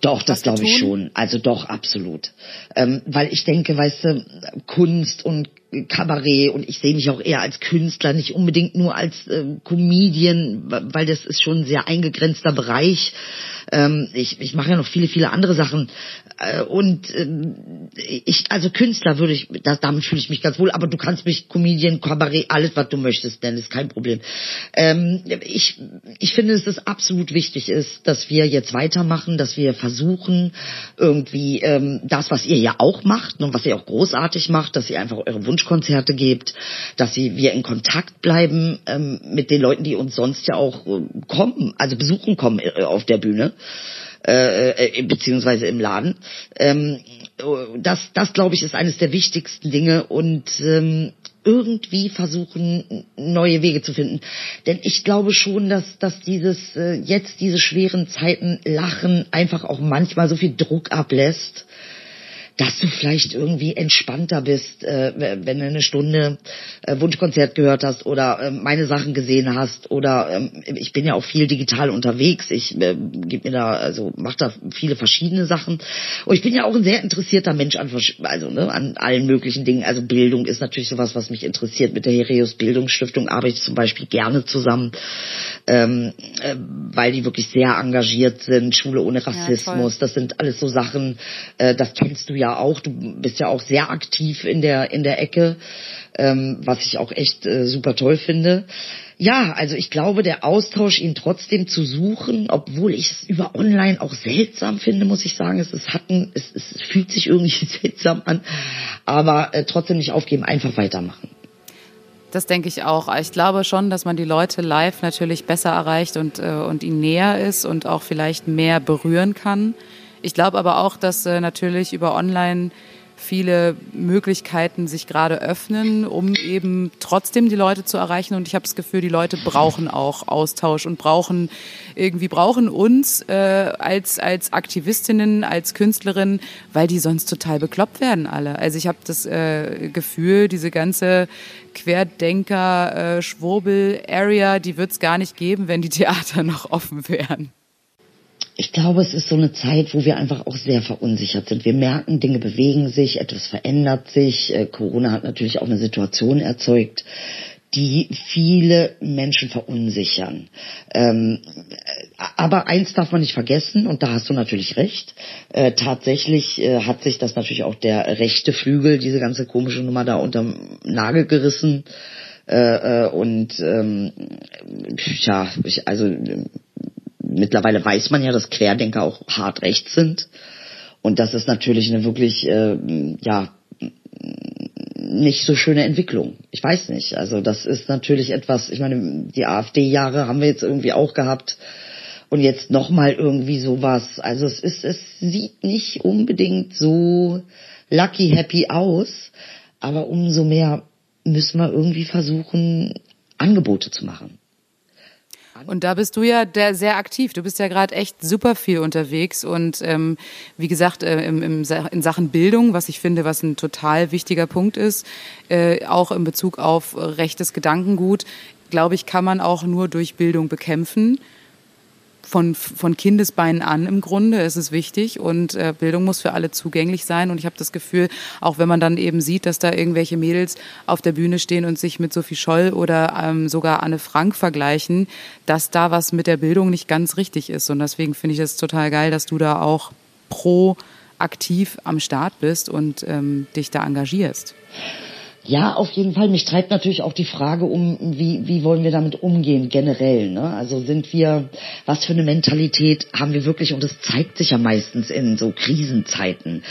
Speaker 5: Doch, das glaube ich schon. Also doch, absolut. Ähm, weil ich denke, weißt du, Kunst und Kabarett und ich sehe mich auch eher als Künstler, nicht unbedingt nur als äh, Comedian, weil das ist schon ein sehr eingegrenzter Bereich. Ähm, ich ich mache ja noch viele, viele andere Sachen. Äh, und äh, ich, also Künstler würde ich, das, damit fühle ich mich ganz wohl, aber du kannst mich Comedian, Kabarett, alles, was du möchtest, denn ist kein Problem. Ähm, ich, ich finde, dass es absolut wichtig ist, dass wir jetzt weitermachen, dass wir versuchen, irgendwie ähm, das, was ihr ja auch macht und was ihr auch großartig macht, dass ihr einfach eure Wunschkonzerte gebt, dass sie, wir in Kontakt bleiben ähm, mit den Leuten, die uns sonst ja auch äh, kommen, also besuchen kommen äh, auf der Bühne äh, äh, beziehungsweise im Laden. Ähm, das, das glaube ich, ist eines der wichtigsten Dinge und ähm, irgendwie versuchen, neue Wege zu finden. Denn ich glaube schon, dass, dass dieses äh, jetzt diese schweren Zeiten Lachen einfach auch manchmal so viel Druck ablässt dass du vielleicht irgendwie entspannter bist, äh, wenn du eine Stunde äh, Wunschkonzert gehört hast oder äh, meine Sachen gesehen hast oder ähm, ich bin ja auch viel digital unterwegs. Ich äh, gebe mir da also mache da viele verschiedene Sachen und ich bin ja auch ein sehr interessierter Mensch an also ne, an allen möglichen Dingen. Also Bildung ist natürlich sowas, was mich interessiert. Mit der Hereus Bildungsstiftung arbeite ich zum Beispiel gerne zusammen, ähm, äh, weil die wirklich sehr engagiert sind. Schule ohne Rassismus, ja, das sind alles so Sachen. Äh, das kennst du ja auch. Du bist ja auch sehr aktiv in der in der Ecke, ähm, was ich auch echt äh, super toll finde. Ja, also ich glaube, der Austausch, ihn trotzdem zu suchen, obwohl ich es über Online auch seltsam finde, muss ich sagen. Es, ist, hatten, es, es fühlt sich irgendwie <laughs> seltsam an, aber äh, trotzdem nicht aufgeben, einfach weitermachen.
Speaker 3: Das denke ich auch. Ich glaube schon, dass man die Leute live natürlich besser erreicht und, äh, und ihnen näher ist und auch vielleicht mehr berühren kann. Ich glaube aber auch, dass äh, natürlich über Online viele Möglichkeiten sich gerade öffnen, um eben trotzdem die Leute zu erreichen. Und ich habe das Gefühl, die Leute brauchen auch Austausch und brauchen irgendwie brauchen uns äh, als als Aktivistinnen, als Künstlerinnen, weil die sonst total bekloppt werden alle. Also ich habe das äh, Gefühl, diese ganze Querdenker, äh, Schwurbel-Area, die wird es gar nicht geben, wenn die Theater noch offen wären
Speaker 5: ich glaube, es ist so eine Zeit, wo wir einfach auch sehr verunsichert sind. Wir merken, Dinge bewegen sich, etwas verändert sich. Äh, Corona hat natürlich auch eine Situation erzeugt, die viele Menschen verunsichern. Ähm, aber eins darf man nicht vergessen, und da hast du natürlich recht, äh, tatsächlich äh, hat sich das natürlich auch der rechte Flügel, diese ganze komische Nummer da unterm Nagel gerissen. Äh, äh und ähm, ja, ich, also mittlerweile weiß man ja, dass Querdenker auch hart rechts sind. Und das ist natürlich eine wirklich, äh, ja, nicht so schöne Entwicklung. Ich weiß nicht. Also das ist natürlich etwas, ich meine, die AfD-Jahre haben wir jetzt irgendwie auch gehabt. Und jetzt nochmal irgendwie sowas. Also es ist, es sieht nicht unbedingt so lucky happy aus. Aber umso mehr müssen wir irgendwie versuchen, Angebote zu machen.
Speaker 3: Und da bist du ja sehr aktiv. Du bist ja gerade echt super viel unterwegs. Und ähm, wie gesagt äh, im, im, in Sachen Bildung, was ich finde, was ein total wichtiger Punkt ist, äh, auch in Bezug auf rechtes Gedankengut, glaube ich, kann man auch nur durch Bildung bekämpfen von, von Kindesbeinen an im Grunde ist es wichtig und äh, Bildung muss für alle zugänglich sein. Und ich habe das Gefühl, auch wenn man dann eben sieht, dass da irgendwelche Mädels auf der Bühne stehen und sich mit Sophie Scholl oder ähm, sogar Anne Frank vergleichen, dass da was mit der Bildung nicht ganz richtig ist. Und deswegen finde ich es total geil, dass du da auch pro aktiv am Start bist und ähm, dich da engagierst.
Speaker 5: Ja, auf jeden Fall. Mich treibt natürlich auch die Frage um, wie, wie wollen wir damit umgehen generell. Ne? Also sind wir, was für eine Mentalität haben wir wirklich, und das zeigt sich ja meistens in so Krisenzeiten.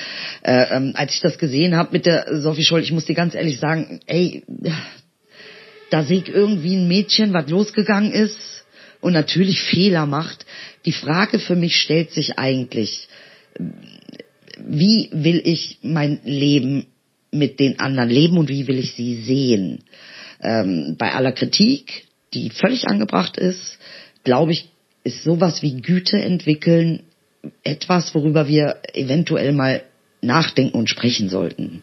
Speaker 5: Äh, ähm, als ich das gesehen habe mit der Sophie Scholl, ich muss dir ganz ehrlich sagen, ey, da sehe ich irgendwie ein Mädchen, was losgegangen ist und natürlich Fehler macht. Die Frage für mich stellt sich eigentlich, wie will ich mein Leben mit den anderen leben und wie will ich sie sehen. Ähm, bei aller Kritik, die völlig angebracht ist, glaube ich, ist sowas wie Güte entwickeln etwas, worüber wir eventuell mal nachdenken und sprechen sollten.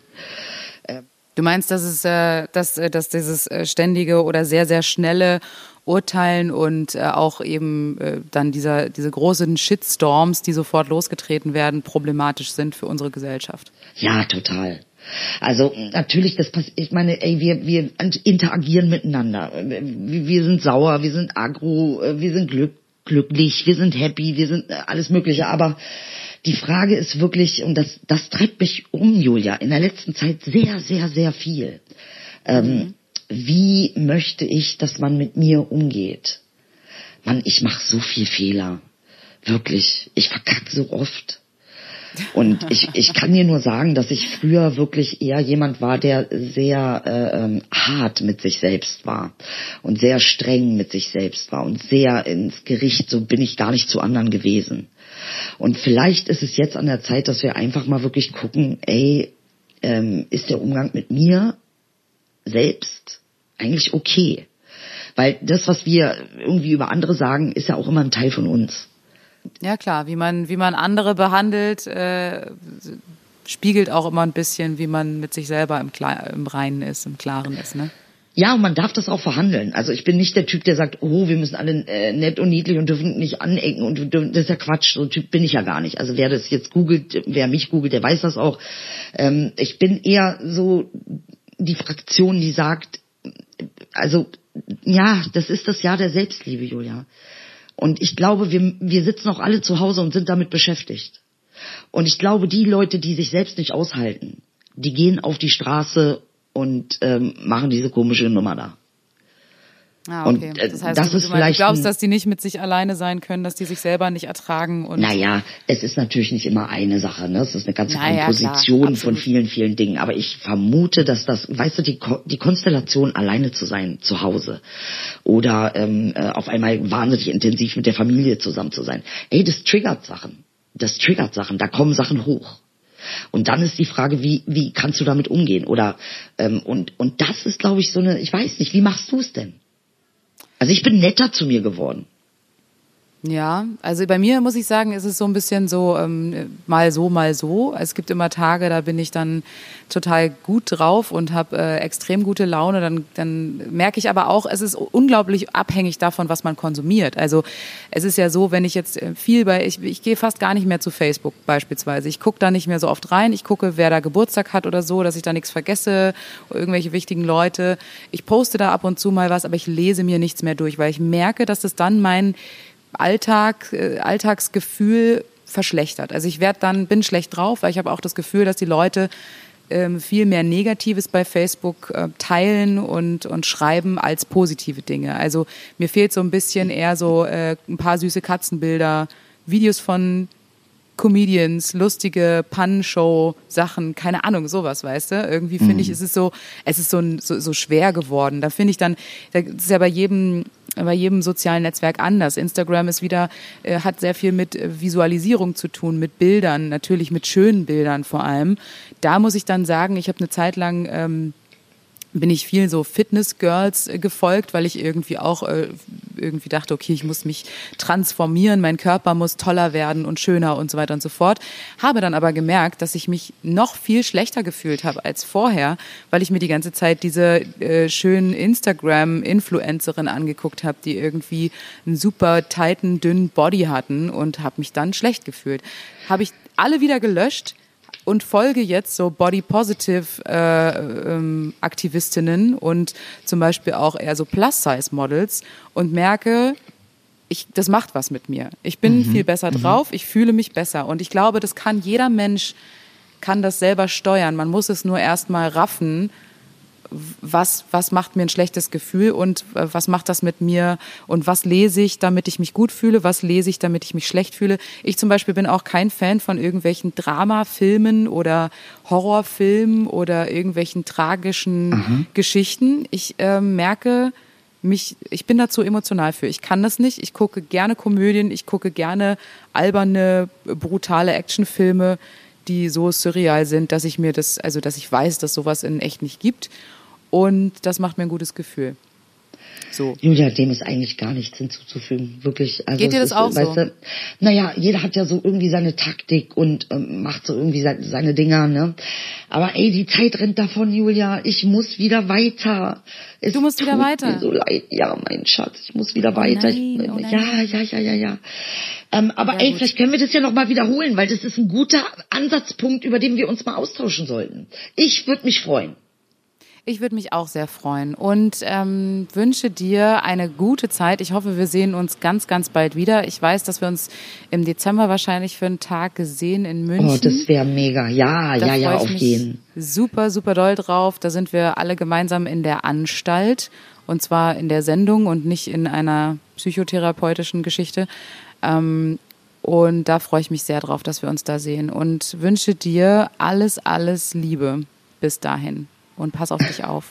Speaker 3: Du meinst, dass es, äh, dass, äh, dass dieses äh, ständige oder sehr, sehr schnelle Urteilen und äh, auch eben äh, dann dieser, diese großen Shitstorms, die sofort losgetreten werden, problematisch sind für unsere Gesellschaft?
Speaker 5: Ja, total. Also natürlich, das passiert, ich meine, ey, wir, wir interagieren miteinander. Wir sind sauer, wir sind agro, wir sind glück, glücklich, wir sind happy, wir sind äh, alles Mögliche. Aber die Frage ist wirklich, und das, das treibt mich um, Julia, in der letzten Zeit sehr, sehr, sehr viel. Ähm, mhm. Wie möchte ich, dass man mit mir umgeht? Mann, ich mache so viel Fehler. Wirklich. Ich verkacke so oft. Und ich, ich kann dir nur sagen, dass ich früher wirklich eher jemand war, der sehr äh, ähm, hart mit sich selbst war und sehr streng mit sich selbst war und sehr ins Gericht, so bin ich gar nicht zu anderen gewesen. Und vielleicht ist es jetzt an der Zeit, dass wir einfach mal wirklich gucken, ey, ähm, ist der Umgang mit mir selbst eigentlich okay? Weil das, was wir irgendwie über andere sagen, ist ja auch immer ein Teil von uns.
Speaker 3: Ja klar, wie man wie man andere behandelt, äh, spiegelt auch immer ein bisschen, wie man mit sich selber im, Kla im Reinen ist, im Klaren ist, ne?
Speaker 5: Ja, und man darf das auch verhandeln. Also ich bin nicht der Typ, der sagt, oh, wir müssen alle äh, nett und niedlich und dürfen nicht anecken und dürfen, das ist ja Quatsch. So ein Typ bin ich ja gar nicht. Also wer das jetzt googelt, wer mich googelt, der weiß das auch. Ähm, ich bin eher so die Fraktion, die sagt, also ja, das ist das Jahr der Selbstliebe, Julia. Und ich glaube, wir, wir sitzen auch alle zu Hause und sind damit beschäftigt. Und ich glaube, die Leute, die sich selbst nicht aushalten, die gehen auf die Straße und ähm, machen diese komische Nummer da.
Speaker 3: Ah, okay. Und, äh, das heißt,
Speaker 5: das
Speaker 3: du,
Speaker 5: ist vielleicht
Speaker 3: du glaubst, dass die nicht mit sich alleine sein können, dass die sich selber nicht ertragen und.
Speaker 5: Naja, es ist natürlich nicht immer eine Sache, ne? Es ist eine ganze
Speaker 3: Naja,
Speaker 5: Komposition
Speaker 3: klar,
Speaker 5: von vielen, vielen Dingen. Aber ich vermute, dass das, weißt du, die, Ko- die Konstellation alleine zu sein zu Hause oder ähm, äh, auf einmal wahnsinnig intensiv mit der Familie zusammen zu sein, ey, das triggert Sachen. Das triggert Sachen. Da kommen Sachen hoch. Und dann ist die Frage, wie, wie kannst du damit umgehen? Oder ähm, und, und das ist, glaube ich, so eine, ich weiß nicht, wie machst du es denn? Also ich bin netter zu mir geworden.
Speaker 3: Ja, also bei mir muss ich sagen, ist es so ein bisschen so ähm, mal so, mal so. Es gibt immer Tage, da bin ich dann total gut drauf und habe äh, extrem gute Laune. Dann, dann merke ich aber auch, es ist unglaublich abhängig davon, was man konsumiert. Also es ist ja so, wenn ich jetzt äh, viel bei, ich, ich gehe fast gar nicht mehr zu Facebook beispielsweise. Ich gucke da nicht mehr so oft rein. Ich gucke, wer da Geburtstag hat oder so, dass ich da nichts vergesse, irgendwelche wichtigen Leute. Ich poste da ab und zu mal was, aber ich lese mir nichts mehr durch, weil ich merke, dass es dann mein Alltag, äh, Alltagsgefühl verschlechtert. Also ich werde dann, bin schlecht drauf, weil ich habe auch das Gefühl, dass die Leute ähm, viel mehr Negatives bei Facebook äh, teilen und, und schreiben als positive Dinge. Also mir fehlt so ein bisschen eher so äh, ein paar süße Katzenbilder, Videos von Comedians, lustige Pannenshow-Sachen, keine Ahnung, sowas, weißt du? Irgendwie finde ich, ist es so, es ist so, so, so schwer geworden. Da finde ich dann, das ist ja bei jedem, bei jedem sozialen Netzwerk anders. Instagram ist wieder, äh, hat sehr viel mit äh, Visualisierung zu tun, mit Bildern, natürlich mit schönen Bildern vor allem. Da muss ich dann sagen, ich habe eine Zeit lang ähm, bin ich viel so Fitness-Girls äh, gefolgt, weil ich irgendwie auch äh, irgendwie dachte, okay, ich muss mich transformieren, mein Körper muss toller werden und schöner und so weiter und so fort. Habe dann aber gemerkt, dass ich mich noch viel schlechter gefühlt habe als vorher, weil ich mir die ganze Zeit diese äh, schönen Instagram-Influencerin angeguckt habe, die irgendwie einen super tighten, dünnen Body hatten und habe mich dann schlecht gefühlt. Habe ich alle wieder gelöscht, und folge jetzt so Body Positive äh, ähm, Aktivistinnen und zum Beispiel auch eher so Plus Size Models und merke, ich, das macht was mit mir. Ich bin viel besser drauf, ich fühle mich besser und ich glaube, das kann jeder Mensch kann das selber steuern. Man muss es nur erstmal raffen, was, was macht mir ein schlechtes Gefühl und äh, was macht das mit mir und was lese ich, damit ich mich gut fühle, was lese ich, damit ich mich schlecht fühle. Ich zum Beispiel bin auch kein Fan von irgendwelchen Dramafilmen oder Horrorfilmen oder irgendwelchen tragischen Geschichten. Ich äh, merke, mich, ich bin dazu emotional für. Ich kann das nicht. Ich gucke gerne Komödien, ich gucke gerne alberne, brutale Actionfilme, die so surreal sind, dass ich mir das, also dass ich weiß, dass sowas in echt nicht gibt. Und das macht mir ein gutes Gefühl. So.
Speaker 5: Julia, dem ist eigentlich gar nichts hinzuzufügen, wirklich. Also
Speaker 3: Geht dir das auch
Speaker 5: weißt
Speaker 3: so?
Speaker 5: Du, naja, jeder hat ja so irgendwie seine Taktik und ähm, macht so irgendwie seine, seine Dinger, ne? Aber ey, die Zeit rennt davon, Julia. Ich muss wieder weiter. Es
Speaker 3: Du musst wieder weiter?
Speaker 5: So leid. Ja, mein Schatz, ich muss wieder weiter.
Speaker 3: nein, oh.
Speaker 5: Ja, ja, ja, ja, ja. Ähm, aber
Speaker 3: Ja,
Speaker 5: ey,
Speaker 3: gut.
Speaker 5: vielleicht können wir das ja noch mal wiederholen, weil das ist ein guter Ansatzpunkt, über den wir uns mal austauschen sollten. Ich würde mich freuen.
Speaker 3: Ich würde mich auch sehr freuen und ähm, wünsche dir eine gute Zeit. Ich hoffe, wir sehen uns ganz, ganz bald wieder. Ich weiß, dass wir uns im Dezember wahrscheinlich für einen Tag gesehen in München.
Speaker 5: Oh, das wäre mega. Ja,
Speaker 3: Da
Speaker 5: ja, ja, auf jeden.
Speaker 3: Super, super doll drauf. Da sind wir alle gemeinsam in der Anstalt und zwar in der Sendung und nicht in einer psychotherapeutischen Geschichte. Ähm, und da freue ich mich sehr drauf, dass wir uns da sehen und wünsche dir alles, alles Liebe bis dahin und pass auf dich auf.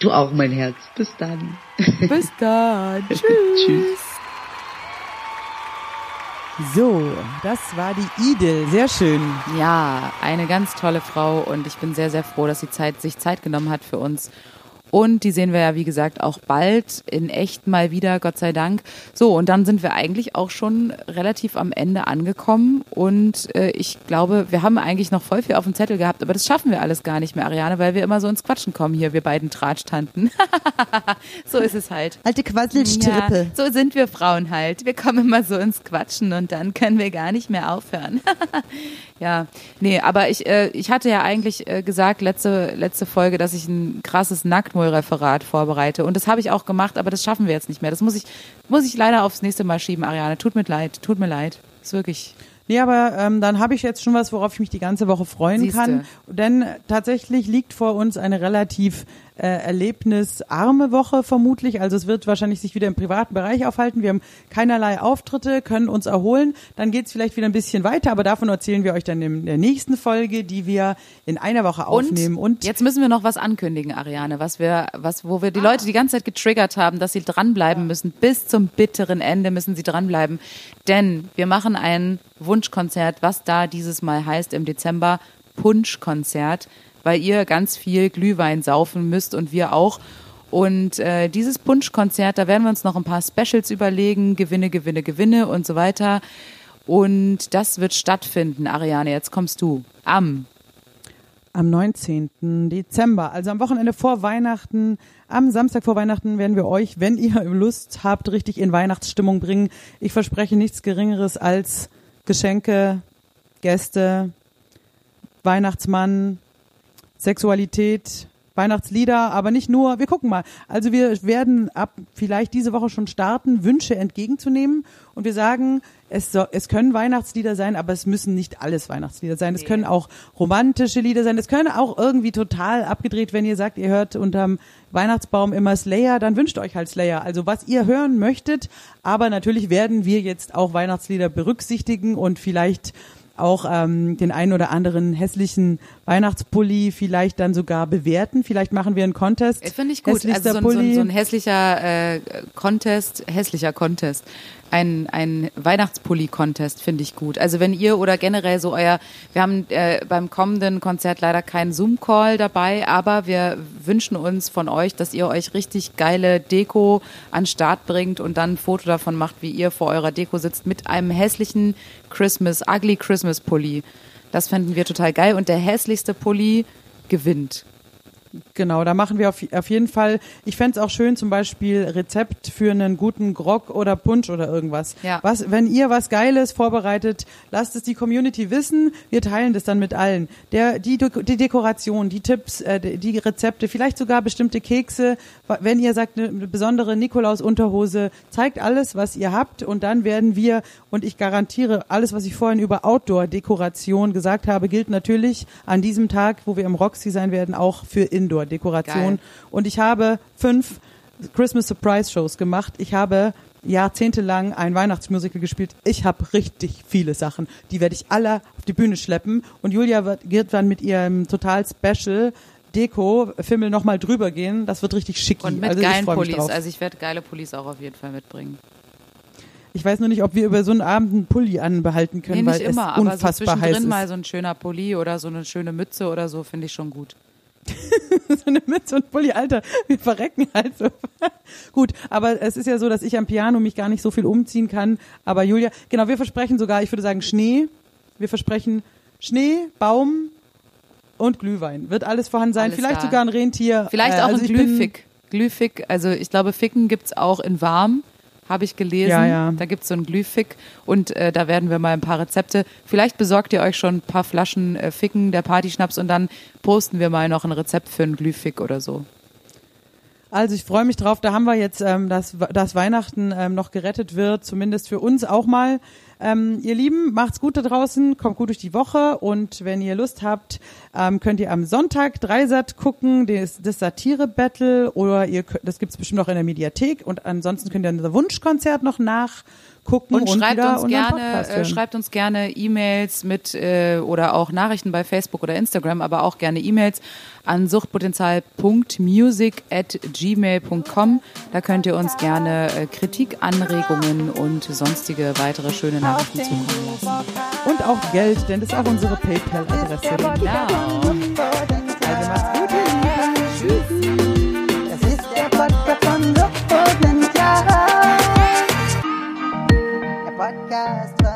Speaker 5: Du auch, mein Herz. Bis dann. <laughs>
Speaker 3: Bis dann. <laughs> Tschüss.
Speaker 5: Tschüss.
Speaker 2: So, das war die Idel. Sehr schön.
Speaker 3: Ja, eine ganz tolle Frau und ich bin sehr, sehr froh, dass sie Zeit, sich Zeit genommen hat für uns. Und die sehen wir ja, wie gesagt, auch bald in echt mal wieder, Gott sei Dank. So, und dann sind wir eigentlich auch schon relativ am Ende angekommen. Und äh, ich glaube, wir haben eigentlich noch voll viel auf dem Zettel gehabt, aber das schaffen wir alles gar nicht mehr, Ariane, weil wir immer so ins Quatschen kommen hier, wir beiden Tratschtanten. <laughs> so ist es halt.
Speaker 2: Alte Quasselstrippe.
Speaker 3: Ja, so sind wir Frauen halt. Wir kommen immer so ins Quatschen und dann können wir gar nicht mehr aufhören. <laughs> ja, nee, aber ich, äh, ich hatte ja eigentlich äh, gesagt, letzte, letzte Folge, dass ich ein krasses Nacktmull-Referat vorbereite. Und das habe ich auch gemacht, aber das schaffen wir jetzt nicht mehr. Das muss ich, muss ich leider aufs nächste Mal schieben, Ariane. Tut mir leid, tut mir leid. Ist wirklich.
Speaker 2: Nee, aber ähm, dann habe ich jetzt schon was, worauf ich mich die ganze Woche freuen
Speaker 3: Siehste.
Speaker 2: kann. Denn tatsächlich liegt vor uns eine relativ äh, erlebnisarme Woche vermutlich. Also es wird wahrscheinlich sich wieder im privaten Bereich aufhalten. Wir haben keinerlei Auftritte, können uns erholen. Dann geht's vielleicht wieder ein bisschen weiter, aber davon erzählen wir euch dann in der nächsten Folge, die wir in einer Woche aufnehmen. Und,
Speaker 3: Jetzt müssen wir noch was ankündigen, Ariane, was wir, was, wo wir die Leute die ganze Zeit getriggert haben, dass sie dranbleiben müssen. Bis zum bitteren Ende müssen sie dranbleiben. Denn wir machen ein Wunschkonzert, was da dieses Mal heißt im Dezember Punschkonzert, weil ihr ganz viel Glühwein saufen müsst und wir auch. Und äh, dieses Punschkonzert, da werden wir uns noch ein paar Specials überlegen, Gewinne, Gewinne, Gewinne und so weiter. Und das wird stattfinden, Ariane, jetzt kommst du. Am
Speaker 2: am 19. Dezember, also am Wochenende vor Weihnachten, am Samstag vor Weihnachten werden wir euch, wenn ihr Lust habt, richtig in Weihnachtsstimmung bringen. Ich verspreche nichts Geringeres als Geschenke, Gäste, Weihnachtsmann, Sexualität, Weihnachtslieder, aber nicht nur. Wir gucken mal. Also wir werden ab vielleicht diese Woche schon starten, Wünsche entgegenzunehmen und wir sagen, es, soll, es können Weihnachtslieder sein, aber es müssen nicht alles Weihnachtslieder sein. Es können auch romantische Lieder sein. Es können auch irgendwie total abgedreht, wenn ihr sagt, ihr hört unterm Weihnachtsbaum immer Slayer, dann wünscht euch halt Slayer. Also was ihr hören möchtet, aber natürlich werden wir jetzt auch Weihnachtslieder berücksichtigen und vielleicht auch ähm, den einen oder anderen hässlichen Weihnachtspulli vielleicht dann sogar bewerten. Vielleicht machen wir einen Contest.
Speaker 3: Finde ich gut. Also so, ein- so, ein-
Speaker 2: Pulli.
Speaker 3: so ein hässlicher äh, Contest, hässlicher Contest. Ein, ein Weihnachtspulli-Contest finde ich gut. Also wenn ihr oder generell so euer, wir haben äh, beim kommenden Konzert leider keinen Zoom-Call dabei, aber wir wünschen uns von euch, dass ihr euch richtig geile Deko an Start bringt und dann ein Foto davon macht, wie ihr vor eurer Deko sitzt mit einem hässlichen Christmas, ugly Christmas Pulli. Das fänden wir total geil und der hässlichste Pulli gewinnt.
Speaker 2: Genau, da machen wir auf, auf jeden Fall. Ich fänd's auch schön, zum Beispiel Rezept für einen guten Grog oder Punsch oder irgendwas.
Speaker 3: Ja.
Speaker 2: Was, wenn ihr was Geiles vorbereitet, lasst es die Community wissen. Wir teilen das dann mit allen. Der, die, die Dekoration, die Tipps, äh, die die Rezepte, vielleicht sogar bestimmte Kekse. Wenn ihr sagt, eine besondere Nikolaus-Unterhose, zeigt alles, was ihr habt und dann werden wir, und ich garantiere, alles, was ich vorhin über Outdoor-Dekoration gesagt habe, gilt natürlich an diesem Tag, wo wir im Roxy sein werden, auch für Indoor-Dekoration. Und ich habe fünf Christmas Surprise Shows gemacht. Ich habe jahrzehntelang ein Weihnachtsmusical gespielt. Ich habe richtig viele Sachen. Die werde ich alle auf die Bühne schleppen. Und Julia wird, wird dann mit ihrem total Special Deko Fimmel nochmal drüber gehen. Das wird richtig schick.
Speaker 3: Und mit
Speaker 2: also
Speaker 3: geilen Pullis. Also ich werde geile Pullis auch auf jeden Fall mitbringen.
Speaker 2: Ich weiß nur nicht, ob wir über so einen Abend einen Pulli anbehalten können,
Speaker 3: Nee, nicht
Speaker 2: weil
Speaker 3: immer,
Speaker 2: es
Speaker 3: aber so
Speaker 2: unfassbar heiß ist.
Speaker 3: mal so ein schöner Pulli oder so eine schöne Mütze oder so finde ich schon gut. <laughs>
Speaker 2: so eine Mütze und Pulli, Alter, wir verrecken halt so. <laughs> Gut, aber es ist ja so, dass ich am Piano mich gar nicht so viel umziehen kann. Aber Julia, genau, wir versprechen sogar, ich würde sagen Schnee. Wir versprechen Schnee, Baum und Glühwein. Wird alles vorhanden sein.
Speaker 3: Alles
Speaker 2: Vielleicht
Speaker 3: da.
Speaker 2: sogar ein Rentier.
Speaker 3: Vielleicht
Speaker 2: Äh,
Speaker 3: auch
Speaker 2: also
Speaker 3: ein Glühfick. Glühfick, also ich glaube, Ficken gibt's auch in warm, habe ich gelesen.
Speaker 2: Ja, ja.
Speaker 3: Da gibt's so einen Glühfick und äh, da werden wir mal ein paar Rezepte. Vielleicht besorgt ihr euch schon ein paar Flaschen äh, Ficken, der Partyschnaps und dann posten wir mal noch ein Rezept für einen Glühfick oder so.
Speaker 2: Also ich freue mich drauf. Da haben wir jetzt, ähm, dass, dass Weihnachten ähm, noch gerettet wird, zumindest für uns auch mal. Ähm, ihr Lieben, macht's gut da draußen, kommt gut durch die Woche und wenn ihr Lust habt, ähm, könnt ihr am Sonntag Dreisat gucken, das, das Satire-Battle oder ihr das gibt's bestimmt auch in der Mediathek und ansonsten könnt ihr unser Wunschkonzert noch nachgucken
Speaker 3: Und, schreibt
Speaker 2: wieder
Speaker 3: uns gerne, äh, schreibt uns gerne E-Mails mit äh, oder auch Nachrichten bei Facebook oder Instagram, aber auch gerne E-Mails an suchtpotenzial.music at gmail.com. Da könnt ihr uns gerne äh, Kritik, Anregungen und sonstige weitere schöne Nachrichten zukommen lassen.
Speaker 2: und auch Geld, denn das ist auch unsere PayPal-Adresse.
Speaker 3: Genau.
Speaker 2: Also macht's podcast.